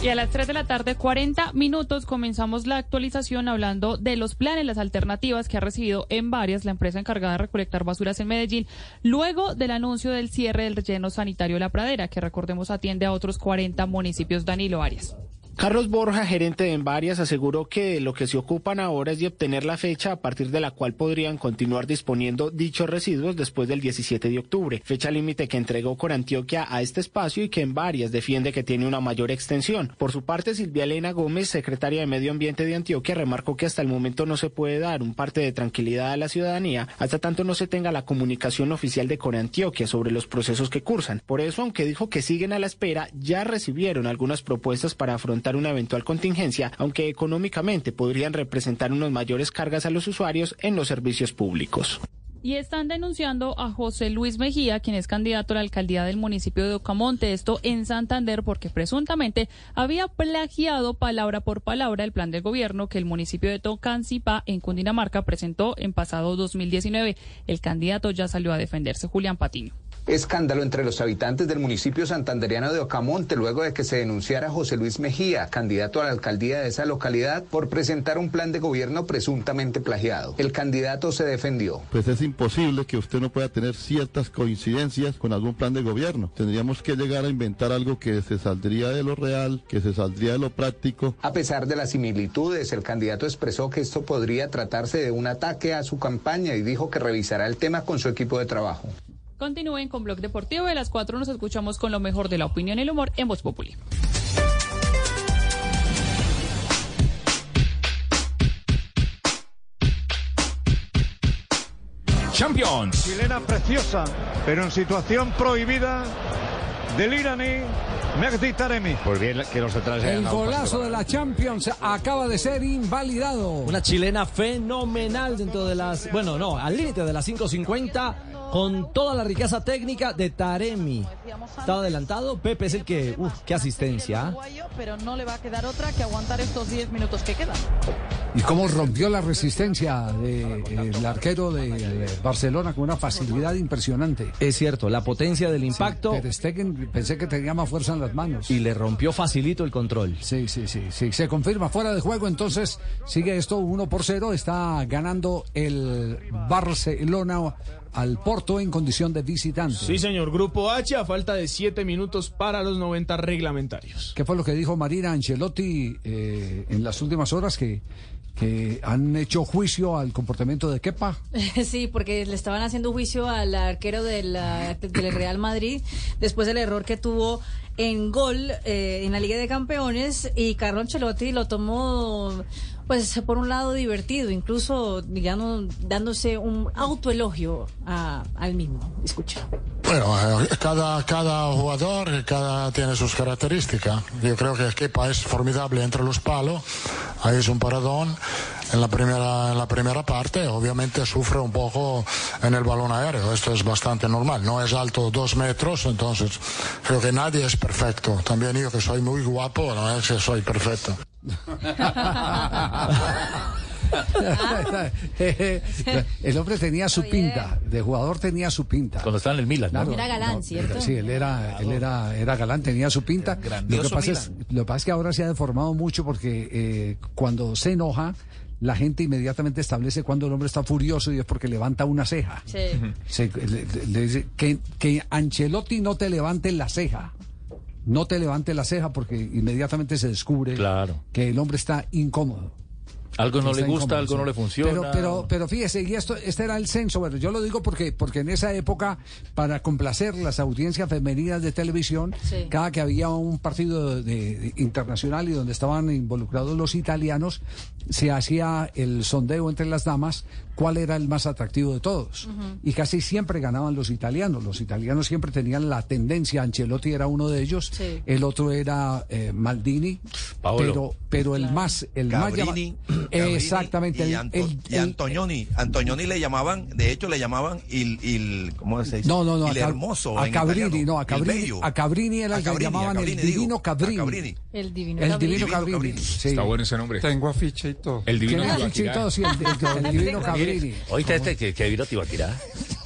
Y a las 3 de la tarde, 40 minutos, comenzamos la actualización hablando de los planes, las alternativas que ha recibido en varias la empresa encargada de recolectar basuras en Medellín, luego del anuncio del cierre del relleno sanitario La Pradera, que recordemos atiende a otros 40 municipios. Danilo Arias. Carlos Borja, gerente de Envarias, aseguró que lo que se ocupan ahora es de obtener la fecha a partir de la cual podrían continuar disponiendo dichos residuos después del 17 de octubre, fecha límite que entregó Corantioquia a este espacio y que Envarias defiende que tiene una mayor extensión. Por su parte, Silvia Elena Gómez, secretaria de Medio Ambiente de Antioquia, remarcó que hasta el momento no se puede dar un parte de tranquilidad a la ciudadanía hasta tanto no se tenga la comunicación oficial de Corantioquia sobre los procesos que cursan. Por eso, aunque dijo que siguen a la espera, ya recibieron algunas propuestas para afrontar una eventual contingencia, aunque económicamente podrían representar unos mayores cargas a los usuarios en los servicios públicos. Y están denunciando a José Luis Mejía, quien es candidato a la alcaldía del municipio de Ocamonte, esto en Santander, porque presuntamente había plagiado palabra por palabra el plan de gobierno que el municipio de Tocancipá, en Cundinamarca, presentó en pasado 2019. El candidato ya salió a defenderse, Julián Patiño. Escándalo entre los habitantes del municipio santandereano de Ocamonte luego de que se denunciara a José Luis Mejía, candidato a la alcaldía de esa localidad, por presentar un plan de gobierno presuntamente plagiado. El candidato se defendió. Pues es imposible que usted no pueda tener ciertas coincidencias con algún plan de gobierno. Tendríamos que llegar a inventar algo que se saldría de lo real, que se saldría de lo práctico. A pesar de las similitudes, el candidato expresó que esto podría tratarse de un ataque a su campaña y dijo que revisará el tema con su equipo de trabajo. Continúen con Blog Deportivo. De las 4 nos escuchamos con lo mejor de la opinión y el humor en Voz Populi. Champions. Chilena preciosa, pero en situación prohibida del iraní Mehdi Taremi. Pues bien que los centrales El golazo de la Champions acaba de ser invalidado. Una chilena fenomenal dentro de las, bueno, no, al límite de las 5.50 con toda la riqueza técnica de Taremi. Estaba adelantado, Pepe es el que, uff, qué asistencia. ¿ah? Pero no le va a quedar otra que aguantar estos 10 minutos que quedan. Y cómo rompió la resistencia del arquero de eh, Barcelona con una facilidad impresionante. Es cierto, la potencia del impacto. Ter Stegen, pensé que tenía más fuerza en las manos. Y le rompió facilito el control. Sí, sí, sí, sí. Se confirma fuera de juego, entonces sigue esto 1 por 0. Está ganando el Barcelona al Porto en condición de visitante. Sí, señor. Grupo H a falta de 7 minutos para los 90 reglamentarios. ¿Qué fue lo que dijo Marina Ancelotti eh, en las últimas horas que, que han hecho juicio al comportamiento de Kepa? (laughs) Sí, porque le estaban haciendo juicio al arquero del Real Madrid después del error que tuvo en gol eh, en la Liga de Campeones y Carlo Ancelotti lo tomó pues por un lado divertido, incluso digamos dándose un autoelogio al mismo. Escucha. Bueno, eh, cada, cada jugador cada tiene sus características. Yo creo que Kepa es formidable entre los palos. Ahí es un paradón en la primera, en la primera parte. Obviamente sufre un poco en el balón aéreo. Esto es bastante normal. No es alto dos metros, entonces creo que nadie es perfecto. También yo que soy muy guapo, no es que soy perfecto. (laughs) el hombre tenía su pinta, de jugador tenía su pinta. Cuando estaba en el Milan, ¿no? Era galán, No, ¿cierto? Sí, él era, él era, era galán, tenía su pinta. Lo que, pasa es, lo que pasa es que ahora se ha deformado mucho porque eh, cuando se enoja, la gente inmediatamente establece cuando el hombre está furioso y es porque levanta una ceja. Sí. Se- le, le dice que, que Ancelotti no te levante la ceja. No te levante la ceja porque inmediatamente se descubre Claro. que el hombre está incómodo. Algo no le gusta, algo no le funciona. Pero, pero, pero fíjese, y esto, este era el censo. Bueno, yo lo digo porque, porque en esa época, para complacer las audiencias femeninas de televisión, Sí. cada que había un partido de- de- internacional y donde estaban involucrados los italianos, se hacía el sondeo entre las damas cuál era el más atractivo de todos. Y casi siempre ganaban los italianos. Los italianos siempre tenían la tendencia, Ancelotti era uno de ellos, Sí. el otro era eh, Maldini, Paolo. pero, pero el más, el más Cabrini, llama- (clears throat) Cabrini Exactamente. y, el- Anto- el- y Antonioni. Antonioni le llamaban, de hecho le llamaban il, il ¿cómo se dice? no, no, no. Il a hermoso. A Cabrini, italiano, no, a Cabrini. A Cabrini era el que llamaban Cabrini, el divino digo, Cabrini. Cabrini. El divino El Cabrini. divino Divino Cabrini. Cabrini. Sí. Está bueno ese nombre. Tengo afiche y todo. El divino sí, el (laughs) divino Cabrini. ¿Oíste este que, que vino Tibaquirá?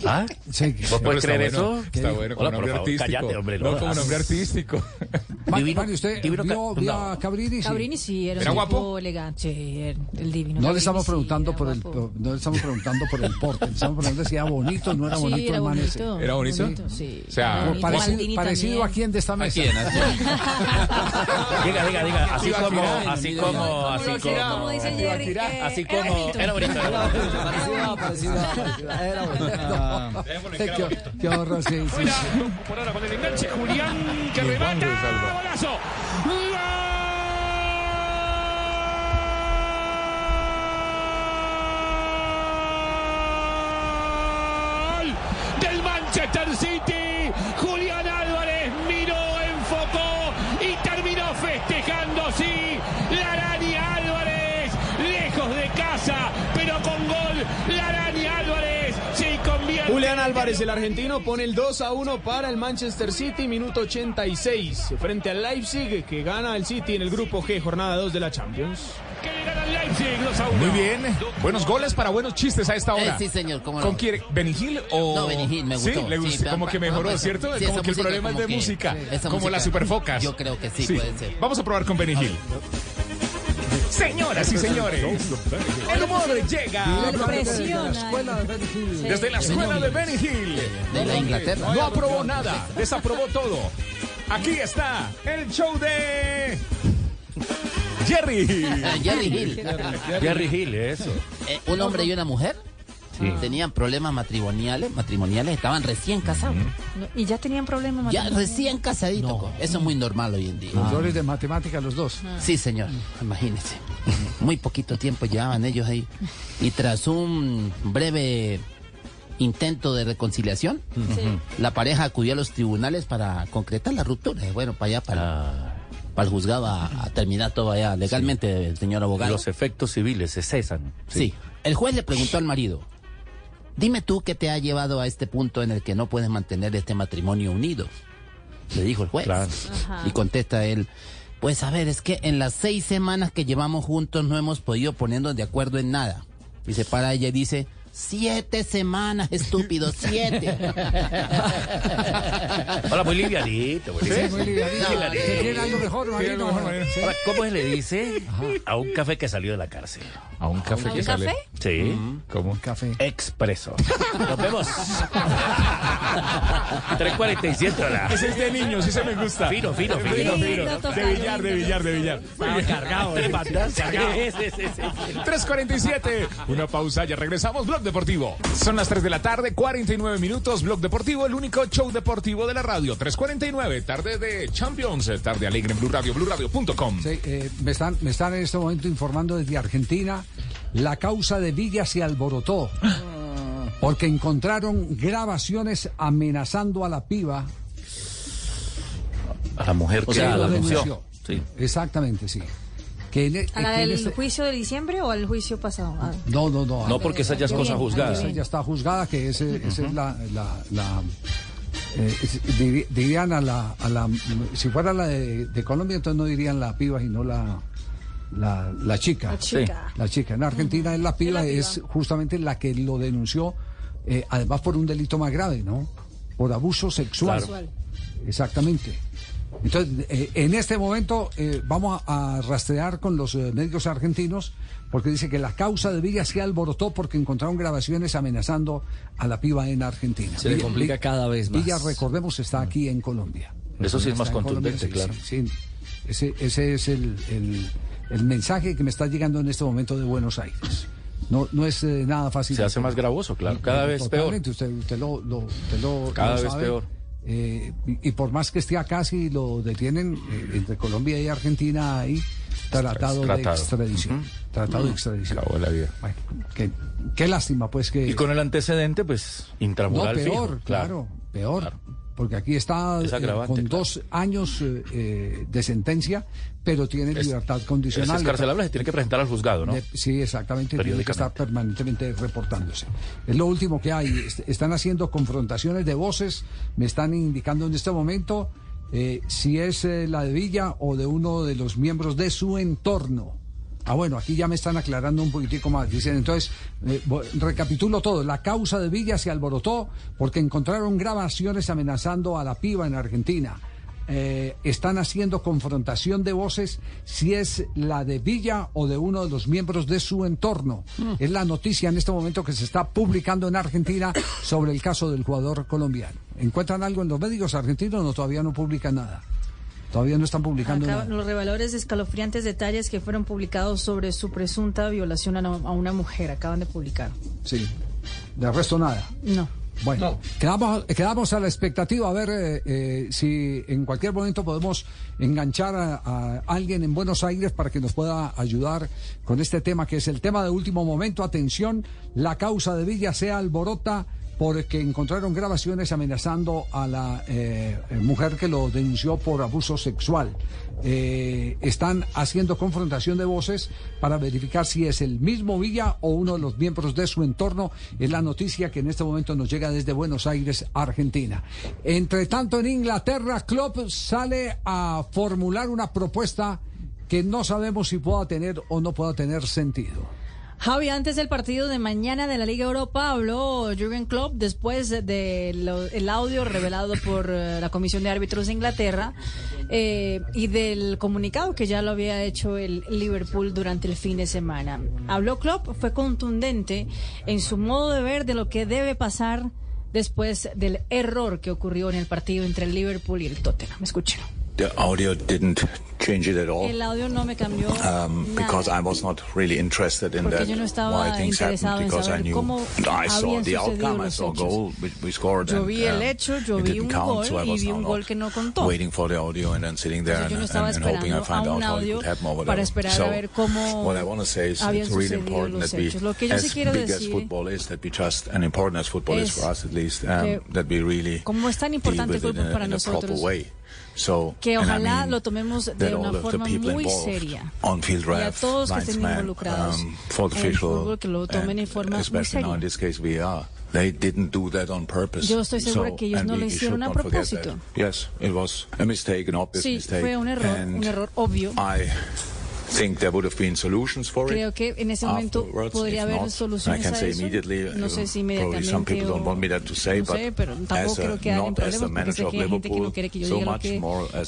¿Ah? Sí. ¿Vos está creer bueno, eso? Está bueno, como Hola, por nombre favor, artístico. cállate, hombre. No, como das. nombre artístico. (laughs) Ma- Divino- Mari, ¿usted divino vio, ca- vio no. a Cabrini? Sí. Cabrini sí, era, ¿Era un guapo? elegante. El, divino. No le estamos preguntando por el no le estamos preguntando por el porte, le estamos preguntando si era bonito o no era Sí, bonito era el man ese. bonito. ¿Era bonito? sí. O sea, Era bonito. Parecido, a quién de esta mesa. (laughs) Diga, diga, diga. Así como, así como, así Como como. dice Jerry, Así era como. bonito. Era bonito. era bonito. Era bonito. (laughs) qué, qué horror, sí, sí. Por ahora con el enganche, Julián que remata. ¡Golazo! ¡Gol! Julián Álvarez, el argentino, pone el 2 a 1 para el Manchester City, minuto 86, frente al Leipzig, que gana el City en el grupo G, jornada 2 de la Champions. Que le gana el Leipzig 2 a 1. Muy bien. Buenos goles para buenos chistes a esta hora. Eh, sí, señor, cómo no. ¿Con quién? ¿Benigil o...? No, Benigil, me gustó. Sí, le gustó. Sí, como que mejoró, ¿cierto? sí, como que el problema es de que- música. como música- las superfocas. Yo creo que sí, puede ser. Vamos a probar con Benigil. Señoras y señores, el humor llega Presiona. Escuela de Benny Hill. desde la escuela de Benny Hill. De la Inglaterra. No aprobó nada, desaprobó todo. Aquí está el show de Jerry. Jerry Hill. Jerry Hill, eso. Eh, un hombre y una mujer tenían problemas matrimoniales, matrimoniales, estaban recién casados. No, Y ya tenían problemas. Ya matrimoniales. recién casaditos. co- Eso es muy normal hoy en día. Profesores de matemáticas los dos. Sí, señor. Imagínese. (laughs) Muy poquito tiempo llevaban ellos ahí. Y tras un breve intento de reconciliación, la pareja acudió a los tribunales para concretar la ruptura. Bueno, para allá, para, para el juzgado, a, a terminar todo allá legalmente, el señor abogado. Los efectos civiles se cesan. Sí. El juez le preguntó al marido, dime tú qué te ha llevado a este punto en el que no puedes mantener este matrimonio unido. Le dijo el juez. Claro. Y contesta él, pues a ver, es que en las seis semanas que llevamos juntos no hemos podido ponernos de acuerdo en nada. Y se para ella y dice, siete semanas, estúpido, siete. (laughs) Hola, muy livianito. Muy Sí, livianito. muy livianito. Muy livianito. ¿Te quiere algo mejor, Marino? Sí. Ahora, ¿cómo se le dice a un café que salió de la cárcel? A un café ¿A que un sale. café? Sí. ¿Cómo? Café. Expreso. Nos vemos. (laughs) 347 hola. Ese es de niños, ese me gusta. Fino, fino, fino. Fino. De billar, de billar, de billar. Estaba cargado. Sí, sí, sí, sí. 3.47. Una pausa, ya regresamos. Blog Deportivo. Son las 3 de la tarde, 49 minutos. Blog Deportivo, el único show deportivo de la radio. 3.49, tarde de Champions, tarde alegre en Blue Radio, BlueRadio.com. Sí, eh, me, están, me están en este momento informando desde Argentina. La causa de Villa se alborotó porque encontraron grabaciones amenazando a la piba. A la mujer O que sea, la lo denunció. denunció. Sí. Exactamente, sí. Que en, ¿A la que del este- juicio de diciembre o al juicio pasado? Ah. No, no, no. No, porque esa ya es cosa bien, juzgada. Esa ya está juzgada, que ese, esa es la... la, la, eh, dirían a la, a la... Si fuera la de, de Colombia, entonces no dirían la piba, sino la... la, la chica. La chica. Sí. La chica. En Argentina es la piba, la piba. es justamente la que lo denunció, eh, además por un delito más grave, ¿no? Por abuso sexual. Sexual. Exactamente. Entonces, eh, en este momento eh, vamos a, a rastrear con los eh, médicos argentinos porque dice que la causa de Villa se alborotó porque encontraron grabaciones amenazando a la piba en Argentina. Se le complica cada vez más. Villa, recordemos, está aquí en Colombia. Eso sí es más Colombia, contundente, claro. sí, sí. Ese, ese es el, el- el mensaje que me está llegando en este momento de Buenos Aires. No, no es eh, nada fácil. Se hace más gravoso, claro. Cada vez peor. Usted, usted lo, lo- usted lo- Cada lo vez sabe. peor. Eh, y, y por más que esté acá, si lo detienen, eh, entre Colombia y Argentina hay tratado, de extradición. Tratado de Mm. extradición. Acabó la vida. Bueno, qué, qué lástima, pues que... Y con el antecedente, pues, no, intramural peor, fijo. claro, peor. Porque aquí está Es eh, con claro. dos años eh, de sentencia, pero tiene Es- libertad Es condicional. escarcelable, se tiene que presentar al juzgado, ¿no? Sí, exactamente. Tiene que estar permanentemente reportándose. Es lo último que hay. Est- Están haciendo confrontaciones de voces. Me están indicando en este momento eh, si es eh, la de Villa o de uno de los miembros de su entorno. Ah, bueno, aquí ya me están aclarando un poquitico más. Dicen, entonces, eh, recapitulo todo. La causa de Villa se alborotó porque encontraron grabaciones amenazando a la piba en Argentina. Eh, están haciendo confrontación de voces si es la de Villa o de uno de los miembros de su entorno. Es la noticia en este momento que se está publicando en Argentina sobre el caso del jugador colombiano. ¿Encuentran algo en los médicos argentinos? No, todavía no publican nada. Todavía no están publicando Acá, nada. los reveladores de escalofriantes detalles que fueron publicados sobre su presunta violación a una mujer acaban de publicar. Sí. De resto nada. No. Bueno, quedamos, quedamos a la expectativa a ver eh, eh, si en cualquier momento podemos enganchar a, a alguien en Buenos Aires para que nos pueda ayudar con este tema que es el tema de último momento. Atención, la causa de Villa se alborota porque encontraron grabaciones amenazando a la eh, mujer que lo denunció por abuso sexual. Eh, están haciendo confrontación de voces para verificar si es el mismo Villa o uno de los miembros de su entorno. Es la noticia que en este momento nos llega desde Buenos Aires, Argentina. Entre tanto, en Inglaterra, Klopp sale a formular una propuesta que no sabemos si pueda tener o no pueda tener sentido. Javi, antes del partido de mañana de la Liga Europa habló Jürgen Klopp después del audio revelado por eh, la Comisión de Árbitros de Inglaterra eh, y del comunicado que ya lo había hecho el Liverpool durante el fin de semana. Habló Klopp, fue contundente en su modo de ver de lo que debe pasar después del error que ocurrió en el partido entre el Liverpool y el Tottenham. Escuchen. The audio didn't change it at all. El audio no me cambió Um, because I was not really interested in Porque that yo no estaba why things happened because I knew I saw the outcome I saw a goal we, we scored Yo and, vi el um, hecho, yo it vi didn't un count, gol so I was vi now un not gol que no contó. waiting for the audio and then sitting there Entonces yo no and, and, and hoping I find out how it could happen or whatever. para esperar so a ver cómo what I want to say is it's really important that we hechos. Lo que yo as big as football is that we just and important as football is for us at least um, that we really como es tan deal with it in in a proper way. So, que ojalá lo tomemos de una forma muy seria. Y a todos que estén involucrados um, en el fútbol, que lo tomen en forma muy especially now in seria. this case VR. They didn't do that on purpose. Yo estoy segura So, que ellos no we lo hicieron a propósito. Yes, it was a mistake, an obvious Sí, mistake. fue un error, and un error obvio. I think there would have been solutions for it. Creo que en ese momento podría haber soluciones a eso. No sé uh, si Probably some people inmediatamente don't o- want me that to say, no but sé, pero tampoco creo que haya problemas porque sé que hay gente que no quiere que yo so diga lo que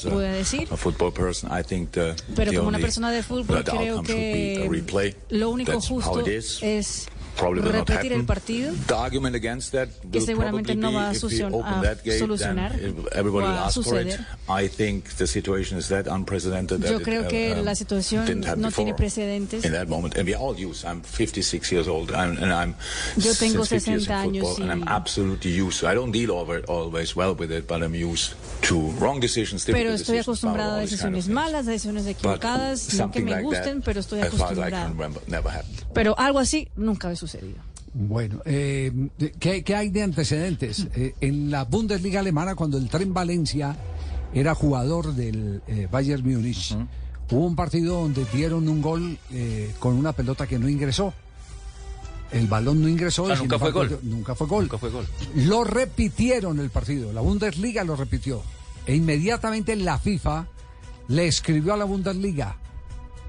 pueda decir. a football person, I think the, Pero como una persona de fútbol creo que replay. lo único justo es repetir el partido The argument against that que seguramente no va a, solucionar will a suceder. I think the situation is that unprecedented that Yo creo que la situación no tiene precedentes. in that moment. And we are all used. I'm 56 years old, I'm, and I'm Yo tengo since 50 years 60 in años football, and y- I'm absolutely used. I don't deal over, always well with it, but I'm used to wrong decisions, Pero estoy decisions, acostumbrada a decisiones malas, a decisiones equivocadas, no que me like gusten, that, pero estoy happened. Pero algo así nunca había sucedido. Bueno, eh, ¿qué, qué hay de antecedentes? Eh, en la Bundesliga alemana, cuando el Tren Valencia era jugador del eh, Bayern Múnich, hubo un partido donde dieron un gol con una pelota que no ingresó. El balón no ingresó. Ah, y sin nunca fue gol. Nunca fue gol. Nunca fue gol. Lo repitieron el partido. La Bundesliga lo repitió. E inmediatamente la FIFA le escribió a la Bundesliga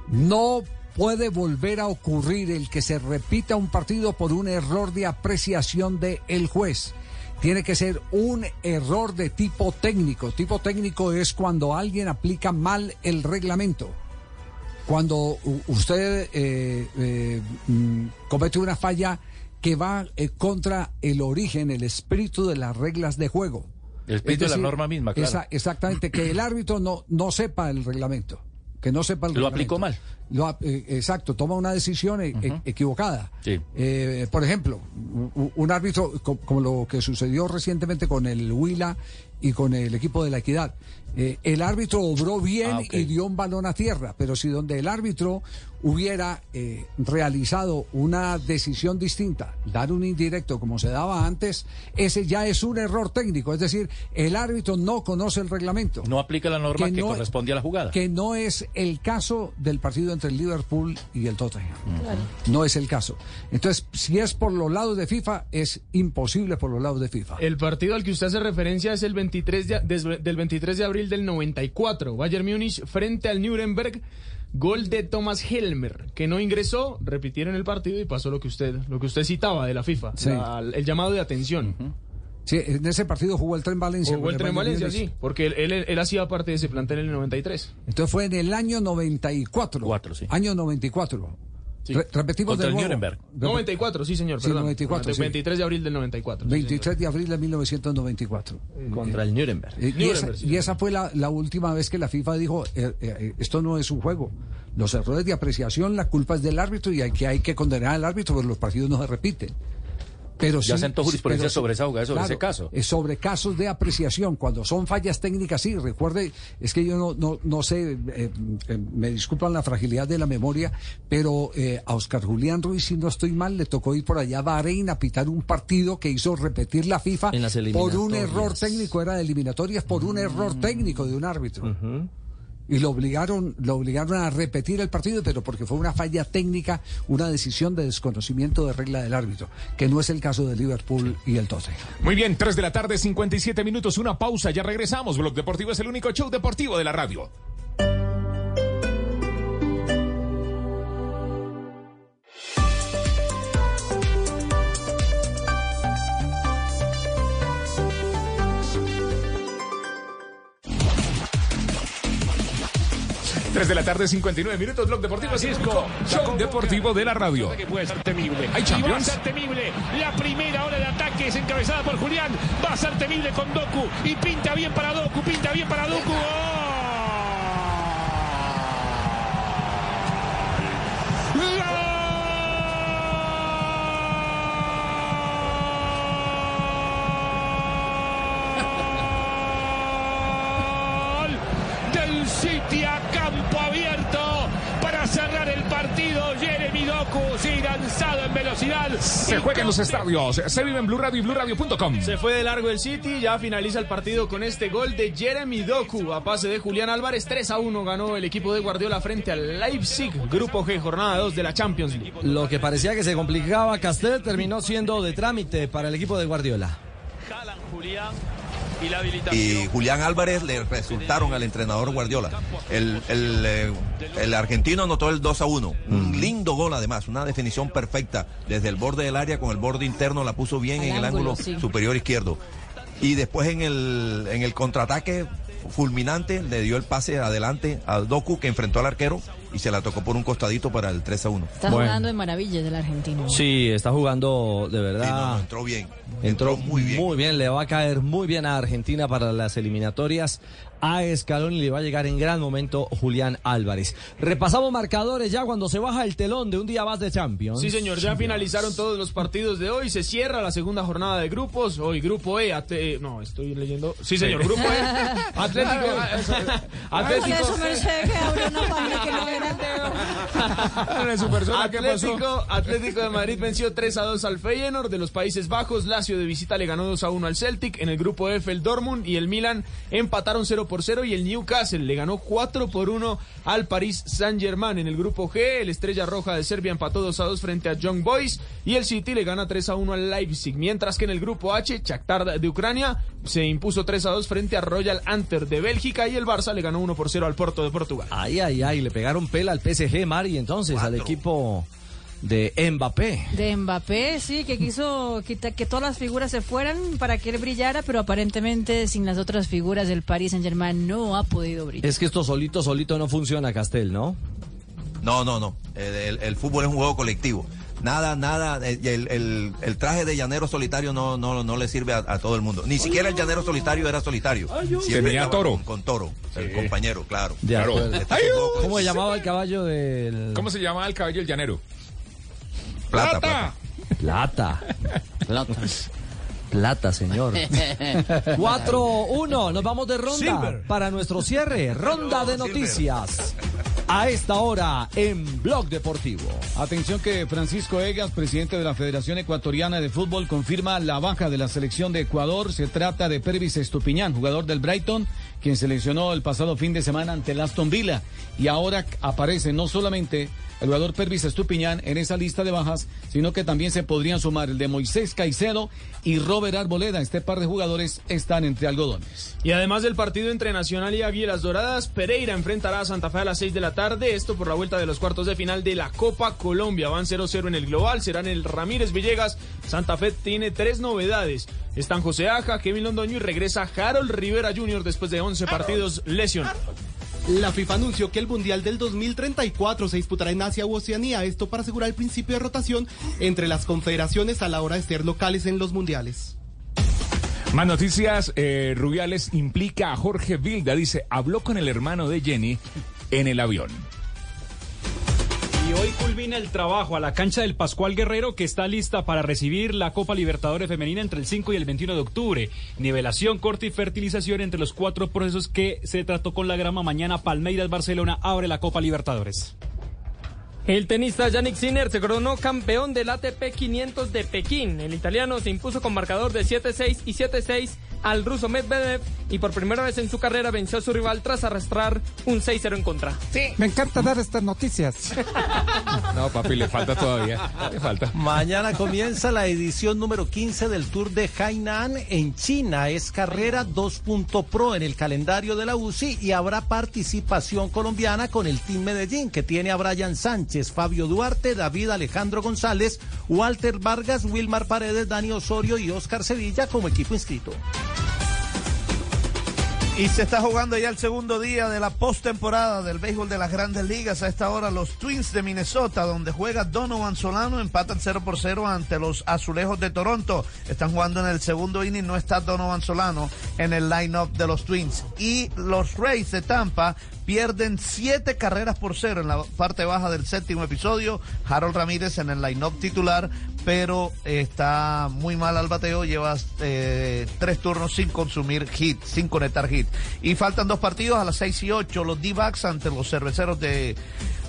No puede volver a ocurrir el que se repita un partido por un error de apreciación del el juez. Tiene que ser un error de tipo técnico. Tipo técnico es cuando alguien aplica mal el reglamento. Cuando usted eh, eh, mm, comete una falla que va eh, contra el origen, el espíritu de las reglas de juego. El espíritu Es de la norma misma, claro. esa- exactamente, que el árbitro no, no sepa el reglamento. Que no sepa el Lo aplicó mal. Lo eh, exacto, toma una decisión e- equivocada. Sí. Eh, por ejemplo, un árbitro, co- como lo que sucedió recientemente con el Huila y con el equipo de la Equidad. Eh, el árbitro obró bien Ah, y dio un balón a tierra, pero si donde el árbitro hubiera eh, realizado una decisión distinta, dar un indirecto como se daba antes, ese ya es un error técnico. Es decir, el árbitro no conoce el reglamento. No aplica la norma que, no- corresponde a la jugada. Que no es el caso del partido entre el Liverpool y el Tottenham. No es el caso. Entonces, si es por los lados de FIFA, es imposible por los lados de FIFA. El partido al que usted hace referencia es el 23 de- des- del 23 de abril del 94. Bayern Múnich frente al Nuremberg. Gol de Thomas Helmer, que no ingresó, repitieron el partido y pasó lo que usted, lo que usted citaba de la FIFA, Sí. la- el llamado de atención. Sí, en ese partido jugó el Tren Valencia. Jugó el Tren Bayern Valencia, sí, porque él, él- él hacía parte de ese plantel en el 93. Entonces fue en el año 94. Año 94. Re- repetimos Contra de el nuevo. Nuremberg. 94, sí, señor, Sí, perdón. 94, sí. 23 de abril del 94. sí, 23 de abril de 1994. Contra el Nuremberg. Eh, y, Nuremberg, esa, sí, y esa fue la, la última vez que la FIFA dijo, eh, eh, esto no es un juego. Los errores de apreciación, la culpa es del árbitro y hay que, hay que condenar al árbitro, porque los partidos no se repiten. Pero Ya sí- sentó jurisprudencia sobre esa jugada, sobre ese caso. eh, sobre casos de apreciación, cuando son fallas técnicas, sí, recuerde, es que yo no, no, no sé, eh, eh, me disculpan la fragilidad de la memoria, pero eh, a Oscar Julián Ruiz, si no estoy mal, le tocó ir por allá a Bahrein a pitar un partido que hizo repetir la FIFA En las por un error técnico, era de eliminatorias, por un error técnico de un árbitro. Y lo obligaron, lo obligaron a repetir el partido, pero porque fue una falla técnica, una decisión de desconocimiento de regla del árbitro, que no es el caso de Liverpool y el Tottenham. Muy bien, 3 de la tarde, 57 minutos, una pausa, ya regresamos. Blog Deportivo es el único show deportivo de la radio. Tres de la tarde, 59 minutos, Blog Deportivo único show deportivo de la radio. Que puede ser temible. Hay Y va a Champions. ser temible. La primera hora de ataque es encabezada por Julián. Va a ser temible con Doku. Y pinta bien para Doku. Pinta bien para Doku. Gol del City a campo abierto para cerrar el Jeremy Doku, sí, lanzado en velocidad. Se juega en los estadios, se vive en Blue Radio y BlueRadio.com. Se fue de largo el City, ya finaliza el partido con este gol de Jeremy Doku a pase de Julián Álvarez. 3 a 1 ganó el equipo de Guardiola frente al Leipzig, grupo G, jornada 2 de la Champions League. Lo que parecía que se complicaba Castel terminó siendo de trámite para el equipo de Guardiola. Julián y Julián Álvarez le resultaron al entrenador Guardiola. El, el, eh, el argentino anotó el 2 a 1. Un lindo gol además, una definición perfecta. Desde el borde del área con el borde interno la puso bien Al en el ángulo, ángulo sí. superior izquierdo. Y después en el, en el contraataque fulminante le dio el pase adelante al Doku que enfrentó al arquero y se la tocó por un costadito para el 3 a 1. Está jugando de maravilla del argentino. Sí, está jugando de verdad. entró bien. Entró muy bien. Muy bien, le va a caer muy bien a Argentina para las eliminatorias. A Escalón y le va a llegar en gran momento Julián Álvarez. Repasamos marcadores ya cuando se baja el telón de un día más de Champions. Sí, señor, ya finalizaron todos los partidos de hoy. Se cierra la segunda jornada de grupos. Hoy, grupo E. At- eh, no, estoy leyendo. Sí, señor, grupo E. (laughs) Atlético. Atlético. (laughs) Que no era. Atlético, Atlético de Madrid venció 3 a 2 al Feyenoord de los Países Bajos. Lazio de visita le ganó 2 a 1 al Celtic. En el grupo F el Dortmund y el Milan empataron 0 1 por 0 y el Newcastle le ganó 4 por 1 al Paris Saint-Germain. En el grupo G, el Estrella Roja de Serbia empató 2 a 2 frente a Young Boys y el City le gana 3 a 1 al Leipzig. Mientras que en el grupo H, Shakhtar de Ucrania se impuso 3 a 2 frente a Royal Antwerp de Bélgica y el Barça le ganó 1 por 0 al Porto de Portugal. Ay, ay, ay, le pegaron pela al PSG, Mari, entonces, al equipo de Mbappé. De Mbappé, sí, que quiso quita- que todas las figuras se fueran para que él brillara, pero aparentemente sin las otras figuras del Paris Saint Germain no ha podido brillar. Es que esto solito, solito no funciona, Castel, ¿no? No, no, no. El, el- el fútbol es un juego colectivo. Nada, nada. eh, El, el- el traje de llanero solitario no, no, no le sirve a, a todo el mundo. Ni siquiera el llanero solitario era solitario. Siempre Tenía toro. Con, con toro, el compañero, claro. Este con- ¿Cómo se llamaba el caballo del...? ¿Cómo se llama el caballo del llanero? Plata, plata. Plata. Plata. Plata, señor. (laughs) 4-1, nos vamos de ronda Silver. para nuestro cierre. Ronda de (laughs) noticias. A esta hora en Blog Deportivo. Atención que Francisco Egas, presidente de la Federación Ecuatoriana de Fútbol, confirma la baja de la selección de Ecuador. Se trata de Pervis Estupiñán, jugador del Brighton, quien seleccionó el pasado fin de semana ante el Aston Villa. Y ahora aparece no solamente el jugador Pervis Estupiñán en esa lista de bajas, sino que también se podrían sumar el de Moisés Caicedo y Robert Arboleda. Este par de jugadores están entre algodones. Y además del partido entre Nacional y Águilas Doradas, Pereira enfrentará a Santa Fe a las 6 de la tarde. Esto por la vuelta de los cuartos de final de la Copa Colombia. Van 0-0 en el global. Serán el Ramírez Villegas. Santa Fe tiene tres novedades. Están José Aja, Kevin Londoño y regresa Harold Rivera Jr. después de 11 partidos lesionados. La FIFA anunció que el Mundial del 2034 se disputará en Asia u Oceanía, esto para asegurar el principio de rotación entre las confederaciones a la hora de ser locales en los mundiales. Más noticias, eh, Rubiales implica a Jorge Vilda, dice, habló con el hermano de Jenny en el avión. Y hoy culmina el trabajo a la cancha del Pascual Guerrero que está lista para recibir la Copa Libertadores Femenina entre el 5 y el 21 de octubre. Nivelación, corte y fertilización entre los cuatro procesos que se trató con la grama. Mañana Palmeiras Barcelona abre la Copa Libertadores. El tenista Yannick Sinner se coronó campeón del ATP 500 de Pekín. El italiano se impuso con marcador de 7-6 y 7-6 al ruso Medvedev y por primera vez en su carrera venció a su rival tras arrastrar un 6-0 en contra. Me encanta dar estas noticias. No, papi, le falta todavía. Le falta. Mañana comienza la edición número 15 del Tour de Hainan en China. Es carrera 2.pro en el calendario de la UCI y habrá participación colombiana con el Team Medellín, que tiene a Brian Sánchez, Fabio Duarte, David Alejandro González, Walter Vargas, Wilmar Paredes, Dani Osorio y Oscar Sevilla como equipo inscrito. Y se está jugando ya el segundo día de la postemporada del béisbol de las grandes ligas. A esta hora los Twins de Minnesota, donde juega Donovan Solano, empatan 0 por 0 ante los Azulejos de Toronto. Están jugando en el segundo inning, no está Donovan Solano en el line-up de los Twins. Y los Rays de Tampa pierden siete carreras por cero en la parte baja del séptimo episodio. Harold Ramírez en el line-up titular, pero está muy mal al bateo, lleva eh, tres turnos sin consumir hit, sin conectar hit. Y faltan dos partidos a las seis y ocho, los D-backs ante los cerveceros de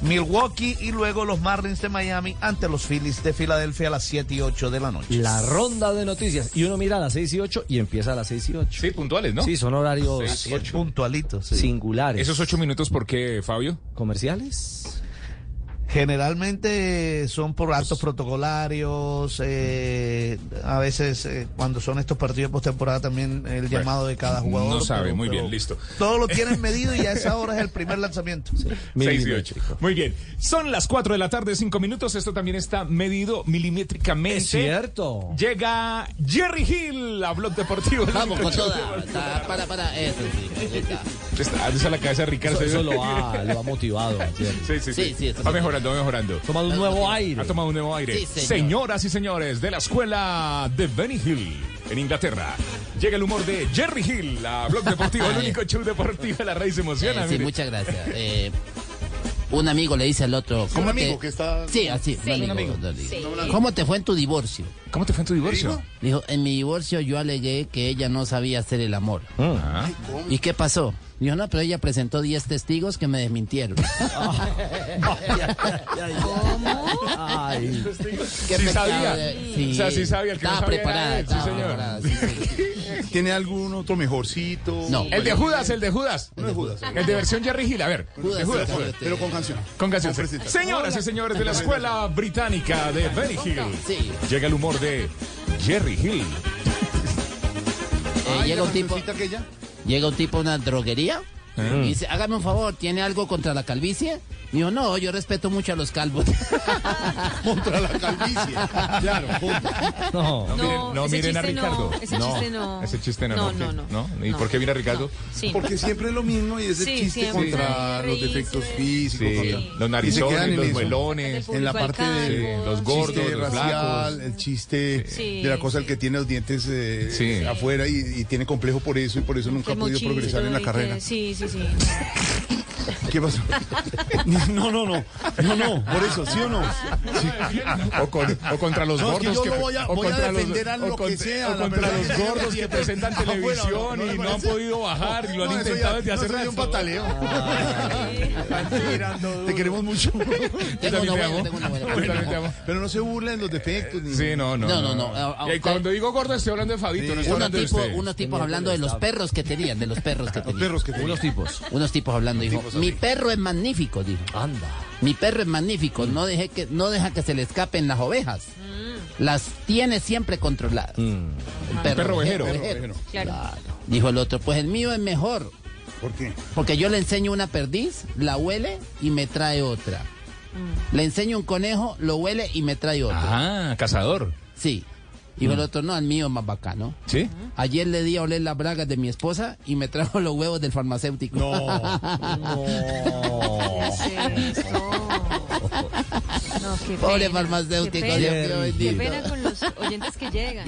Milwaukee y luego los Marlins de Miami ante los Phillies de Filadelfia a las siete y ocho de la noche. La ronda de noticias. Y uno mira a las 6 y 8 y empieza a las 6 y 8. Sí, puntuales, ¿no? Sí, son horarios Seis y ocho. puntualitos. singulares. ¿Esos ocho minutos por qué, Fabio? ¿Comerciales? Generalmente son por actos protocolarios, eh, a veces eh, cuando son estos partidos de postemporada también el llamado de cada jugador. No sabe, pero- muy bien, listo. Todo lo tienen (laughs) medido y a esa hora es el primer lanzamiento. Seis y ocho. Muy bien. Son las 4 de la tarde, 5 minutos. Esto también está medido milimétricamente. Es cierto. Llega Jerry Hill a Blog Deportivo. Vamos con toda. Está- Para, para, eso sí. está. Está, está la cabeza de Ricardo. Eso, eso lo, ha, lo ha motivado. Sí, sí, sí. Sí, sí, está va bien. Mejorando, va mejorando. Ha tomado un nuevo aire. Ha tomado un nuevo aire. Sí, señor. Señoras y señores de la escuela de Benny Hill en Inglaterra. Llega el humor de Jerry Hill a Blog Deportivo, el (laughs) único show deportivo de la raíz emociona. Eh, sí, muchas gracias. Eh, un amigo le dice al otro. ¿cómo amigo te... que está- Sí, así. Sí. un Un amigo. amigo. Sí. ¿Cómo te fue en tu divorcio? ¿Cómo te fue en tu divorcio? Dijo, en mi divorcio yo alegué que ella no sabía hacer el amor. Ah. ¿Y qué pasó? Dijo, no, pero ella presentó 10 testigos que me desmintieron. (laughs) Ay. Qué Sí sabía. O sea, sí sabía, el que no estaba era preparada, él, sí, señor. preparada, sí, sí. (laughs) ¿Tiene algún otro mejorcito? No. El de Judas, el de Judas. Uno de Judas. El de versión Jerry Hill, a ver. Judas, de Judas. Judas. Pero con canción. Con canción. Con sí. presentación. Señoras y señores de la escuela británica de Benny Hill. Sí. Llega el humor de Jerry Hill. Eh, llega un tipo, ¿Cancioncita aquella? Llega un tipo a una droguería Y dice, hágame un favor, ¿tiene algo contra la calvicie? Dijo, no, yo respeto mucho a los calvos. (laughs) Contra la calvicie. Claro, punto. No. No, miren, no ese miren a chiste no, Ricardo. ese chiste no. Ese chiste no. No, ¿por qué? no, no. ¿Y No. por qué viene Ricardo? Sí. Porque siempre es lo mismo y es el Sí, chiste siempre. contra los defectos físicos. Sí, contra- los narizones, los muelones. En la parte de los gordos, chiste los racial, el chiste Sí, de la cosa el que tiene los dientes eh, Sí. afuera y, y tiene complejo por eso y por eso nunca ha podido progresar en la carrera. Sí, sí, sí. ¿Qué pasó? No, no, no. No, no, por eso, ¿sí o no? O, con- o contra los No, es que gordos yo lo voy a- o voy a contra los- defender a o lo que sea, o contra los que sí, gordos sí, que sí. presentan Ah, bueno, televisión no, no, y no han podido bajar y lo han intentado desde hace es un rato. pataleo. Duro. Te queremos mucho. Yo también te amo. Pero no se burlen los defectos. ni- Sí, no, no. No, no, no. A- a Y cuando digo gordo estoy hablando de Fabito, no estoy Unos hablando de tipos, usted. unos tipos hablando de los perros que tenían, de los perros que tenían. perros que tenían. Unos tipos. Unos tipos hablando, dijo, mi perro es magnífico, dijo. Anda. Mi perro es magnífico, no, deje que, no deja que se le escapen las ovejas. Las tiene siempre controladas. El Perro ovejero. Claro. Dijo el otro, pues el mío es mejor, ¿Por qué? porque yo le enseño una perdiz, la huele y me trae otra. Le enseño un conejo, lo huele y me trae otro. Ah, cazador. Sí. Dijo el otro, no, el mío es más bacano. ¿Sí? Ayer le di a oler las bragas de mi esposa y me trajo los huevos del farmacéutico. ¿Qué es eso? No, qué Pobre pena, farmacéutico, qué pena. Dios mío Qué bendito. pena con los oyentes que llegan.